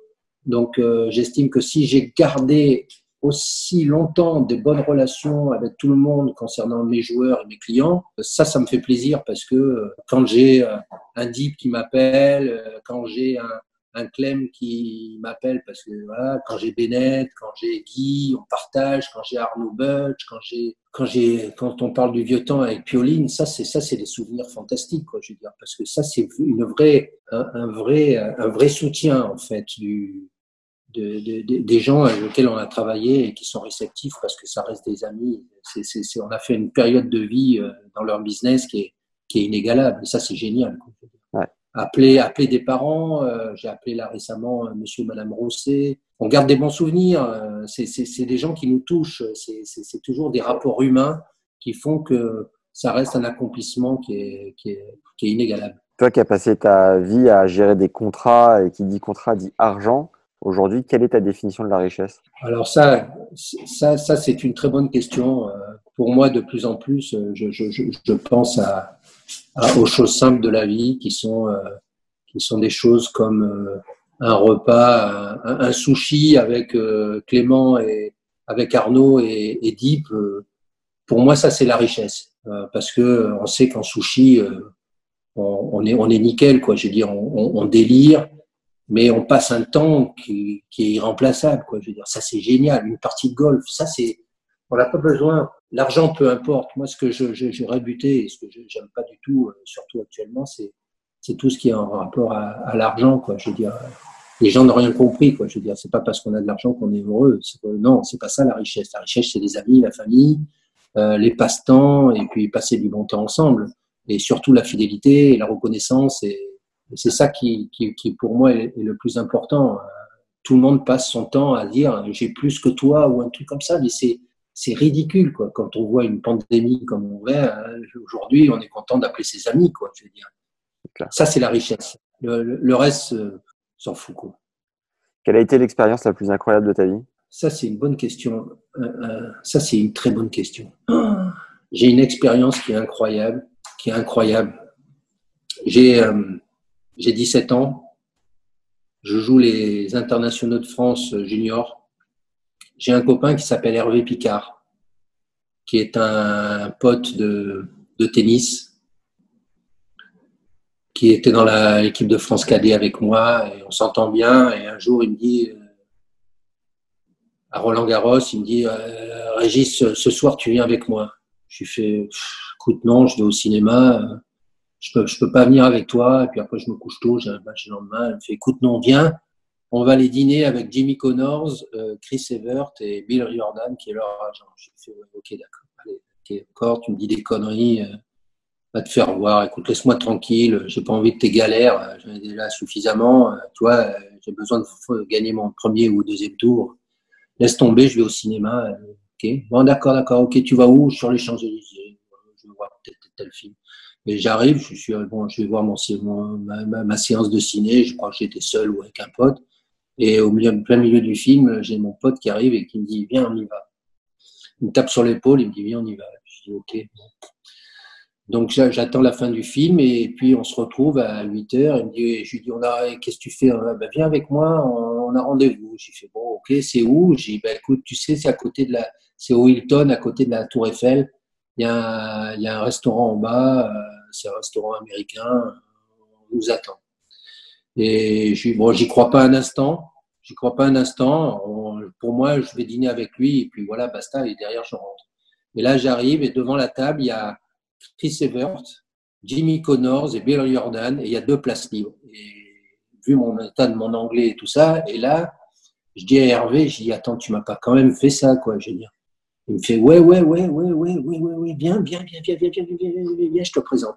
Donc, euh, j'estime que si j'ai gardé aussi longtemps des bonnes relations avec tout le monde concernant mes joueurs et mes clients, ça, ça me fait plaisir parce que euh, quand j'ai euh, un Deep qui m'appelle, euh, quand j'ai un, un Clem qui m'appelle parce que voilà, quand j'ai Bennett, quand j'ai Guy, on partage, quand j'ai Arnaud Butch, quand j'ai quand j'ai quand on parle du vieux temps avec Pioline, ça c'est ça c'est des souvenirs fantastiques quoi, je veux dire parce que ça c'est une vraie un, vrai un vrai soutien en fait du de, des gens avec lesquels on a travaillé et qui sont réceptifs parce que ça reste des amis. c'est on a fait une période de vie euh, dans leur business qui est, qui est inégalable. Et ça, c'est génial. Appeler, appeler des parents, euh, j'ai appelé là récemment euh, monsieur ou madame Rosset. On garde des bons souvenirs. c'est des gens qui nous touchent. C'est toujours des rapports humains qui font que ça reste un accomplissement qui est, qui est, qui est inégalable. Toi qui as passé ta vie à gérer des contrats et qui dit contrat dit argent, Aujourd'hui, quelle est ta définition de la richesse? Alors ça, ça, ça c'est une très bonne question. Euh, pour moi, de plus en plus, euh, je, je, je pense à, aux choses simples de la vie qui sont, euh, qui sont des choses comme un repas, un, sushi avec Clément et avec Arnaud et, et Deep. Pour moi, ça c'est la richesse parce que on sait qu'en sushi, on, on, est on est nickel quoi. Je veux dire, on, on délire mais on passe un temps qui, qui est irremplaçable. Quoi. Je veux dire, ça c'est génial. Une partie de golf, ça c'est, on n'a pas besoin. L'argent, peu importe. Moi, ce que je, je, j'ai rébuté et ce que j'aime pas du tout, euh, surtout actuellement, c'est, tout ce qui est en rapport à, à l'argent. Quoi. Je veux dire, les gens n'ont rien compris. Quoi. Je veux dire, c'est pas parce qu'on a de l'argent qu'on est heureux. C'est, non, c'est pas ça la richesse. La richesse, c'est les amis, la famille, euh, les passe-temps et puis passer du bon temps ensemble. Et surtout la fidélité et la reconnaissance et c'est ça qui, qui, qui, pour moi, est, le plus important. Tout le monde passe son temps à dire j'ai plus que toi ou un truc comme ça, mais c'est c'est ridicule quoi. Quand on voit une pandémie comme on voit hein, aujourd'hui, on est content d'appeler ses amis quoi. Je veux dire. Ça c'est la richesse. Le, le, reste euh, s'en fout quoi. Quelle a été l'expérience la plus incroyable de ta vie? Ça c'est une bonne question. Euh, euh, ça c'est une très bonne question. J'ai une expérience qui est incroyable, qui est incroyable. J'ai j'ai 17 ans. Je joue les internationaux de France junior. J'ai un copain qui s'appelle Hervé Picard, qui est un pote de, tennis, qui était dans l'équipe de France Cadet avec moi, et on s'entend bien. Et un jour, il me dit, euh, à Roland Garros, il me dit, euh, Régis, ce soir, tu viens avec moi. Je lui fais, écoute, non, je vais au cinéma, euh, je peux, je peux pas venir avec toi. Et puis après, je me couche tôt, j'ai un match le lendemain. Il me fait, écoute, non, viens. On va aller dîner avec Jimmy Connors, Chris Evert et Bill Riordan, qui est leur agent. Ok, d'accord. Allez, encore, tu me dis des conneries va te faire voir, écoute, laisse-moi tranquille, j'ai pas envie de tes galères, j'en ai déjà suffisamment, euh, euh, j'ai besoin de gagner mon premier ou deuxième tour. Laisse tomber, je vais au cinéma. Euh, ok, bon, d'accord, d'accord, ok, tu vas où? Sur les Champs-Élysées. Je vais voir peut-être tel film. Et j'arrive, je suis bon, je vais voir mon, ma, séance de ciné. Je crois que j'étais seul ou avec un pote. Et au milieu, plein milieu du film, j'ai mon pote qui arrive et qui me dit Viens, on y va. Il me tape sur l'épaule, il me dit Viens, on y va. Je dis Ok. Donc j'attends la fin du film et puis on se retrouve à 8 heures. Il me dit, je lui dis, on a, qu'est-ce que tu fais? Ben, Viens avec moi, on, a rendez-vous. J'ai fait, bon, ok, c'est où? J'ai dit, ben, écoute, tu sais, c'est à côté de la, c'est au Hilton, à côté de la Tour Eiffel. Il y a un, il y a un restaurant en bas, euh, c'est un restaurant américain, on nous attend. Et je bon, j'y crois pas un instant, j'y crois pas un instant. pour moi, je vais dîner avec lui et puis voilà, basta. Et derrière, je rentre. Et là, j'arrive et devant la table, il y a Chris Evert, Jimmy Connors et Bill Jordan, et il y a deux places libres. Et vu mon état de mon anglais et tout ça, et là, je dis à Hervé, je dis, attends, tu m'as pas quand même fait ça, quoi, je veux. Il me fait, ouais, ouais, ouais, ouais, ouais, ouais, ouais, ouais, viens, viens, viens, viens, viens, viens, viens, viens, viens, je te présente.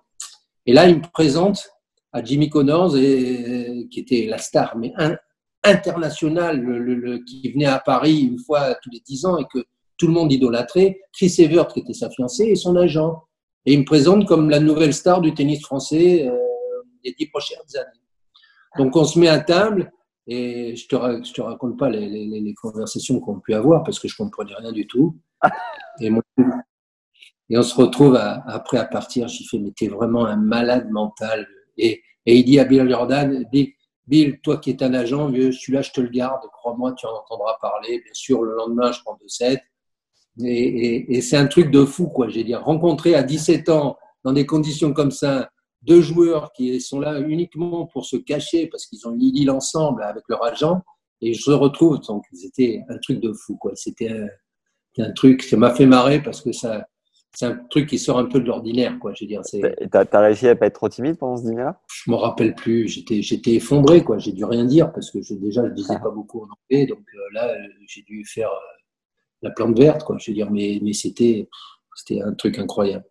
Et là, il me présente à Jimmy Connors, et, qui était la star, mais un, international, le, qui venait à Paris une fois tous les dix ans et que tout le monde idolâtrait, Chris Evert, qui était sa fiancée, et son agent. Et il me présente comme la nouvelle star du tennis français euh, des dix prochaines années. Donc on se met à table et je te, je te raconte pas les, les, les conversations qu'on peut avoir parce que je comprenais rien du tout. <laughs> Et, et on se retrouve après à partir. J'y fais, mais t'es vraiment un malade mental. Et, il dit à Bill Jordan, Bill, Bill, toi qui es un agent, celui-là, je te le garde, crois-moi, tu en entendras parler. Bien sûr, le lendemain, je prends deux sets. Et, c'est un truc de fou, quoi. J'ai dit, rencontrer à 17 ans, dans des conditions comme ça, deux joueurs qui sont là uniquement pour se cacher parce qu'ils ont une idylle ensemble avec leur agent, et je retrouve. Donc, c'était un truc de fou, quoi. C'était un, truc, ça m'a fait marrer parce que ça, c'est un truc qui sort un peu de l'ordinaire, quoi. Je veux dire, c'est. T'as as réussi à pas être trop timide pendant ce dîner-là? Je me rappelle plus. J'étais, j'étais effondré, quoi. J'ai dû rien dire parce que je, déjà, je disais ah. pas beaucoup en anglais, donc euh, là, j'ai dû faire euh, la plante verte, quoi. Je veux dire, mais, mais c'était, c'était un truc incroyable.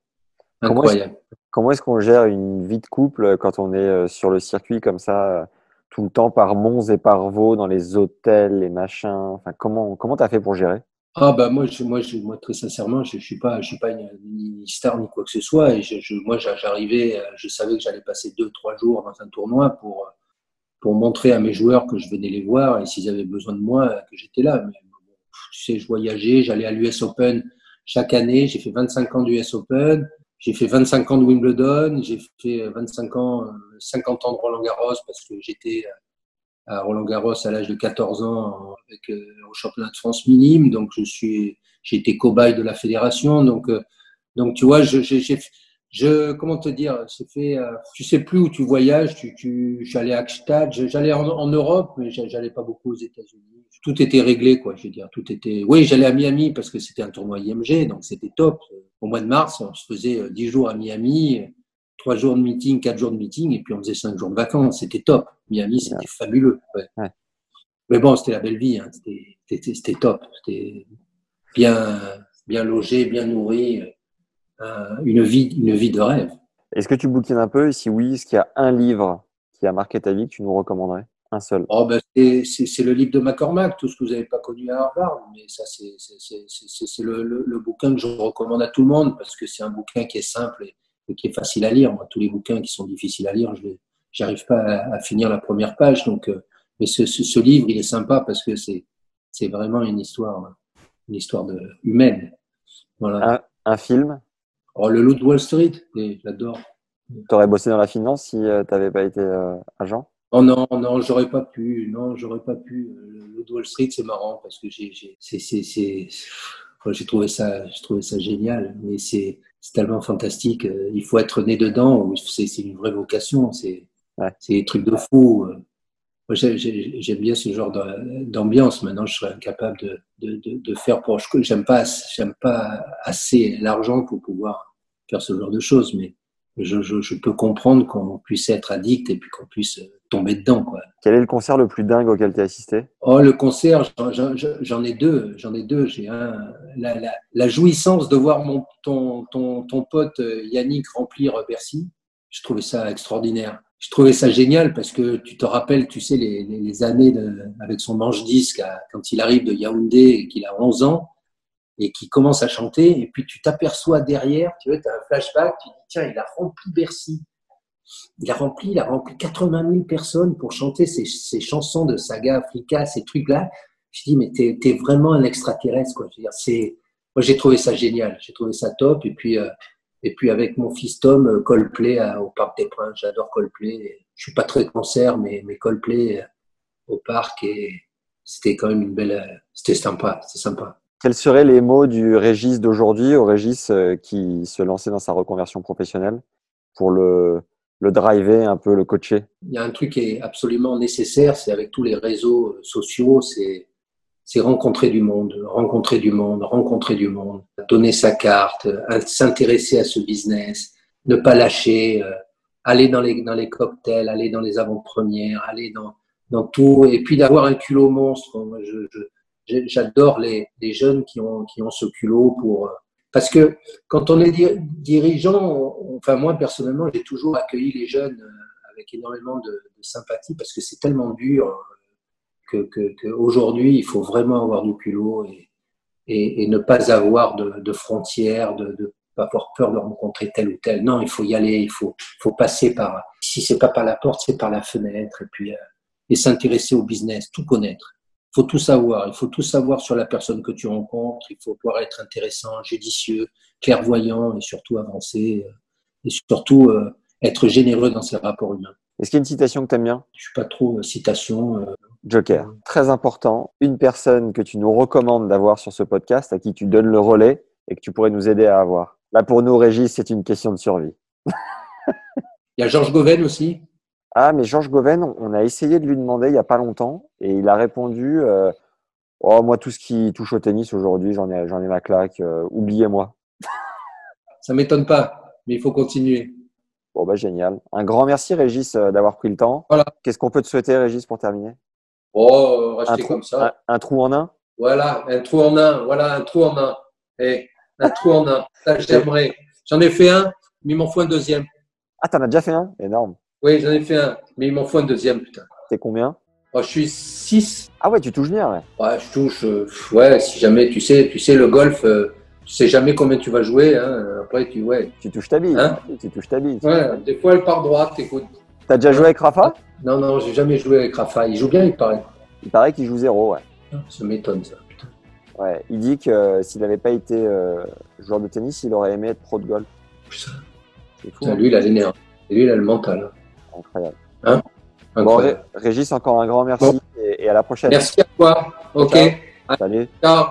Incroyable. Comment est-ce, qu'on gère une vie de couple quand on est euh, sur le circuit comme ça, euh, tout le temps par Mons et par Vaux, dans les hôtels, les machins? Enfin, comment comment t'as fait pour gérer? Ah bah moi, je, moi, je, moi très sincèrement, je, je suis pas, je suis pas une, star ni quoi que ce soit. Et je, moi, j'arrivais, euh, je savais que j'allais passer deux, trois jours dans un tournoi pour pour montrer à mes joueurs que je venais les voir et s'ils avaient besoin de moi, que j'étais là. Mais tu sais, je voyageais, j'allais à l'US Open chaque année. J'ai fait 25 ans d'US Open, j'ai fait 25 ans de Wimbledon, j'ai fait 25 ans, 50 ans de Roland Garros parce que j'étais à Roland Garros à l'âge de 14 ans avec, euh, au championnat de France minime. Donc, je suis, j'ai été cobaye de la fédération. Donc, euh, donc tu vois, j'ai, je, comment te dire, c'est fait, euh, tu sais plus où tu voyages, tu, tu, j'allais à Gstaad, j'allais en, en, Europe, mais j'allais pas beaucoup aux États-Unis. Tout était réglé, quoi, je veux dire, tout était, oui, j'allais à Miami parce que c'était un tournoi IMG, donc c'était top. Au mois de mars, on se faisait 10 euh, jours à Miami, 3 jours de meeting, 4 jours de meeting, et puis on faisait 5 jours de vacances, c'était top. Miami, c'était fabuleux, ouais. Ouais. Mais bon, c'était la belle vie, hein. c'était top, c'était bien, bien logé, bien nourri. Euh, une, vie, une vie de rêve. Est-ce que tu bouquines un peu Et si oui, est-ce qu'il y a un livre qui a marqué ta vie que tu nous recommanderais? Un seul oh ben C'est le livre de McCormack, tout ce que vous n'avez pas connu à Harvard. Mais ça, c'est le, le, bouquin que je recommande à tout le monde parce que c'est un bouquin qui est simple et, qui est facile à lire. Moi, tous les bouquins qui sont difficiles à lire, je n'arrive pas à, finir la première page. Donc, euh, mais ce, ce, livre, il est sympa parce que c'est vraiment une histoire, une histoire de, humaine. Voilà. un film? Oh, le loup de Wall Street, j'adore. Tu aurais bossé dans la finance si euh, tu n'avais pas été euh, agent? Oh non, non, j'aurais pas pu. Non, j'aurais pas pu. Le loup de Wall Street, c'est marrant parce que j'ai, j'ai, c'est, c'est, j'ai trouvé ça, j'ai trouvé ça génial. Mais c'est, c'est tellement fantastique. Euh, il faut être né dedans, c'est c'est une vraie vocation. C'est Ouais. c'est des trucs de fou. euh. Moi, j'ai- j'ai- j'aime bien ce genre d'ambiance. Maintenant, je serais incapable de, de, de, de faire pour. J'aime pas, j'aime pas assez l'argent pour pouvoir faire ce genre de choses, mais je, je, je peux comprendre qu'on puisse être addict et puis qu'on puisse tomber dedans, quoi. Quel est le concert le plus dingue auquel tu as assisté? Oh, le concert, j'en- ai deux. J'en ai deux. J'ai un, la, la, la jouissance de voir mon, ton, ton, ton pote euh, Yannick remplir Bercy. Je trouvais ça extraordinaire. Je trouvais ça génial parce que tu te rappelles, tu sais, les, les, les années de, avec son manche-disque à- quand il arrive de Yaoundé et qu'il a 11 ans et qu'il commence à chanter. Et puis tu t'aperçois derrière, tu vois, tu as un flashback, tu dis, tiens, il a rempli Bercy. Il a rempli, il a rempli 80 000 personnes pour chanter ces, chansons de saga Africa, ces trucs-là. Je dis, mais t'es es vraiment un extraterrestre, quoi. Moi, j'ai trouvé ça génial. J'ai trouvé ça top. Et puis, euh, et puis avec mon fils Tom, euh, Coldplay à- au Parc des Princes. J'adore Coldplay. Je suis pas très concert, mais, mais Coldplay euh, au parc et c'était quand même une belle, euh, c'était sympa, c'était sympa. Quels seraient les mots du Régis d'aujourd'hui au Régis euh, qui se lançait dans sa reconversion professionnelle pour le, le driver, un peu le coacher? Il y a un truc qui est absolument nécessaire, c'est avec tous les réseaux sociaux, c'est c'est rencontrer du monde, rencontrer du monde, rencontrer du monde, donner sa carte, euh, s'intéresser à ce business, ne pas lâcher, euh, aller dans les, dans les cocktails, aller dans les avant-premières, aller dans, dans tout, et puis d'avoir un culot monstre. Moi, je, je- j'adore les, jeunes qui ont, qui ont ce culot pour. euh, Parce que quand on est di- dirigeant, enfin moi personnellement, j'ai toujours accueilli les jeunes euh, avec énormément de, sympathie parce que c'est tellement dur euh, que, que, il faut vraiment avoir du culot et, et, ne pas avoir de, frontières, de, de avoir peur de rencontrer tel ou tel. Non, il faut y aller, il faut, faut passer par. Si c'est pas par la porte, c'est par la fenêtre et puis euh, et s'intéresser au business, tout connaître. Faut tout savoir. Il faut tout savoir sur la personne que tu rencontres. Il faut pouvoir être intéressant, judicieux, clairvoyant et surtout avancer euh, et surtout euh, être généreux dans ses rapports humains. Est-ce qu'il y a une citation que tu aimes bien? Je suis pas trop euh, citation. euh, Joker, très important, une personne que tu nous recommandes d'avoir sur ce podcast, à qui tu donnes le relais et que tu pourrais nous aider à avoir. Là, pour nous, Régis, c'est une question de survie. <laughs> Il y a Georges Goven aussi? Ah, mais Georges Goven, on a essayé de lui demander il n'y a pas longtemps et il a répondu euh, Oh, moi, tout ce qui touche au tennis aujourd'hui, j'en ai, j'en ai ma claque, euh, oubliez-moi. <laughs> Ça m'étonne pas, mais il faut continuer. Bon, bah, génial. Un grand merci, Régis, euh, d'avoir pris le temps. Voilà. Qu'est-ce qu'on peut te souhaiter, Régis, pour terminer? Oh, un trou, comme ça. un- un trou en un? Voilà, un trou en un. Voilà, un trou en un. Eh, un trou en un. Ça, j'aimerais. J'en ai fait un, mais il m'en faut un deuxième. Ah, t'en as déjà fait un? Énorme. Oui, j'en ai fait un, mais il m'en faut un deuxième, putain. T'es combien Oh, je suis 6. Ah ouais, tu touches bien, ouais. Ouais, je touche. euh, ouais, si jamais, tu sais, tu sais, le golf, euh, tu sais jamais combien tu vas jouer. Hein. Après, tu, ouais. Tu touches ta bille. Hein tu touches ta bille. Ouais, des fois, elle part droite, écoute. T'as déjà joué avec Rafa? Non, non, j'ai jamais joué avec Rafa. Il joue bien, il paraît. Il paraît qu'il joue zéro, ouais. Ça m'étonne, ça. putain. ouais. Il dit que euh, s'il n'avait pas été joueur de tennis, il aurait aimé être pro de golf. Putain, C'est fou. Putain, hein. lui, il a l'énergie. Et lui, il a le mental. Incroyable. Hein Incroyable. Régis, encore un grand merci et, et à la prochaine. Merci à toi. Ok. Ciao. Salut. Ciao.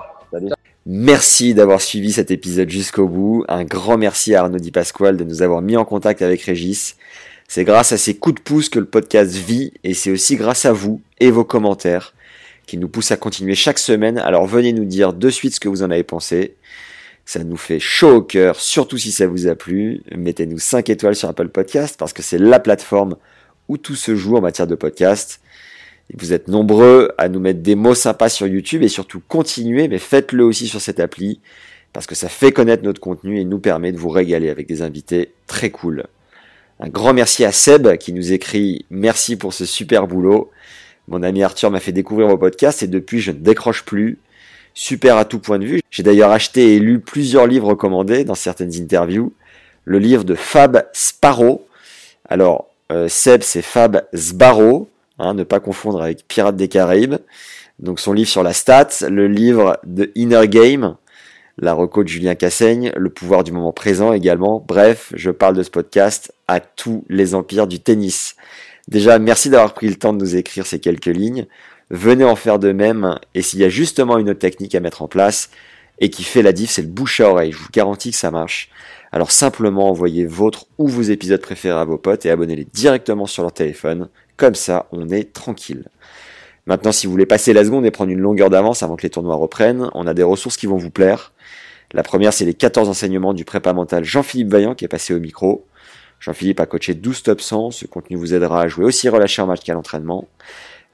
Merci d'avoir suivi cet épisode jusqu'au bout. Un grand merci à Arnaud Di Pasquale de nous avoir mis en contact avec Régis. C'est grâce à ces coups de pouce que le podcast vit et c'est aussi grâce à vous et vos commentaires qui nous poussent à continuer chaque semaine. Alors venez nous dire de suite ce que vous en avez pensé. Ça nous fait chaud au cœur, surtout si ça vous a plu. Mettez-nous 5 étoiles sur Apple Podcast parce que c'est la plateforme où tout se joue en matière de podcast. Vous êtes nombreux à nous mettre des mots sympas sur YouTube et surtout continuez, mais faites-le aussi sur cette appli parce que ça fait connaître notre contenu et nous permet de vous régaler avec des invités très cool. Un grand merci à Seb qui nous écrit merci pour ce super boulot. Mon ami Arthur m'a fait découvrir vos podcasts et depuis je ne décroche plus. Super à tout point de vue. J'ai d'ailleurs acheté et lu plusieurs livres recommandés dans certaines interviews. Le livre de Fab Sparrow. Alors, euh, Seb, c'est Fab Sbarrow, hein, ne pas confondre avec Pirates des Caraïbes. Donc son livre sur la stat, le livre de Inner Game, la reco de Julien Cassaigne, le pouvoir du moment présent également. Bref, je parle de ce podcast à tous les empires du tennis. Déjà, merci d'avoir pris le temps de nous écrire ces quelques lignes. Venez en faire de même. Et s'il y a justement une autre technique à mettre en place et qui fait la diff, c'est le bouche à oreille. Je vous garantis que ça marche. Alors simplement envoyez votre ou vos épisodes préférés à vos potes et abonnez-les directement sur leur téléphone. Comme ça, on est tranquille. Maintenant, si vous voulez passer la seconde et prendre une longueur d'avance avant que les tournois reprennent, on a des ressources qui vont vous plaire. La première, c'est les 14 enseignements du prépa mental Jean-Philippe Vaillant qui est passé au micro. Jean-Philippe a coaché 12 top 100. Ce contenu vous aidera à jouer aussi relâché en match qu'à l'entraînement.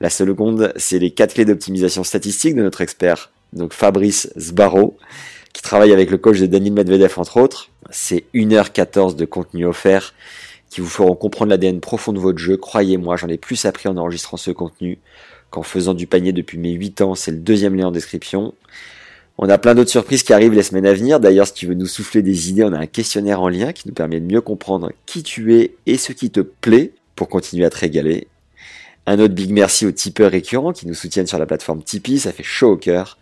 La seconde, c'est les 4 clés d'optimisation statistique de notre expert, donc Fabrice Sbarro, qui travaille avec le coach de Daniel Medvedev entre autres. C'est 1h14 de contenu offert qui vous feront comprendre l'ADN profond de votre jeu. Croyez-moi, j'en ai plus appris en enregistrant ce contenu qu'en faisant du panier depuis mes 8 ans. C'est le deuxième lien en description. On a plein d'autres surprises qui arrivent les semaines à venir. D'ailleurs, si tu veux nous souffler des idées, on a un questionnaire en lien qui nous permet de mieux comprendre qui tu es et ce qui te plaît pour continuer à te régaler. Un autre big merci aux tipeurs récurrents qui nous soutiennent sur la plateforme Tipeee, ça fait chaud au cœur.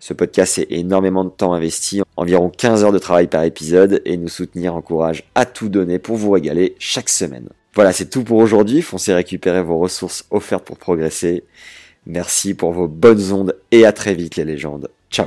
Ce podcast, c'est énormément de temps investi, environ 15 heures de travail par épisode, et nous soutenir encourage à tout donner pour vous régaler chaque semaine. Voilà, c'est tout pour aujourd'hui. Foncez récupérer vos ressources offertes pour progresser. Merci pour vos bonnes ondes et à très vite les légendes. Ciao